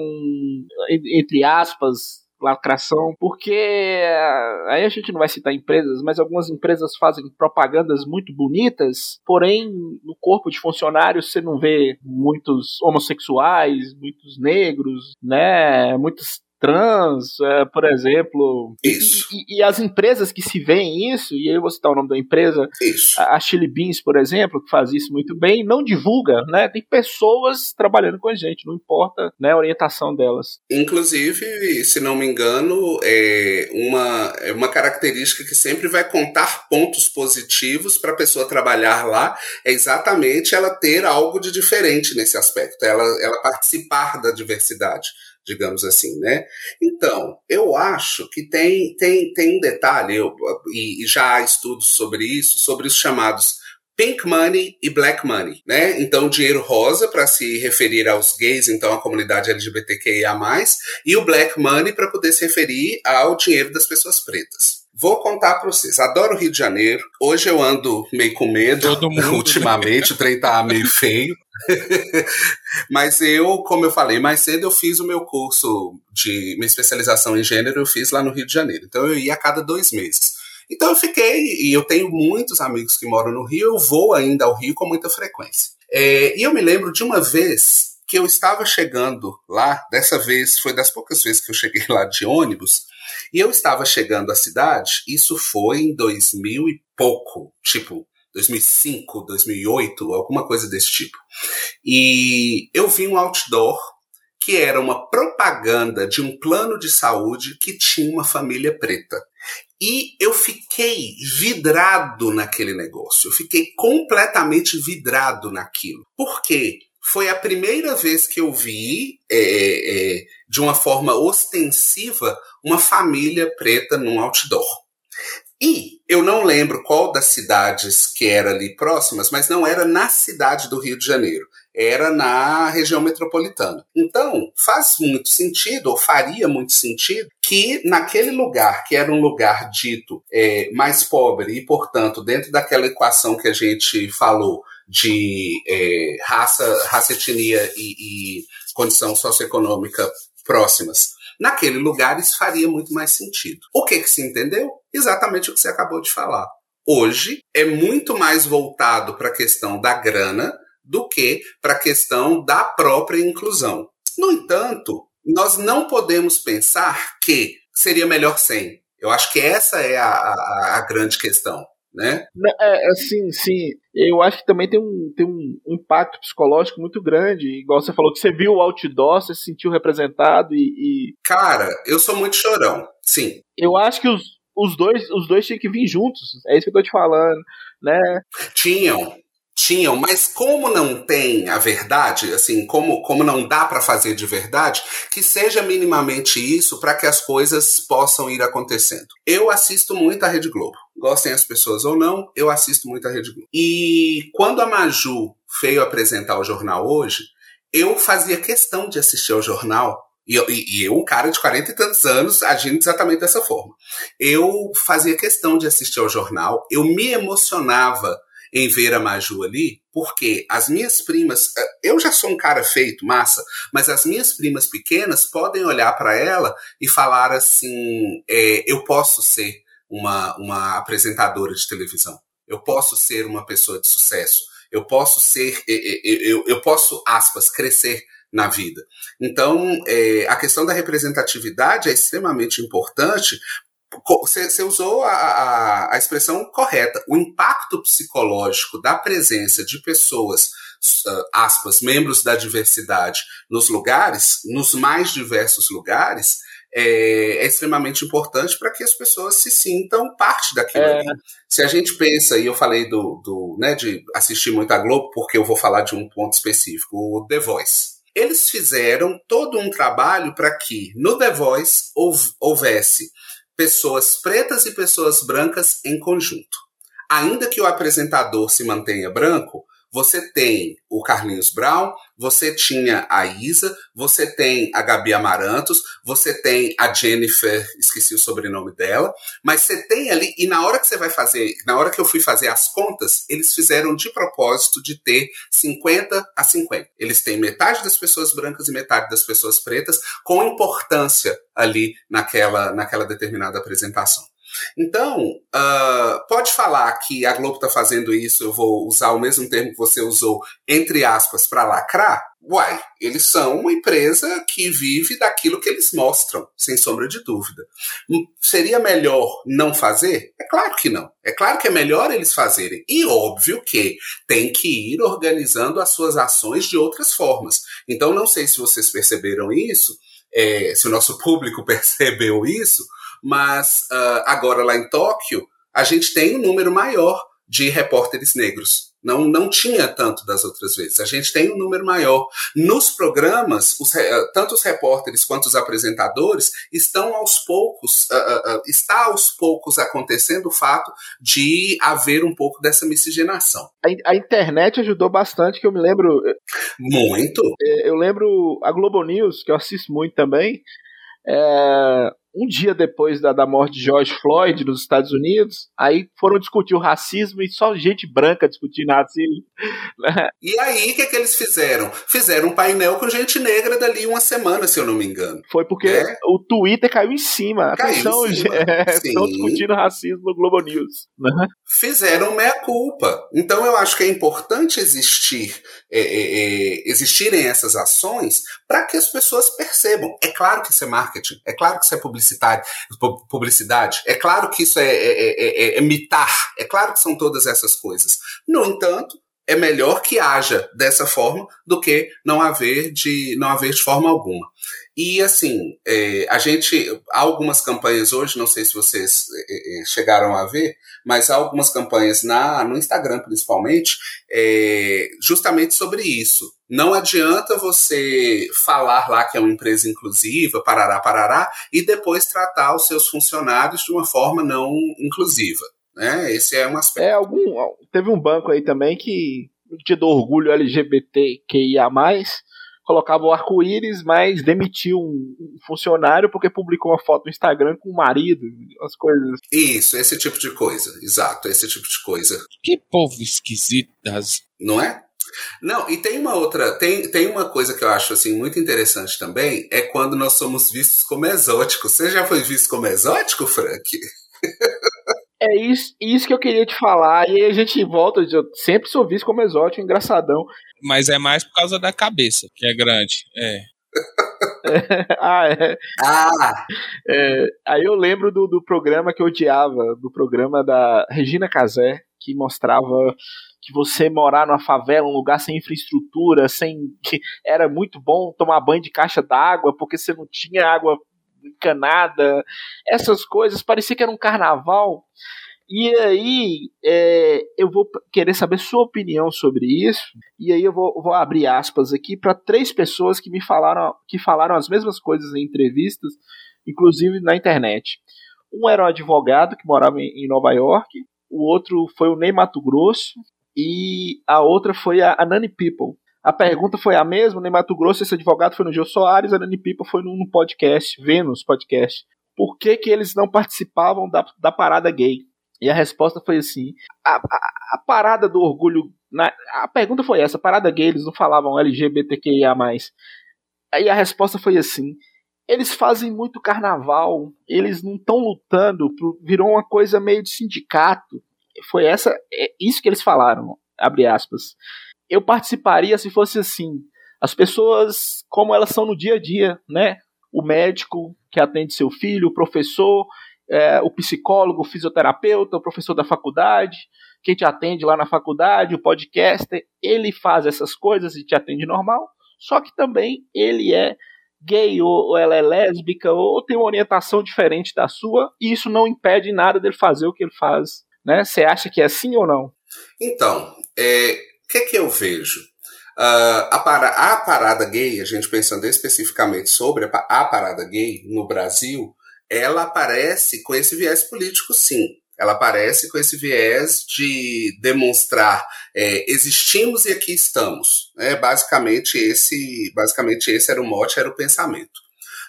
entre aspas, lacração, porque eh, aí a gente não vai citar empresas, mas algumas empresas fazem propagandas muito bonitas, porém no corpo de funcionários você não vê muitos homossexuais, muitos negros, né, muitos trans, é, por exemplo. Isso. E, e, e, as empresas que se veem isso, e aí eu vou citar o nome da empresa, isso. a, Chili Beans, por exemplo, que faz isso muito bem, não divulga, né? Tem pessoas trabalhando com a gente, não importa né, a orientação delas. Inclusive, se não me engano, é uma, é uma característica que sempre vai contar pontos positivos para a pessoa trabalhar lá, é exatamente ela ter algo de diferente nesse aspecto, ela, ela participar da diversidade digamos assim, né? Então, eu acho que tem, tem, tem um detalhe, eu, e, e já há estudos sobre isso, sobre os chamados pink money e black money, né? Então, dinheiro rosa para se referir aos gays, então a comunidade LGBTQIA+, e o black money para poder se referir ao dinheiro das pessoas pretas. Vou contar para vocês. Adoro o Rio de Janeiro. Hoje eu ando meio com medo. Todo mundo. Né? Ultimamente, o trem tá meio feio. Mas eu, como eu falei mais cedo, eu fiz o meu curso de minha especialização em gênero, eu fiz lá no Rio de Janeiro. Então eu ia a cada dois meses. Então eu fiquei, e eu tenho muitos amigos que moram no Rio, eu vou ainda ao Rio com muita frequência. É, e eu me lembro de uma vez que eu estava chegando lá, dessa vez foi das poucas vezes que eu cheguei lá de ônibus, e eu estava chegando à cidade, isso foi em 2000 e pouco, tipo 2005, 2008, alguma coisa desse tipo. E eu vi um outdoor que era uma propaganda de um plano de saúde que tinha uma família preta. E eu fiquei vidrado naquele negócio. Eu fiquei completamente vidrado naquilo. Por quê? Foi a primeira vez que eu vi, é, é, de uma forma ostensiva, uma família preta num outdoor. E eu não lembro qual das cidades que era ali próximas, mas não era na cidade do Rio de Janeiro era na região metropolitana. Então, faz muito sentido, ou faria muito sentido, que naquele lugar, que era um lugar dito é, mais pobre e, portanto, dentro daquela equação que a gente falou de é, raça, raça, etnia e, e condição socioeconômica próximas, naquele lugar isso faria muito mais sentido. O que, que se entendeu? Exatamente o que você acabou de falar. Hoje é muito mais voltado para a questão da grana do que para a questão da própria inclusão. No entanto, nós não podemos pensar que seria melhor sem. Eu acho que essa é a, a, a grande questão. Né? É, assim, sim. Eu acho que também tem um, tem um impacto psicológico muito grande. Igual você falou que você viu o outdoor, você se sentiu representado e, e. Cara, eu sou muito chorão, sim. Eu acho que os, os dois os dois tinham que vir juntos. É isso que eu tô te falando, né? Tinham, tinham, mas como não tem a verdade, assim, como, como não dá para fazer de verdade, que seja minimamente isso para que as coisas possam ir acontecendo. Eu assisto muito a Rede Globo. Gostem as pessoas ou não, eu assisto muito a Rede Globo. E quando a Maju veio apresentar o jornal hoje, eu fazia questão de assistir ao jornal e eu, e eu, um cara de 40 e tantos anos, agindo exatamente dessa forma. Eu fazia questão de assistir ao jornal, eu me emocionava em ver a Maju ali, porque as minhas primas, eh, eu já sou um cara feito, massa, mas as minhas primas pequenas podem olhar para ela e falar assim: é, eu posso ser uma, uma apresentadora de televisão, eu posso ser uma pessoa de sucesso, eu posso ser, eu, eu, eu posso, aspas, crescer na vida. Então, é, a questão da representatividade é extremamente importante você, usou a, a, a, expressão correta. O impacto psicológico da presença de pessoas, uh, aspas, membros da diversidade nos lugares, nos mais diversos lugares, é, é extremamente importante para que as pessoas se sintam parte daquilo é. Se a gente pensa, e eu falei do, do né, de assistir muito a Globo, porque eu vou falar de um ponto específico, o The Voice. Eles fizeram todo um trabalho para que no The Voice houvesse pessoas pretas e pessoas brancas em conjunto. Ainda que o apresentador se mantenha branco, você tem o Carlinhos Brown, você tinha a Isa, você tem a Gabi Amarantos, você tem a Jennifer, esqueci o sobrenome dela, mas você tem ali, e na hora que você vai fazer, na hora que eu fui fazer as contas, eles fizeram de propósito de ter 50 a 50. Eles têm metade das pessoas brancas e metade das pessoas pretas, com importância ali naquela, naquela determinada apresentação. Então, uh, pode falar que a Globo está fazendo isso, eu vou usar o mesmo termo que você usou, entre aspas, para lacrar? Uai, eles são uma empresa que vive daquilo que eles mostram, sem sombra de dúvida. Hum, seria melhor não fazer? É claro que não. É claro que é melhor eles fazerem. E óbvio que tem que ir organizando as suas ações de outras formas. Então, não sei se vocês perceberam isso, é, se o nosso público percebeu isso, mas uh, agora lá em Tóquio, a gente tem um número maior de repórteres negros. Não, não tinha tanto das outras vezes. A gente tem um número maior. Nos programas, os, tanto os repórteres quanto os apresentadores estão aos poucos, uh, uh, está aos poucos acontecendo o fato de haver um pouco dessa miscigenação. A, a internet ajudou bastante, que eu me lembro. Muito. Eu lembro a Globo News, que eu assisto muito também. É, um dia depois da, da morte de George Floyd nos Estados Unidos, aí foram discutir o racismo e só gente branca discutindo racismo. Né? E aí, o que, é que eles fizeram? Fizeram um painel com gente negra dali uma semana, se eu não me engano. Foi porque é. o Twitter caiu em cima. Caiu Atenção, em cima. É, estão discutindo racismo no Globo News. Né? Fizeram meia-culpa. Então, eu acho que é importante existir, é, é, é existirem essas ações para que as pessoas percebam. É claro que isso é marketing, é claro que isso é publicidade, publicidade é claro que isso é, é, é, é mitar, é claro que são todas essas coisas. No entanto, é melhor que haja dessa forma do que não haver de não haver de forma alguma. E assim, é, a gente há algumas campanhas hoje, não sei se vocês é, é, chegaram a ver, mas há algumas campanhas na no Instagram principalmente, é, justamente sobre isso. Não adianta você falar lá que é uma empresa inclusiva, parará, parará, e depois tratar os seus funcionários de uma forma não inclusiva. Né? Esse é um aspecto. É, algum, teve um banco aí também que, no dia do orgulho LGBTQIA, colocava o arco-íris, mas demitiu um funcionário porque publicou uma foto no Instagram com o marido, as coisas. Isso, esse tipo de coisa. Exato, esse tipo de coisa. Que povo esquisito. Não é? Não, e tem uma outra, tem, tem uma coisa que eu acho assim muito interessante também, é quando nós somos vistos como exóticos. Você já foi visto como exótico, Frank? É isso, isso que eu queria te falar. E aí a gente volta, eu sempre sou visto como exótico, engraçadão. Mas é mais por causa da cabeça, que é grande. É. ah, é. Ah! É, aí eu lembro do, do programa que eu odiava, do programa da Regina Casé, que mostrava que você morar numa favela, um lugar sem infraestrutura, sem que era muito bom tomar banho de caixa d'água, porque você não tinha água encanada, essas coisas, parecia que era um carnaval. E aí, é, eu vou querer saber sua opinião sobre isso. E aí eu vou, vou abrir aspas aqui para três pessoas que me falaram, que falaram as mesmas coisas em entrevistas, inclusive na internet. Um era um advogado que morava em, Nova York, o outro foi o Ney Mato Grosso e a outra foi a, a Nani People. A pergunta foi a mesma, o Ney Mato Grosso, esse advogado foi no Geo Soares, a Nani People foi no, no podcast, Vênus Podcast. Por que, que eles não participavam da, da parada gay? E a resposta foi assim: a, a, a parada do orgulho. Na, a pergunta foi essa: a parada gay, eles não falavam LGBTQIA. Aí a resposta foi assim: eles fazem muito carnaval, eles não estão lutando, virou uma coisa meio de sindicato. Foi essa, é isso que eles falaram, abre aspas. Eu participaria se fosse assim. As pessoas, como elas são no dia a dia, né? O médico que atende seu filho, o professor, é, o psicólogo, o fisioterapeuta, o professor da faculdade, quem te atende lá na faculdade, o podcaster, ele faz essas coisas e te atende normal, só que também ele é gay ou, ou ela é lésbica ou tem uma orientação diferente da sua e isso não impede nada dele fazer o que ele faz, né? Você acha que é assim ou não? Então, é, que, que eu vejo? Uh, a, para, a, parada gay, a gente pensando especificamente sobre a, a parada gay no Brasil, ela aparece com esse viés político, sim. Ela aparece com esse viés de demonstrar é, existimos e aqui estamos. É, basicamente, esse, basicamente, esse era o mote, era o pensamento.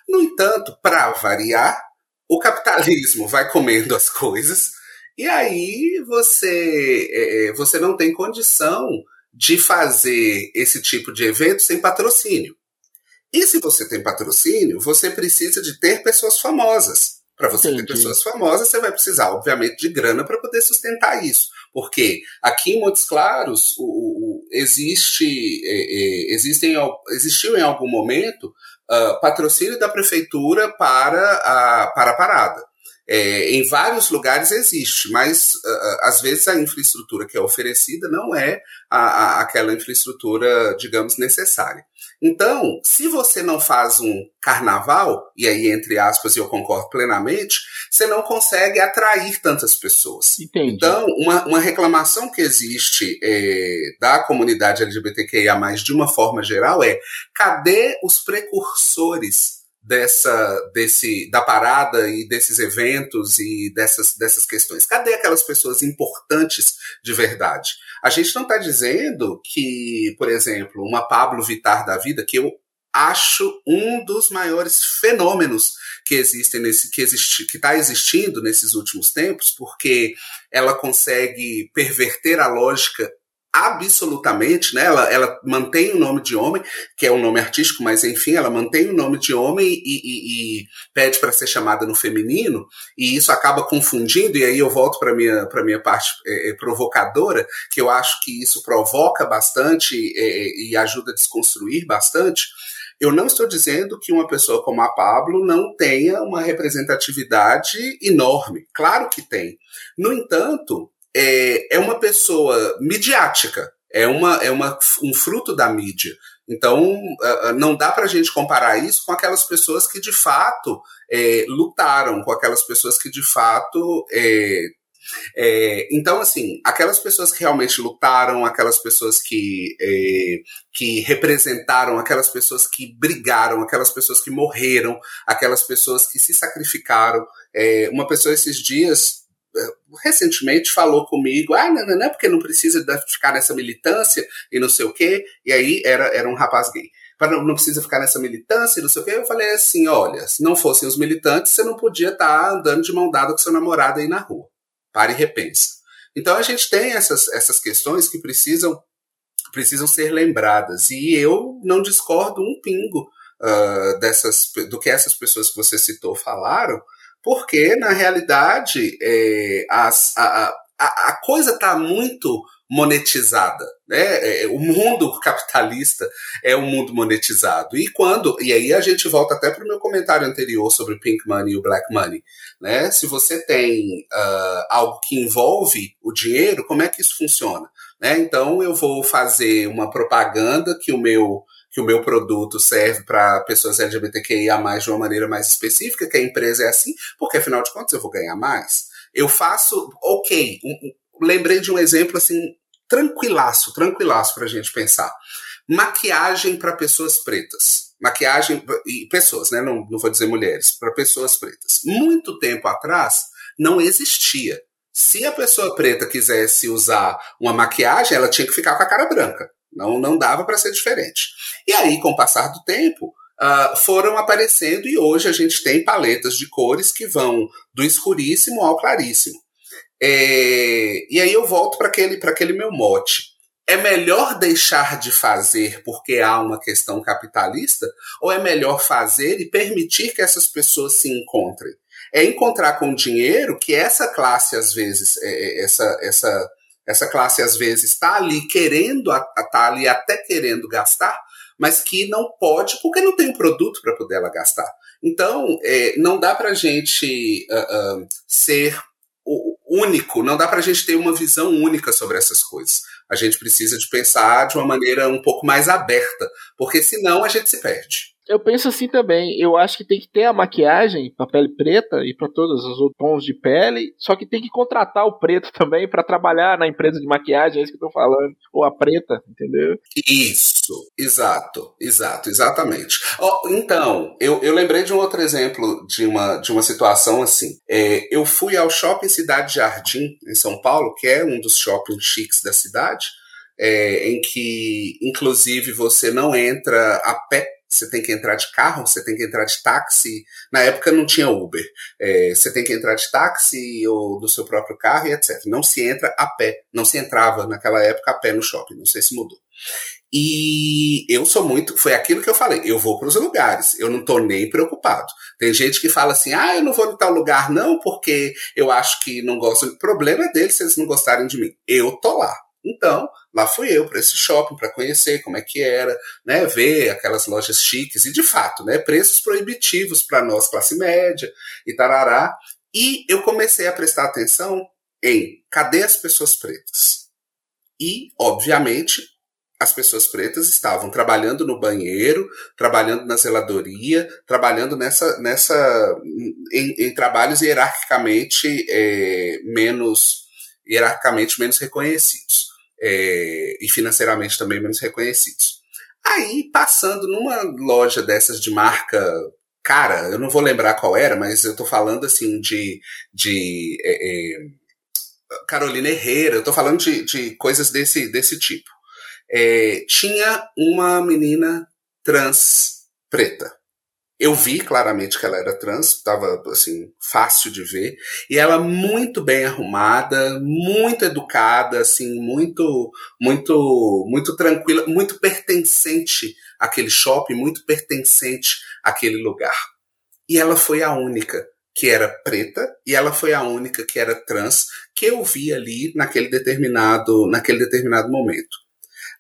No entanto, para variar, o capitalismo vai comendo as coisas e aí você, é, é, você não tem condição de fazer esse tipo de evento sem patrocínio. E se você tem patrocínio, você precisa de ter pessoas famosas. Para você Entendi. ter pessoas famosas, você vai precisar, obviamente, de grana para poder sustentar isso. Porque aqui em Montes Claros o, o existe, é, é, existem, existiu em algum momento uh, patrocínio da prefeitura para a, para a parada. É, em vários lugares existe, mas uh, às vezes a infraestrutura que é oferecida não é a, a, aquela infraestrutura, digamos, necessária. Então, se você não faz um carnaval, e aí entre aspas eu concordo plenamente, você não consegue atrair tantas pessoas. Entendi. Então, uma, uma reclamação que existe é, da comunidade LGBTQIA+, de uma forma geral, é cadê os precursores dessa desse da parada e desses eventos e dessas dessas questões? Cadê aquelas pessoas importantes de verdade? A gente não está dizendo que, por exemplo, uma Pablo Vitar da vida, que eu acho um dos maiores fenômenos que existem nesse que existe que está existindo nesses últimos tempos, porque ela consegue perverter a lógica absolutamente, né? Ela, ela mantém o nome de homem, que é um nome artístico, mas enfim, ela mantém o nome de homem e, e, e pede para ser chamada no feminino, e isso acaba confundindo, e aí eu volto para minha para minha parte é, é, provocadora, que eu acho que isso provoca bastante é, e ajuda a desconstruir bastante. Eu não estou dizendo que uma pessoa como a Pablo não tenha uma representatividade enorme. Claro que tem. No entanto, é, é uma pessoa midiática, é, uma, é uma, um fruto da mídia. Então, não dá para a gente comparar isso com aquelas pessoas que de fato é, lutaram, com aquelas pessoas que de fato. É, é, então, assim, aquelas pessoas que realmente lutaram, aquelas pessoas que, é, que representaram, aquelas pessoas que brigaram, aquelas pessoas que morreram, aquelas pessoas que se sacrificaram. É, uma pessoa esses dias recentemente falou comigo, ah, não, não, não, porque não precisa ficar nessa militância e não sei o quê, e aí era, era um rapaz gay. Não, não precisa ficar nessa militância e não sei o quê. Eu falei assim: olha, se não fossem os militantes, você não podia estar tá andando de mão dada com seu namorado aí na rua. Pare e repensa. Então a gente tem essas, essas questões que precisam, precisam ser lembradas. E eu não discordo um pingo uh, dessas, do que essas pessoas que você citou falaram, porque, na realidade, é, as, a, a, a coisa está muito monetizada, né? É, o mundo capitalista é um mundo monetizado. E quando, e aí a gente volta até para o meu comentário anterior sobre o pink money e o black money, né? Se você tem uh, algo que envolve o dinheiro, como é que isso funciona? Né? Então eu vou fazer uma propaganda que o meu que o meu produto serve para pessoas LGBTQIA de uma maneira mais específica, que a empresa é assim, porque afinal de contas eu vou ganhar mais. Eu faço, ok, um, um, lembrei de um exemplo assim, tranquilaço, tranquilaço para a gente pensar. Maquiagem para pessoas pretas. Maquiagem, e pessoas, né? Não, não vou dizer mulheres, para pessoas pretas. Muito tempo atrás não existia. Se a pessoa preta quisesse usar uma maquiagem, ela tinha que ficar com a cara branca. Não, não dava para ser diferente. E aí, com o passar do tempo, uh, foram aparecendo e hoje a gente tem paletas de cores que vão do escuríssimo ao claríssimo. É, e aí eu volto para aquele, aquele meu mote. É melhor deixar de fazer porque há uma questão capitalista? Ou é melhor fazer e permitir que essas pessoas se encontrem? É encontrar com dinheiro que essa classe, às vezes, é, é essa, essa essa classe às vezes está ali querendo, está ali até querendo gastar, mas que não pode porque não tem um produto para poder ela gastar. Então, é, não dá para a gente uh, uh, ser único, não dá para a gente ter uma visão única sobre essas coisas. A gente precisa de pensar de uma maneira um pouco mais aberta, porque senão a gente se perde. Eu penso assim também. Eu acho que tem que ter a maquiagem para pele preta e para todos os tons de pele. Só que tem que contratar o preto também para trabalhar na empresa de maquiagem, é isso que eu tô falando. Ou a preta, entendeu? Isso, exato, exato, exatamente. Oh, então, eu, eu lembrei de um outro exemplo de uma, de uma situação assim. É, eu fui ao Shopping Cidade Jardim, em São Paulo, que é um dos shoppings chiques da cidade. É, em que, inclusive, você não entra a pé você tem que entrar de carro, você tem que entrar de táxi. Na época não tinha Uber. É, você tem que entrar de táxi ou do seu próprio carro e etc. Não se entra a pé. Não se entrava naquela época a pé no shopping. Não sei se mudou. E eu sou muito. Foi aquilo que eu falei. Eu vou para os lugares. Eu não estou nem preocupado. Tem gente que fala assim: ah, eu não vou em tal lugar não, porque eu acho que não gosto. O problema é deles se eles não gostarem de mim. Eu tô lá. Então, lá fui eu para esse shopping para conhecer como é que era, né, ver aquelas lojas chiques e de fato, né, preços proibitivos para nós classe média e tarará. E eu comecei a prestar atenção em cadê as pessoas pretas? E, obviamente, as pessoas pretas estavam trabalhando no banheiro, trabalhando na zeladoria, trabalhando nessa, nessa em, em trabalhos hierarquicamente é, menos hierarquicamente menos reconhecidos é, e financeiramente também menos reconhecidos. Aí, passando numa loja dessas de marca cara, eu não vou lembrar qual era, mas eu tô falando assim de, de é, é, Carolina Herrera, eu tô falando de, de coisas desse, desse tipo. É, tinha uma menina trans preta. Eu vi claramente que ela era trans, estava assim fácil de ver, e ela muito bem arrumada, muito educada, assim, muito muito muito tranquila, muito pertencente àquele shopping, muito pertencente àquele lugar. E ela foi a única que era preta e ela foi a única que era trans que eu vi ali naquele determinado naquele determinado momento.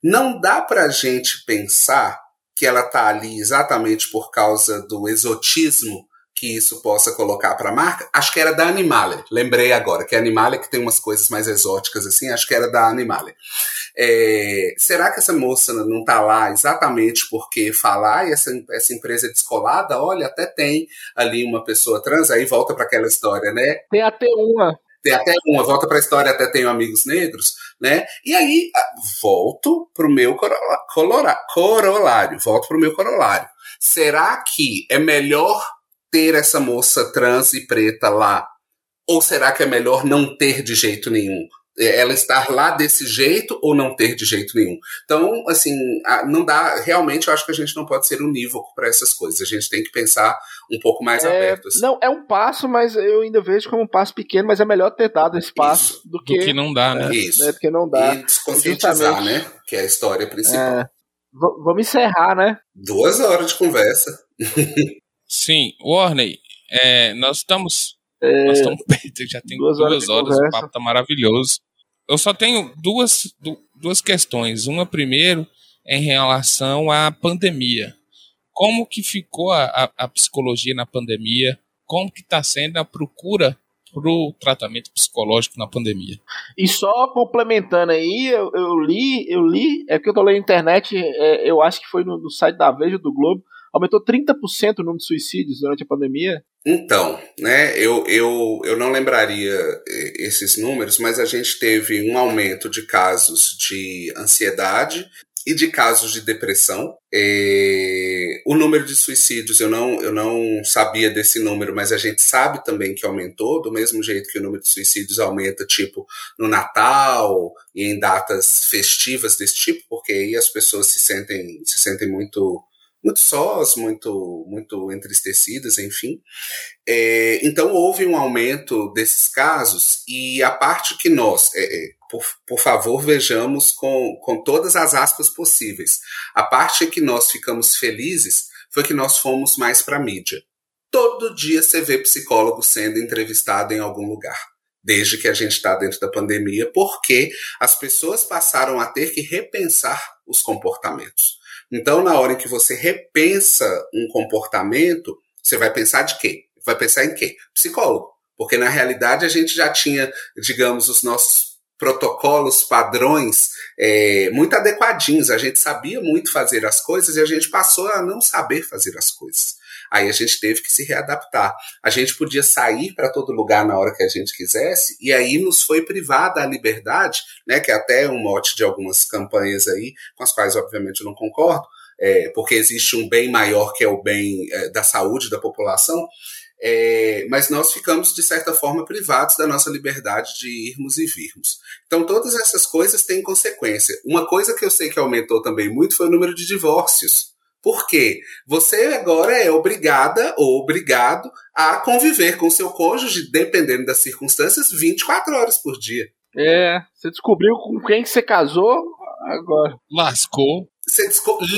Não dá para a gente pensar que ela está ali exatamente por causa do exotismo que isso possa colocar para a marca. Acho que era da Animale, lembrei agora, que a Animale que tem umas coisas mais exóticas assim, acho que era da Animale. É, será que essa moça não está lá exatamente porque falar e essa, essa empresa é descolada? Olha, até tem ali uma pessoa trans, aí volta para aquela história, né? Tem até uma tem até uma, volta para a história, até tenho amigos negros, né? E aí volto para o meu corolário, volto para o meu corolário. Será que é melhor ter essa moça trans e preta lá? Ou será que é melhor não ter de jeito nenhum? É, ela estar lá desse jeito ou não ter de jeito nenhum. Então, assim, não dá. Realmente, eu acho que a gente não pode ser unívoco para essas coisas. A gente tem que pensar um pouco mais é, aberto. Assim. Não, é um passo, mas eu ainda vejo como um passo pequeno, mas é melhor ter dado esse passo Isso. do que. Do que não dá, né? É, Isso. Né, do que não dá. E desconscientizar, né? Que é a história principal. É, vamos encerrar, né? Duas horas de conversa. Sim, Warney, é, nós estamos é, Nós estamos perto, já tem duas, duas horas, horas o papo tá maravilhoso. Eu só tenho duas, duas questões. Uma primeiro em relação à pandemia. Como que ficou a, a, a psicologia na pandemia? Como que está sendo a procura para o tratamento psicológico na pandemia? E só complementando aí, eu, eu li, eu li, é que eu tô lendo na internet, é, eu acho que foi no, no site da Veja do Globo, aumentou 30% o número de suicídios durante a pandemia. Então, né, eu, eu, eu não lembraria eh, esses números, mas a gente teve um aumento de casos de ansiedade e de casos de depressão. O número de suicídios eu não, eu não sabia desse número, mas a gente sabe também que aumentou, do mesmo jeito que o número de suicídios aumenta, tipo, no Natal e em datas festivas desse tipo, porque aí as pessoas se sentem, se sentem muito muito sós, muito, muito entristecidas, enfim. É, então houve um aumento desses casos e a parte que nós, é, é, por, por favor, vejamos com, com todas as aspas possíveis. A parte que nós ficamos felizes foi que nós fomos mais para a mídia. Todo dia você vê psicólogo sendo entrevistado em algum lugar desde que a gente está dentro da pandemia, porque as pessoas passaram a ter que repensar os comportamentos. Então, na hora em que você repensa um comportamento, você vai pensar de quê? Vai pensar em quê? Psicólogo. Porque na realidade a gente já tinha, digamos, os nossos protocolos, padrões é, muito adequadinhos. A gente sabia muito fazer as coisas e a gente passou a não saber fazer as coisas. Aí a gente teve que se readaptar. A gente podia sair para todo lugar na hora que a gente quisesse, e aí nos foi privada a liberdade, né, que é até um mote de algumas campanhas aí, com as quais, obviamente, eu não concordo, é, porque existe um bem maior que é o bem é, da saúde da população. É, mas nós ficamos, de certa forma, privados da nossa liberdade de irmos e virmos. Então, todas essas coisas têm consequência. Uma coisa que eu sei que aumentou também muito foi o número de divórcios. Porque você agora é obrigada ou obrigado a conviver com seu cônjuge, dependendo das circunstâncias, 24 horas por dia. É, você descobriu com quem que você casou agora. Lascou. Você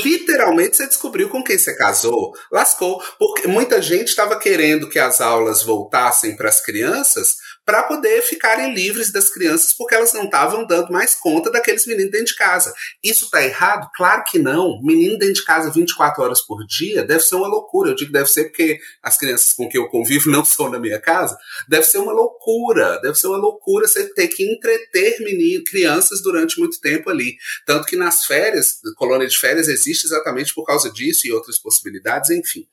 literalmente você descobriu com quem você casou, lascou, porque muita gente estava querendo que as aulas voltassem para as crianças para poder ficarem livres das crianças, porque elas não estavam dando mais conta daqueles meninos dentro de casa. Isso está errado? Claro que não. Menino dentro de casa 24 horas por dia deve ser uma loucura. Eu digo deve ser porque as crianças com quem eu convivo não são na minha casa. Deve ser uma loucura. Deve ser uma loucura você ter que entreter meninos, crianças durante muito tempo ali. Tanto que nas férias, colônia de férias existe exatamente por causa disso e outras possibilidades, enfim.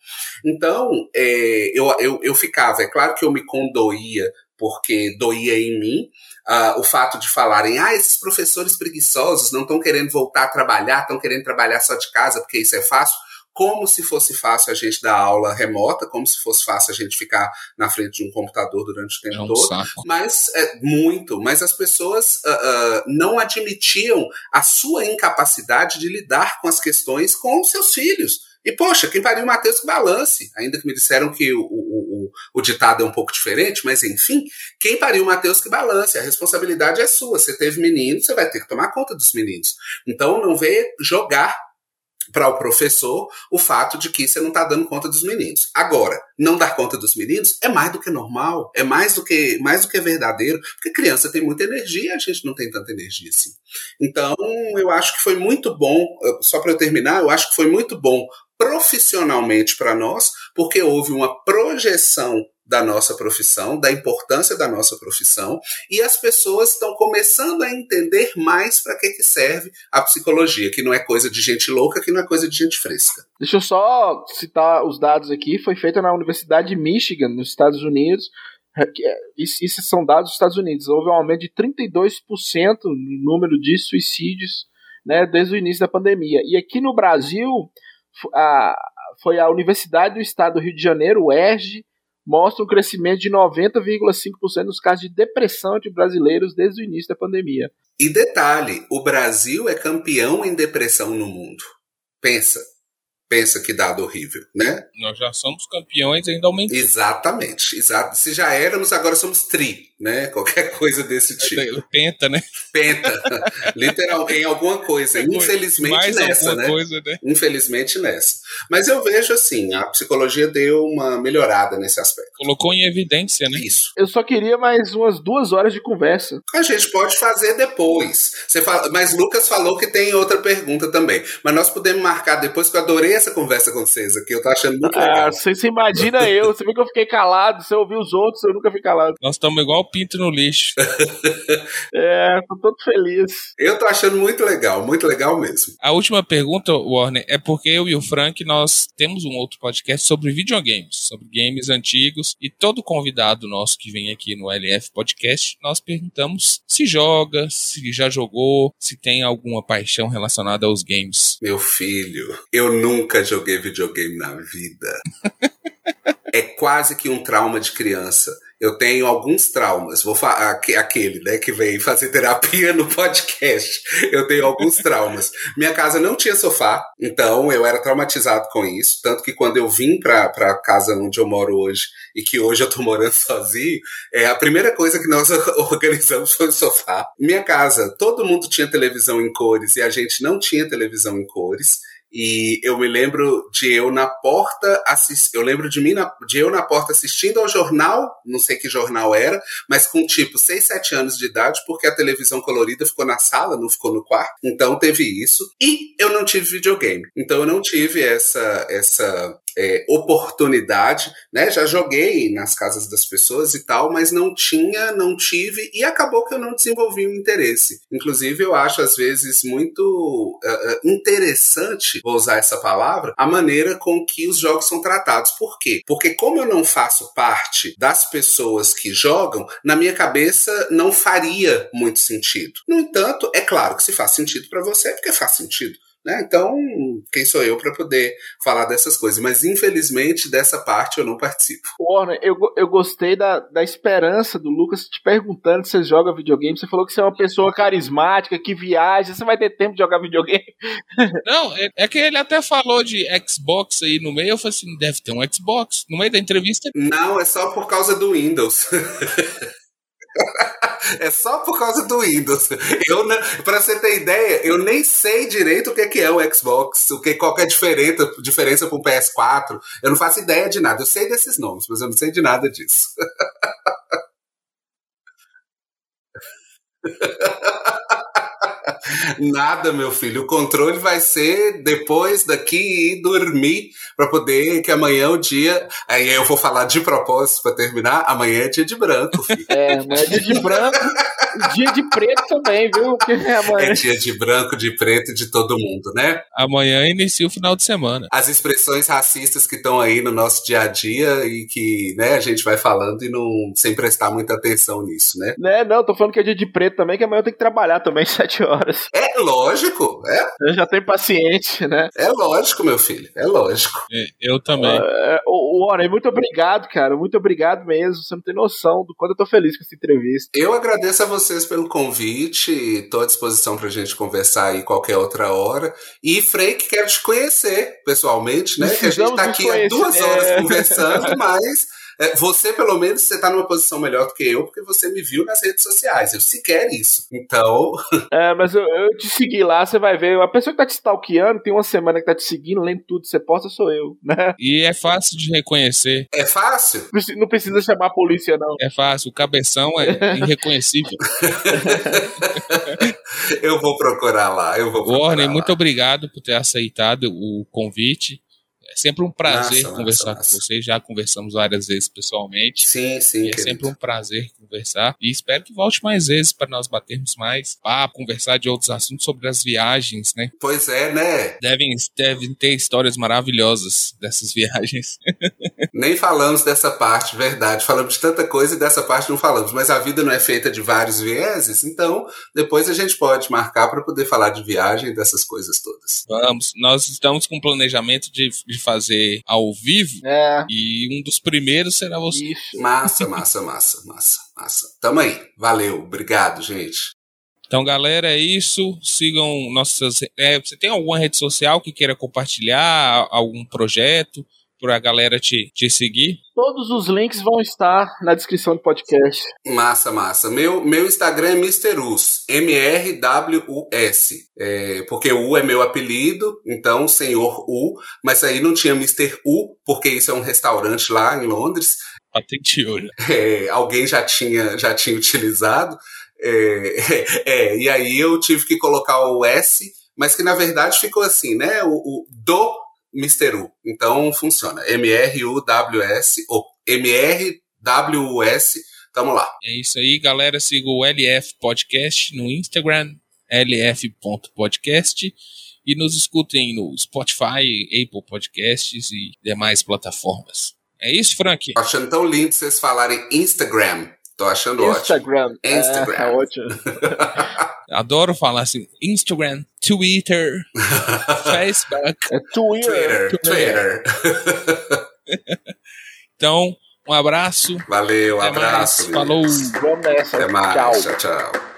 Então, é, eu, eu, eu ficava, é claro que eu me condoía porque doía em mim. Uh, o fato de falarem, ah, esses professores preguiçosos não estão querendo voltar a trabalhar, estão querendo trabalhar só de casa porque isso é fácil, como se fosse fácil a gente dar aula remota, como se fosse fácil a gente ficar na frente de um computador durante o tempo é um todo. Saco. Mas é muito, mas as pessoas uh, uh, não admitiam a sua incapacidade de lidar com as questões com seus filhos E, poxa, quem pariu o Matheus que balance. Ainda que me disseram que o, o, o, o, ditado é um pouco diferente, mas enfim, quem pariu o Matheus que balance. A responsabilidade é sua. Você teve menino, você vai ter que tomar conta dos meninos. Então não vê jogar para o professor o fato de que você não está dando conta dos meninos. Agora, não dar conta dos meninos é mais do que normal, é mais do que mais do que verdadeiro, porque criança tem muita energia, a gente não tem tanta energia assim. Então, eu acho que foi muito bom, só para eu terminar, eu acho que foi muito bom profissionalmente para nós, porque houve uma projeção da nossa profissão, da importância da nossa profissão, e as pessoas estão começando a entender mais para que, que serve a psicologia, que não é coisa de gente louca, que não é coisa de gente fresca. Deixa eu só citar os dados aqui, foi feita na Universidade de Michigan, nos Estados Unidos, isso são dados dos Estados Unidos, houve um aumento de 32% no número de suicídios né, desde o início da pandemia. E aqui no Brasil, a, foi a Universidade do Estado do Rio de Janeiro, o ERJ, mostra um crescimento de 90,5% nos casos de depressão de brasileiros desde o início da pandemia. E detalhe, o Brasil é campeão em depressão no mundo. Pensa, pensa que dado horrível, né? Nós já somos campeões ainda aumentando. Exatamente, exato. Se já éramos, agora somos tri né? Qualquer coisa desse tipo. Penta, né? Penta. Literal, em alguma coisa. Infelizmente Mais nessa, né? Coisa, né? Infelizmente nessa. Mas eu vejo assim, a psicologia deu uma melhorada nesse aspecto. Colocou em evidência, né? Isso. Eu só queria mais umas duas horas de conversa. A gente pode fazer depois. Você fala, mas Lucas falou que tem outra pergunta também. Mas nós podemos marcar depois, que eu adorei essa conversa com vocês aqui. Eu tô achando muito ah, legal. Você, você imagina eu, você viu que eu fiquei calado, você ouviu os outros, eu nunca fiquei calado. Nós estamos igual pinto no lixo. é, tô todo feliz. Eu tô achando muito legal, muito legal mesmo. A última pergunta, Warner, é porque eu e o Frank, nós temos um outro podcast sobre videogames, sobre games antigos, e todo convidado nosso que vem aqui no LF Podcast, nós perguntamos se joga, se já jogou, se tem alguma paixão relacionada aos games. Meu filho, eu nunca joguei videogame na vida. é quase que um trauma de criança eu tenho alguns traumas. Vou falar aquele, né, que vem fazer terapia no podcast. Eu tenho alguns traumas. Minha casa não tinha sofá, então eu era traumatizado com isso, tanto que quando eu vim para a casa onde eu moro hoje e que hoje eu tô morando sozinho, é a primeira coisa que nós organizamos foi o sofá. Minha casa, todo mundo tinha televisão em cores e a gente não tinha televisão em cores. E eu me lembro de eu na porta assist... eu lembro de mim na... de eu na porta assistindo ao jornal, não sei que jornal era, mas com tipo 6, 7 anos de idade, porque a televisão colorida ficou na sala, não ficou no quarto. Então teve isso. E eu não tive videogame. Então eu não tive essa essa é, oportunidade, né? Já joguei nas casas das pessoas e tal, mas não tinha, não tive e acabou que eu não desenvolvi um interesse. Inclusive, eu acho às vezes muito uh, interessante, vou usar essa palavra, a maneira com que os jogos são tratados. Por quê? Porque como eu não faço parte das pessoas que jogam, na minha cabeça não faria muito sentido. No entanto, é claro que se faz sentido para você, porque faz sentido. Né? Então, quem sou eu para poder falar dessas coisas? Mas infelizmente dessa parte eu não participo. Warner, eu, eu gostei da, da esperança do Lucas te perguntando se você joga videogame. Você falou que você é uma pessoa carismática, que viaja. Você vai ter tempo de jogar videogame? Não, é, é que ele até falou de Xbox aí no meio. Eu falei assim: deve ter um Xbox. No meio da entrevista. Não, é só por causa do Windows. É só por causa do Windows. Eu, pra você ter ideia, eu nem sei direito o que é o Xbox, o que, qual é a diferença, diferença com o PS4. Eu não faço ideia de nada. Eu sei desses nomes, mas eu não sei de nada disso. Nada, meu filho. O controle vai ser depois daqui e dormir para poder que amanhã é o dia. Aí eu vou falar de propósito para terminar. Amanhã é dia de branco, filho. É, amanhã é dia de branco. dia de preto também, viu? É, amanhã... é dia de branco, de preto de todo mundo, né? Amanhã inicia o final de semana. As expressões racistas que estão aí no nosso dia a dia e que né, a gente vai falando e não sem prestar muita atenção nisso, né? Né, não, tô falando que é dia de preto também, que amanhã eu tenho que trabalhar também sete horas. É lógico, é. Eu já tenho paciente, né? É lógico, meu filho, é lógico. É, eu também. É, o, Ô, Warren, muito obrigado, cara. Muito obrigado mesmo. Você não tem noção do quanto eu tô feliz com essa entrevista. Eu agradeço a vocês pelo convite. Tô à disposição pra gente conversar aí qualquer outra hora. E, Freik, quero te conhecer pessoalmente, né? que a gente tá aqui há duas horas é... conversando, mas você, pelo menos, você tá numa posição melhor do que eu, porque você me viu nas redes sociais. Eu sequer isso. Então. É, mas eu, eu te segui lá, você vai ver. A pessoa que tá te stalkeando, tem uma semana que tá te seguindo, lendo tudo que você posta, sou eu, né? E é fácil de reconhecer. É fácil? Não precisa chamar a polícia, não. É fácil. O cabeção é irreconhecível. eu vou procurar lá. Eu vou procurar Warner, lá. muito obrigado por ter aceitado o convite. É sempre um prazer nossa, conversar nossa, com vocês. Já conversamos várias vezes pessoalmente. Sim, sim. é sempre um prazer conversar. E espero que volte mais vezes para nós batermos mais papo, conversar de outros assuntos sobre as viagens, né? Pois é, né? Devem, devem ter histórias maravilhosas dessas viagens. Nem falamos dessa parte, verdade. Falamos de tanta coisa e dessa parte não falamos. Mas a vida não é feita de vários vieses, então depois a gente pode marcar para poder falar de viagem e dessas coisas todas. Vamos. Nós estamos com planejamento de, de fazer ao vivo. É. E um dos primeiros será você. Isso. Massa, massa, massa, massa, massa. Tamo aí. Valeu. Obrigado, gente. Então, galera, é isso. Sigam nossas. É, você tem alguma rede social que queira compartilhar? Algum projeto? Para a galera te, te seguir? Todos os links vão estar na descrição do podcast. Massa, massa. Meu, meu Instagram é MrUs, M-R-W-U-S. É, porque U é meu apelido, então Senhor U, mas aí não tinha Mr. U, porque isso é um restaurante lá em Londres. Patenteou. É, alguém já tinha, já tinha utilizado. É, é, e aí eu tive que colocar o S, mas que na verdade ficou assim, né? O, o do Mr. U. Então funciona. M-R-U-W-S ou M-R-W-U-S. Tamo lá. É isso aí, galera. Siga o LF Podcast no Instagram, lf.podcast. E nos escutem no Spotify, Apple Podcasts e demais plataformas. É isso, Frank? Achando tão lindo vocês falarem Instagram. Tô achando Instagram. ótimo. Instagram. É, é ótimo. Adoro falar assim: Instagram, Twitter, Facebook. É Twitter. Twitter. Twitter. então, um abraço. Valeu, um abraço. Mais. Falou. Vamos nessa. Até mais. Tchau, tchau. tchau.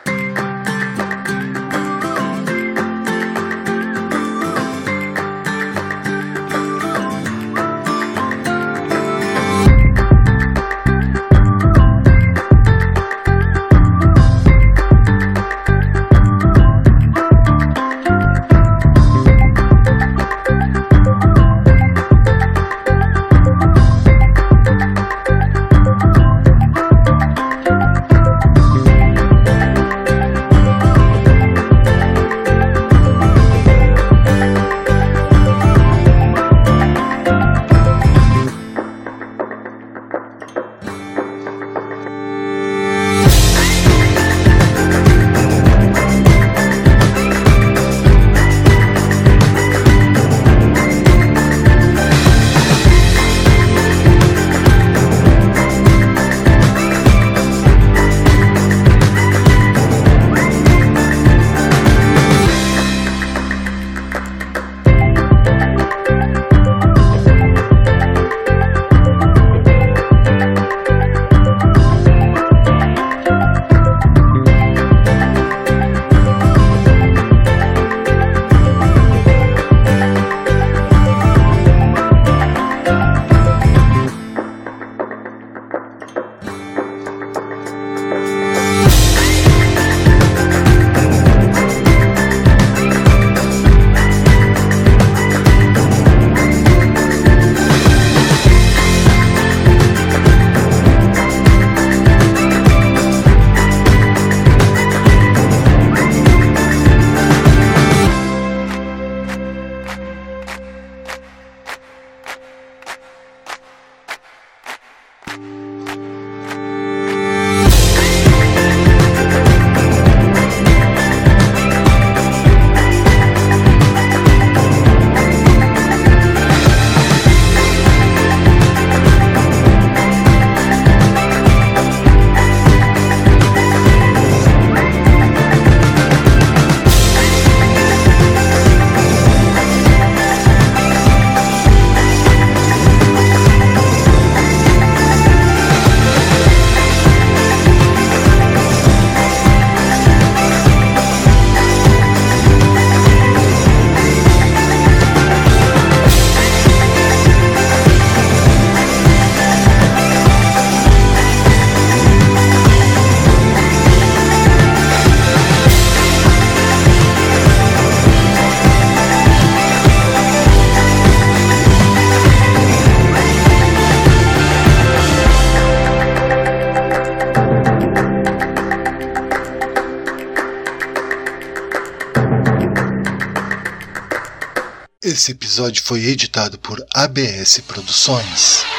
Episódio foi editado por ABS Produções.